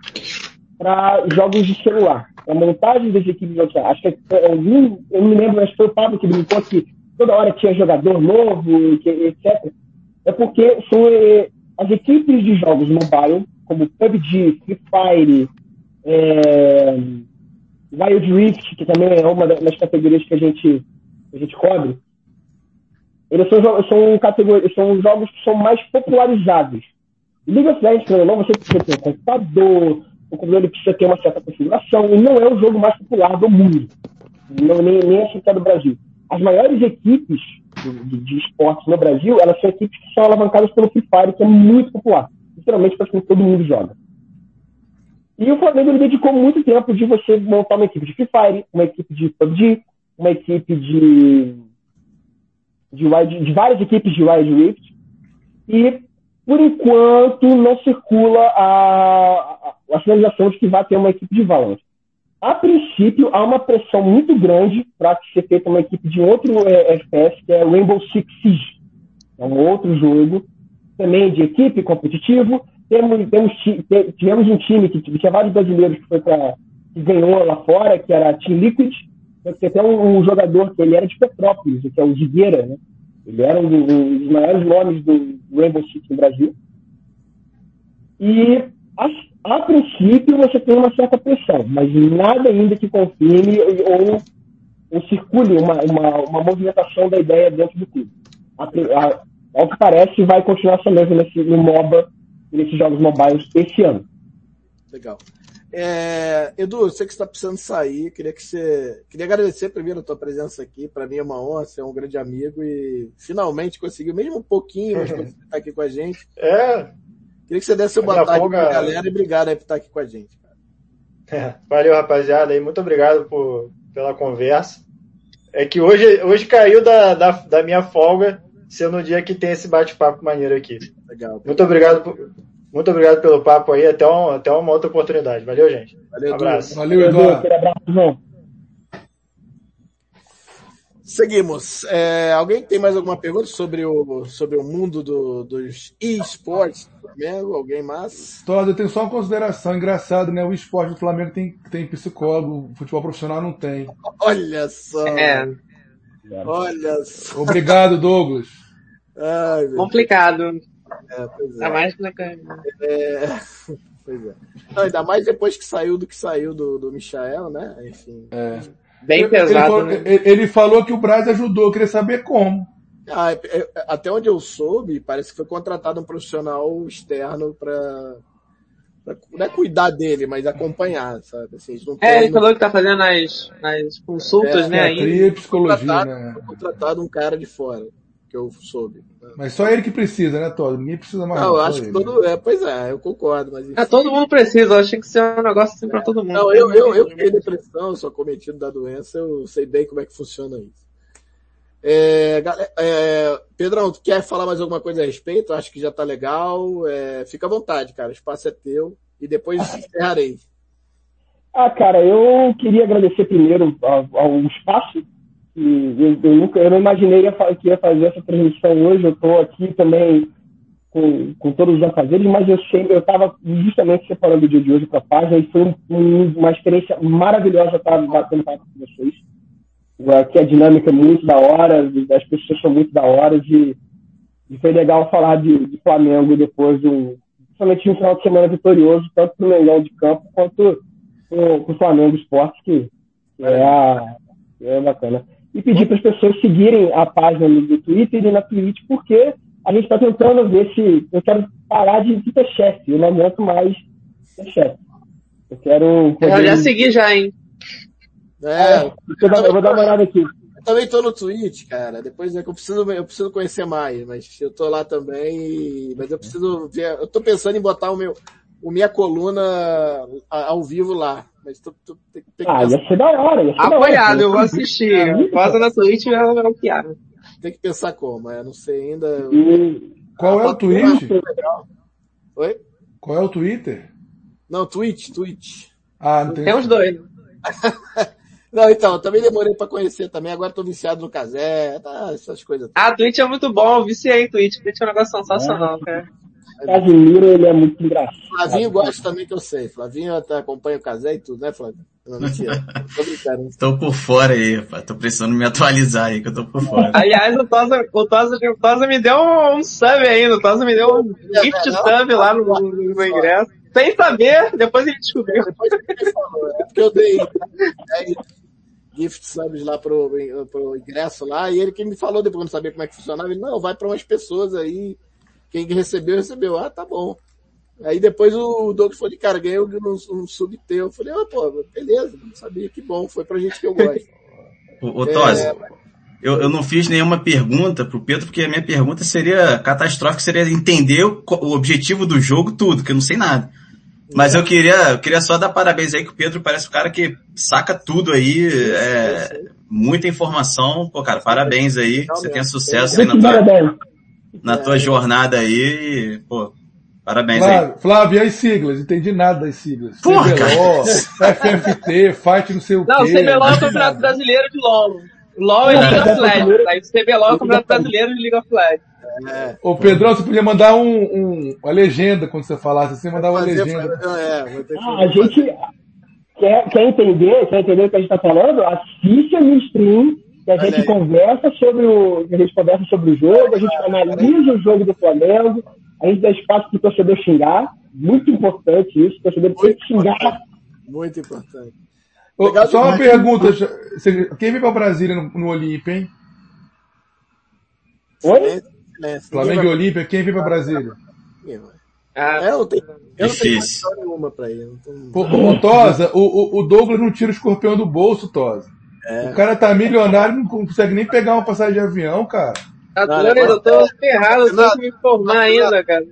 para jogos de celular, para montagem das equipes de jogos. Acho que é algum, eu não me lembro, que foi o Pablo que brincou que toda hora tinha jogador novo, etc. É porque são eh, as equipes de jogos mobile, como PUBG, Free Fire, é, Wild Rift, que também é uma das categorias que a gente, a gente cobre, eles são, são, categorias, são jogos que são mais popularizados. League of Legends, não, você precisa ter um computador, o computador precisa ter uma certa configuração, e não é o jogo mais popular do mundo, não, nem, nem é do Brasil. As maiores equipes de, de, esportes no Brasil, elas são equipes que são alavancadas pelo Free Fire, que é muito popular. Literalmente, praticamente todo mundo joga. E o Flamengo dedicou muito tempo de você montar uma equipe de Free Fire, uma equipe de PUBG, uma equipe de, de, de várias equipes de Wild Rift. E, por enquanto, não circula a, a, a sinalização de que vai ter uma equipe de Valorant. A princípio, há uma pressão muito grande para ser feita uma equipe de outro é, FPS, que é Rainbow Six Siege. É um outro jogo, também de equipe competitivo, temos, temos, tivemos um time que tinha vários brasileiros que foi para que ganhou lá fora, que era Team Liquid, tem até um, um, jogador que ele era de Petrópolis, que é o Zigueira, né? Ele era um, um dos maiores nomes do Rainbow Six no Brasil. E a, a, princípio você tem uma certa pressão, mas nada ainda que confirme ou, ou circule uma, uma, uma, movimentação da ideia dentro do clube. A, a, ao que parece, vai continuar só mesmo nesse, no MOBA nesses jogos mobiles esse ano. Legal. É, Edu, sei que está precisando sair, queria que você, queria agradecer primeiro a tua presença aqui, para mim é uma honra, você é um grande amigo e finalmente conseguiu, mesmo um pouquinho, mas conseguiu estar aqui com a gente. É. Queria que você desse uma boa tarde para a galera e obrigado aí por estar aqui com a gente. É, [laughs] valeu, rapaziada, e muito obrigado por, pela conversa. É que hoje, hoje caiu da, da, da minha folga sendo o dia que tem esse bate-papo maneiro aqui. Legal. Muito obrigado, por, muito obrigado pelo papo aí. Até, um, até uma outra oportunidade. Valeu, gente. Valeu, um abraço. Valeu, Eduardo. Seguimos. É, alguém tem mais alguma pergunta sobre o, sobre o mundo do, dos e-sports do Flamengo? Alguém mais? Todd, eu tenho só uma consideração. Engraçado, né? O esporte do Flamengo tem, tem psicólogo, o futebol profissional não tem. Olha só. É. Olha só. Obrigado, Douglas. Ai, Complicado. É, pois é. Tá mais é... Pois é. Não, ainda mais depois que saiu do que saiu do, do Michael, né? Enfim. É. Bem pesado. Ele falou, né? ele falou que o Braz ajudou, eu queria saber como. Ah, é, é, até onde eu soube, parece que foi contratado um profissional externo para não é cuidar dele, mas acompanhar, sabe? Assim, é, ele falou que tá fazendo as, as consultas, é, né? É, cria psicologia, contratado, né? contratado um cara de fora, que eu soube. Mas só ele que precisa, né, Todd? Ninguém precisa mais. Não, eu acho que todo. É, pois é, eu concordo, mas. É, todo mundo precisa, eu achei que isso é um negócio assim é. pra todo mundo. Não, eu, eu, eu fiquei depressão, sou cometido da doença, eu sei bem como é que funciona isso. É, é, Pedrão, tu quer falar mais alguma coisa a respeito? Acho que já tá legal. É, fica à vontade, cara. O espaço é teu. E depois encerrarei. Ah, cara, eu queria agradecer primeiro ao, ao espaço. Eu, eu, nunca, eu não imaginei que ia fazer essa transmissão hoje. Eu estou aqui também com, com todos os afazeres, mas eu sempre eu estava justamente separando o dia de hoje para a página e foi um, um, uma experiência maravilhosa estar batendo papo com vocês. Aqui a dinâmica é muito da hora, as pessoas são muito da hora e, e foi legal falar de, de Flamengo depois do principalmente um final de semana vitorioso, tanto para o Mengão de campo quanto para o Flamengo Esporte, que, que é, é bacana. E pedir para as pessoas seguirem a página do Twitter e na Twitch, porque a gente está tentando ver se eu quero parar de, ter chefe. Eu não aguento mais ter chefe. Eu quero. Poder... Eu já segui já, hein? É, eu, eu vou dar uma olhada aqui. Eu também tô no Twitch, cara. Depois é que eu preciso, eu preciso conhecer mais, mas eu tô lá também. Mas eu preciso ver. Eu tô pensando em botar o meu, o minha coluna ao vivo lá. Mas tô, tô, tem, tem ah, ia ser da hora. Ia ser Apoiado, da hora. eu vou assistir. Vaza na Twitch e é o piada tem que pensar como, é, não sei ainda. E qual é o Twitch? Oi? Qual é o Twitter? Não, Twitch, Twitch. Ah, não tem. Tem os dois. [laughs] não, então, eu também demorei pra conhecer também, agora tô viciado no casé, tá, essas coisas. Ah, Twitch é muito bom, eu viciei em Twitch, Twitch é um negócio sensacional, é. cara. Casimiro, ele é muito engraçado. Flavinho gosta também que eu sei. Flavinho até acompanha o casé e tudo, né, Flavinho? Não, mentira. [laughs] Tô brincando. tô por fora aí, rapaz. Tô precisando me atualizar aí, que eu tô por fora. Aliás, o Tosa, o Tosa, o Tosa me deu um sub ainda. O Tosa me deu um gift sub lá no, no, no ingresso. Sem saber, depois ele descobriu. Depois ele falou, é porque eu dei gift subs lá pro, pro ingresso lá, e ele que me falou depois, não sabia como é que funcionava, ele, não, vai para umas pessoas aí, quem recebeu, recebeu. Ah, tá bom. Aí depois o Douglas falou, cara, ganhei um, um sub teu. Eu falei, ah, pô, beleza, não sabia, que bom, foi pra gente que eu gosto. [laughs] ô, ô Tosi, é, eu, eu não fiz nenhuma pergunta pro Pedro, porque a minha pergunta seria catastrófica, seria entender o, o objetivo do jogo, tudo, que eu não sei nada. Mas eu queria, eu queria só dar parabéns aí que o Pedro parece um cara que saca tudo aí, é, muita informação. Pô, cara, parabéns aí, você tenha sucesso aí na tua, na tua jornada aí, pô, Parabéns Flávio, aí. Flávio, e as siglas? Entendi nada das siglas. Porra, CBLOL, FFT, Fight não sei o quê. Não, CBLOL é o Campeonato Brasileiro de LOL. LOL e League of Legends. Aí o CBLOL é o Campeonato Brasileiro de League of Legends. É. Ô Pedrão, você podia mandar um, um, uma legenda quando você falasse, você mandar uma legenda. É, ah, a gente quer, quer entender, quer entender o que a gente está falando? Assiste a minha stream, que a gente conversa sobre o. A gente conversa sobre o jogo, a gente analisa o jogo do Flamengo, a gente dá espaço para o torcedor xingar. Muito importante isso. O torcedor tem que xingar. Muito importante. Legal Só uma pergunta. Quem veio para Brasília no, no Olímpia, hein? Oi? Flamengo e Olímpia, quem veio para Brasília? Ah, eu não tenho, eu não tenho história nenhuma pra ir. Pô, Tosa, o, o Douglas não tira o escorpião do bolso, Tosa. É. O cara tá milionário, não consegue nem pegar uma passagem de avião, cara. Tá doido, eu tô ferrado, eu tenho que me formar ainda, cara.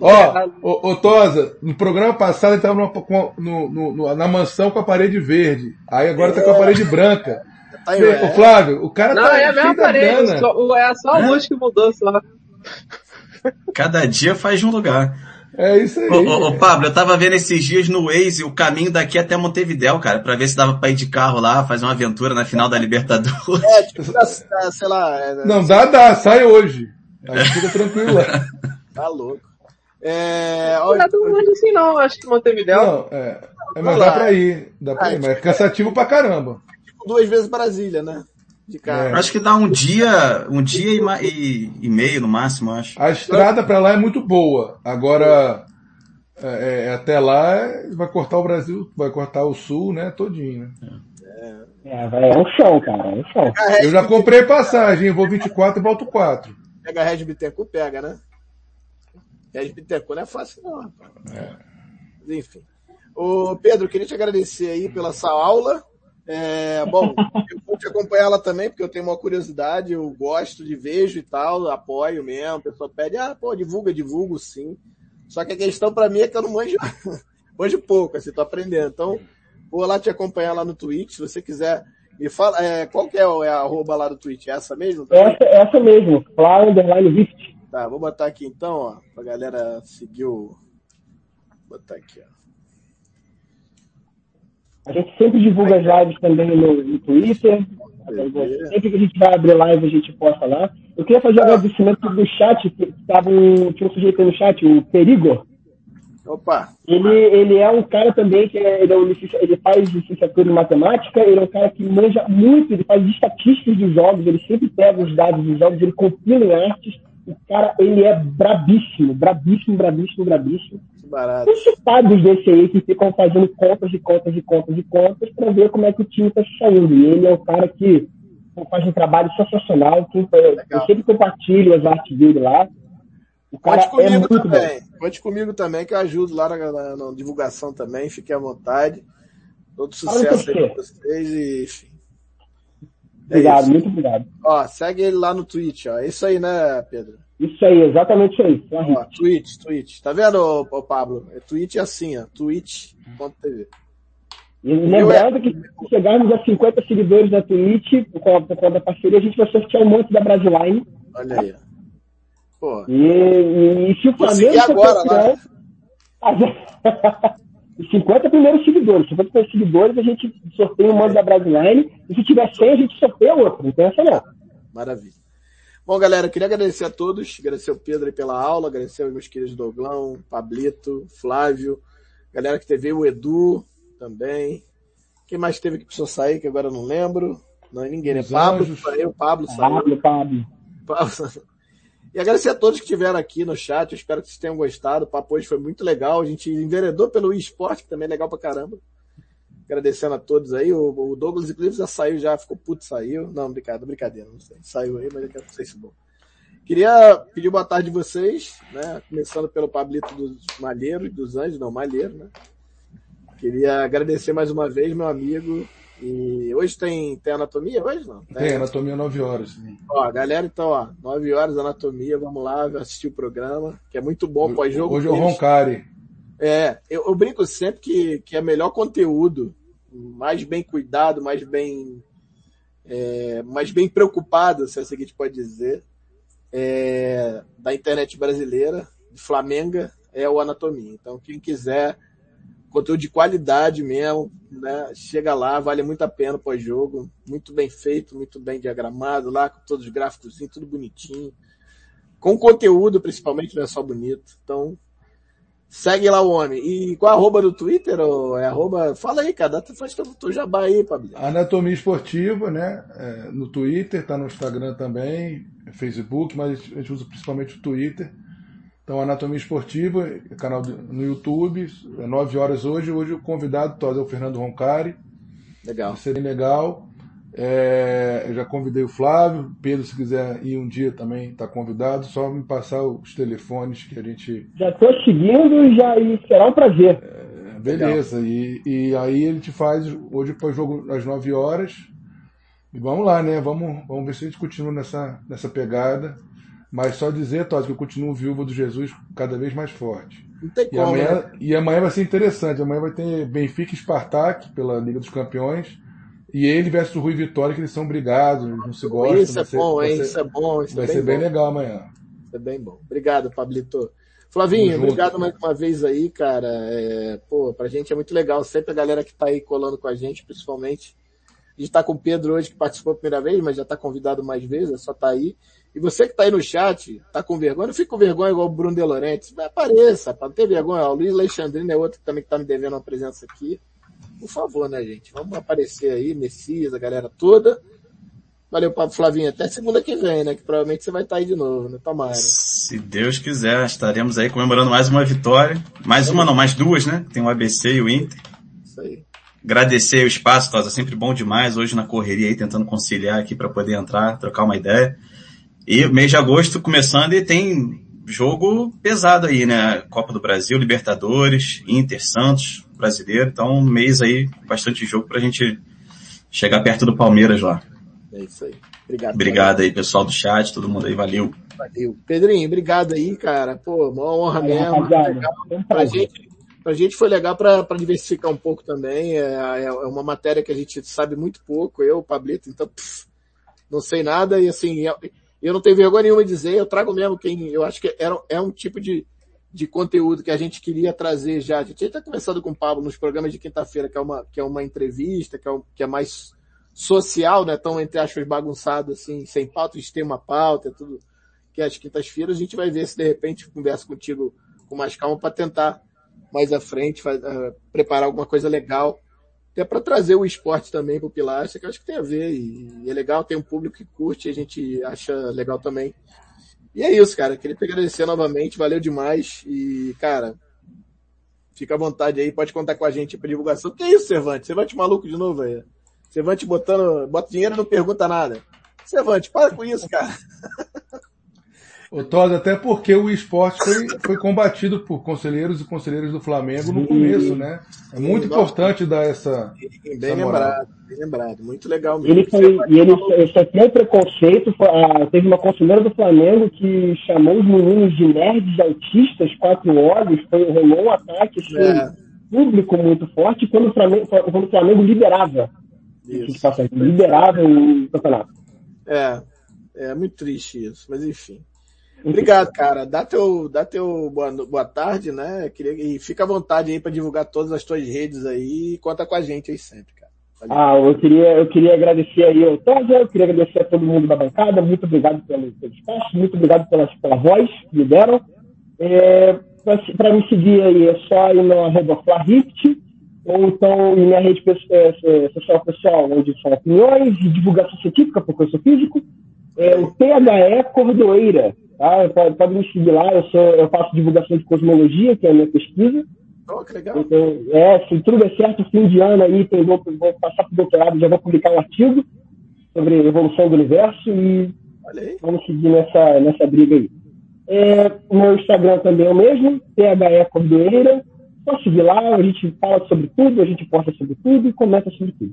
Ó, ô, ô Tosa, no programa passado ele tava no, no, no, na mansão com a parede verde. Aí agora tá com a parede branca. Tá aí, Ô, Flávio, o cara não, tá. Não, é a mesma parede, só, é só a luz que mudou só. Cada dia faz de um lugar. É isso aí. Ô, ô, ô, Pablo, eu tava vendo esses dias no Waze o caminho daqui até Montevidéu, cara, pra ver se dava pra ir de carro lá, fazer uma aventura na final da Libertadores. É, tipo, sei lá. É, não, dá, dá, sai hoje. Aí fica tranquilo lá. [laughs] Tá louco. É, não é tão longe assim não, acho que Montevidéu. Não, é. é mas dá pra ir, dá pra ah, ir, mas é cansativo pra caramba. Tipo, duas vezes Brasília, né? De carro. É. Acho que dá um dia, um dia e, e, e meio no máximo, acho. A estrada para lá é muito boa. Agora, é, é, até lá vai cortar o Brasil, vai cortar o sul, né, todinho, né? É, é um chão, cara, é um chão. Eu já comprei passagem, vou 24 e volto 4. Pega a Red Bittencourt, pega, né? Red Bittencourt não é fácil não, rapaz. É. Enfim. Ô, Pedro, queria te agradecer aí pela sua aula. É, bom, eu vou te acompanhar ela também, porque eu tenho uma curiosidade, eu gosto de vejo e tal, apoio mesmo. A pessoa pede, ah, pô, divulga, divulgo sim. Só que a questão para mim é que eu não manjo, [laughs] manjo pouco, assim, tô aprendendo. Então, vou lá te acompanhar lá no Twitch, se você quiser. Me fala, é, qual que é, é a arroba lá do Twitch? É essa mesmo? Essa, essa mesmo, Fly Underline Vift. Tá, vou botar aqui então, ó, pra galera seguir o. Vou botar aqui, ó. A gente sempre divulga as lives também no, no Twitter. Sempre que a gente vai abrir live, a gente posta lá. Eu queria fazer um agradecimento do chat, que tava um, tinha um sujeito no chat, o Perigo. Opa! Ele, ele é um cara também que é, ele, é um, ele faz licenciatura em matemática, ele é um cara que manja muito, ele faz estatísticas dos jogos, ele sempre pega os dados dos jogos, ele compila em artes. O cara, ele é brabíssimo, brabíssimo, brabíssimo, brabíssimo. Barato. Tem citados desse aí que ficam fazendo contas de contas de contas de contas para ver como é que o time está saindo. E ele é um cara que faz um trabalho sensacional, que eu sempre compartilho as artes dele lá. O cara Conte comigo é também. Bom. Conte comigo também, que eu ajudo lá na, na, na divulgação também. Fique à vontade. Todo sucesso aí pra vocês e enfim. É obrigado, isso. muito obrigado. Ó, segue ele lá no Twitch, ó. É isso aí, né, Pedro? Isso aí, exatamente isso aí. Ó, Twitch, Twitch. Tá vendo, ô, Pablo? É Twitch assim, ó. Twitch.tv. E lembrando é... que se chegarmos a 50 seguidores na Twitch, por conta da parceria, a gente vai sortear um monte da Brasiline. Olha aí. Pô. E, e, e se o Flamengo agora, campeão, [laughs] lá. 50 primeiros seguidores. 50 primeiros seguidores, a gente sorteia um monte da Brasiline. E se tiver 100, a gente sorteia outro. Não tem essa não. Maravilha. Bom, galera, eu queria agradecer a todos, agradecer o Pedro pela aula, agradecer aos meus queridos Doglão, Pablito, Flávio, galera que teve o Edu também. Quem mais teve que precisou sair, que agora eu não lembro? Não, ninguém, né? Pablo saiu, Pablo saiu. Pablo, Pablo. Pablo. E agradecer a todos que estiveram aqui no chat, eu espero que vocês tenham gostado, o papo hoje foi muito legal, a gente enveredou pelo esporte, que também é legal pra caramba. Agradecendo a todos aí. O, Douglas, inclusive, já saiu, já ficou puto, saiu. Não, brincadeira, brincadeira, não sei. Saiu aí, mas quero sei se bom. Queria pedir boa tarde de vocês, né? Começando pelo Pablito dos Malheiros, dos Anjos, não, Malheiro, né? Queria agradecer mais uma vez, meu amigo. E hoje tem, tem anatomia hoje, não? Tem, tem anatomia 9 horas. Ó, galera, então, ó, 9 horas anatomia, vamos lá assistir o programa, que é muito bom pós-jogo. Hoje é o Roncari. É, eu, eu, brinco sempre que, que é melhor conteúdo mais bem cuidado, mais bem, é, mais bem preocupado, se é assim que a gente pode dizer, é, da internet brasileira, de Flamengo, é o Anatomia. Então, quem quiser conteúdo de qualidade mesmo, né? Chega lá, vale muito a pena pós-jogo, muito bem feito, muito bem diagramado lá, com todos os gráficos, tudo bonitinho. Com conteúdo, principalmente, não é só bonito. Então, Segue lá o homem. E qual é a arroba do Twitter? Ou é arroba... Fala aí, cara. Faz teu jabá aí, Pablo. Anatomia Esportiva, né? É, no Twitter, tá no Instagram também, Facebook, mas a gente usa principalmente o Twitter. Então, Anatomia Esportiva, canal no YouTube, é 9 horas hoje. Hoje o convidado todo é o Fernando Roncari. Legal. Vai ser bem legal. É, eu já convidei o Flávio, Pedro, se quiser ir um dia também está convidado, só me passar os telefones que a gente. Já estou seguindo e já e será um prazer. É, beleza, e, e aí ele te faz hoje para o jogo às 9 horas. E vamos lá, né? Vamos, vamos ver se a gente continua nessa, nessa pegada. Mas só dizer, Todd, que eu continuo viúvo do Jesus cada vez mais forte. Não tem e como, amanhã, né? e amanhã vai ser interessante. Amanhã vai ter Benfica e Spartak pela Liga dos Campeões. E ele versus o Rui Vitória, que eles são brigados, não se gostam. Isso é ser, bom, hein? Ser, isso é bom. Isso vai é bem ser bem bom. legal amanhã. Isso é bem bom. Obrigado, Pablito. Flavinho, obrigado mais uma vez aí, cara. É, pô, pra gente é muito legal. Sempre a galera que tá aí colando com a gente, principalmente. A gente tá com o Pedro hoje, que participou a primeira vez, mas já tá convidado mais vezes, é só tá aí. E você que tá aí no chat, tá com vergonha, não fica com vergonha igual o Bruno De Laurentiis. Apareça, não tem vergonha. O Luiz Alexandrino é outro que também que tá me devendo uma presença aqui. Por favor, né, gente? Vamos aparecer aí, Messias, a galera toda. Valeu, Pablo Flavinho. Até segunda que vem, né? Que provavelmente você vai estar aí de novo, né? Tomara. Se Deus quiser, estaremos aí comemorando mais uma vitória. Mais uma não, mais duas, né? Tem o ABC e o Inter. Isso aí. Agradecer o espaço, Tosa, sempre bom demais. Hoje na correria aí, tentando conciliar aqui para poder entrar, trocar uma ideia. E mês de agosto começando e tem jogo pesado aí, né? Copa do Brasil, Libertadores, Inter, Santos, Brasileiro. Então, um mês aí, bastante jogo pra gente chegar perto do Palmeiras lá. É isso aí. Obrigado. Obrigado aí, pessoal do chat, todo mundo aí, valeu. Valeu. Pedrinho, obrigado aí, cara. Pô, uma honra mesmo. Legal. Pra gente, pra gente foi legal pra, pra diversificar um pouco também. É, é uma matéria que a gente sabe muito pouco, eu, o Pablito, então, pff, não sei nada e assim, eu, não tenho vergonha nenhuma de dizer, eu trago mesmo quem, eu acho que era, é um tipo de, de conteúdo que a gente queria trazer já. A gente está conversando com o Pablo nos programas de quinta-feira, que é uma, que é uma entrevista, que é, um, que é mais social, né? Tão, entre aspas, bagunçado, assim, sem pauta, gente tem uma pauta, é tudo que é as quintas-feiras, a gente vai ver se de repente conversa contigo com mais calma para tentar mais à frente faz, uh, preparar alguma coisa legal até para trazer o esporte também para o Pilastra, que acho que tem a ver e, e, é legal, tem um público que curte, a gente acha legal também. E é isso, cara. Queria te agradecer novamente, valeu demais. E, cara, fica à vontade aí, pode contar com a gente para divulgação. Que isso, Cervantes? Cervantes maluco de novo aí. Cervantes botando, bota dinheiro e não pergunta nada. Cervantes, para com isso, cara. [laughs] O Todd, até porque o esporte foi, foi combatido por conselheiros e conselheiros do Flamengo no começo, né? É muito importante dar essa. Bem essa lembrado, bem lembrado. Muito legal mesmo. Ele foi, e ele sofreu preconceito. Ah, teve uma conselheira do Flamengo que chamou os meninos de nerds autistas, quatro olhos, foi, rolou um ataque assim, é. público muito forte quando o Flamengo, quando o Flamengo liberava. Isso. Liberava o campeonato. É, é muito triste isso, mas enfim. Obrigado, cara. Dá teu, dá teu boa, boa tarde, né? E fica à vontade aí para divulgar todas as tuas redes aí e conta com a gente aí sempre, cara. Valeu. Ah, eu queria, eu queria agradecer aí ao Toja, eu queria agradecer a todo mundo da bancada, muito obrigado pelo, espaço, muito obrigado pela, pela voz que me deram. É, para me seguir aí é só ir no arroba Flarift, ou então em minha rede é, social pessoal, onde são opiniões divulgação científica, porque eu sou físico, é o THE Cordoeira. Tá? Pode, pode me seguir lá, eu, sou, eu faço divulgação de cosmologia, que é a minha pesquisa. Oh, que legal. Então, é, se tudo der certo, fim de ano aí, tem, vou, vou passar para o doutorado, já vou publicar um artigo sobre a evolução do universo e vamos seguir nessa, nessa briga aí. É, o meu Instagram também é o mesmo, THE Cordoeira. Pode seguir lá, a gente fala sobre tudo, a gente posta sobre tudo e comenta sobre tudo.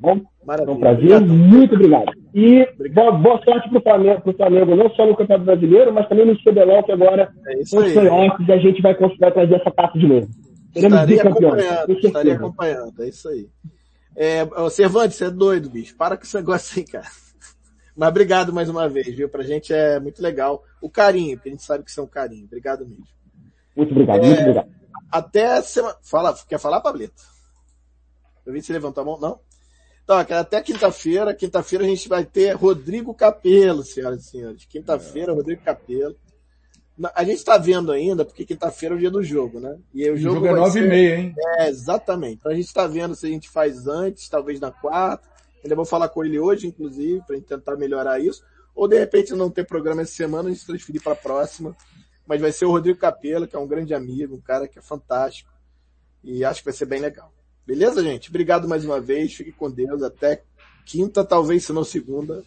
Tá bom? Maravilha. É um prazer, obrigado. muito obrigado. E. Boa, boa, sorte para o Flamengo, pro Flamengo, não só no Campeonato Brasileiro, mas também no CBLOL, que agora é isso os playoffs a gente vai conseguir trazer essa taça de novo. Queremos estaria acompanhando, estaria acompanhando, é isso aí. É, Cervantes, você é doido, bicho. Para com esse [laughs] negócio aí, cara. Mas obrigado mais uma vez, viu? Pra gente é muito legal. O carinho, porque a gente sabe que isso é um carinho. Obrigado mesmo. Muito obrigado, é, muito obrigado. Até semana. Fala, quer falar, Pablito? Eu vi se levantou a mão, não? Então, até quinta-feira, quinta-feira a gente vai ter Rodrigo Capelo, senhoras e senhores. Quinta-feira, é. Rodrigo Capelo. A gente está vendo ainda, porque quinta-feira é o dia do jogo, né? E o jogo, o jogo é nove ser... e meia, hein? É, exatamente. Então a gente está vendo se a gente faz antes, talvez na quarta. Ainda vou falar com ele hoje, inclusive, para tentar melhorar isso. Ou de repente não ter programa essa semana, a gente transferir para a próxima. Mas vai ser o Rodrigo Capelo, que é um grande amigo, um cara que é fantástico. E acho que vai ser bem legal. Beleza, gente? Obrigado mais uma vez. Fique com Deus. Até quinta, talvez, se não segunda.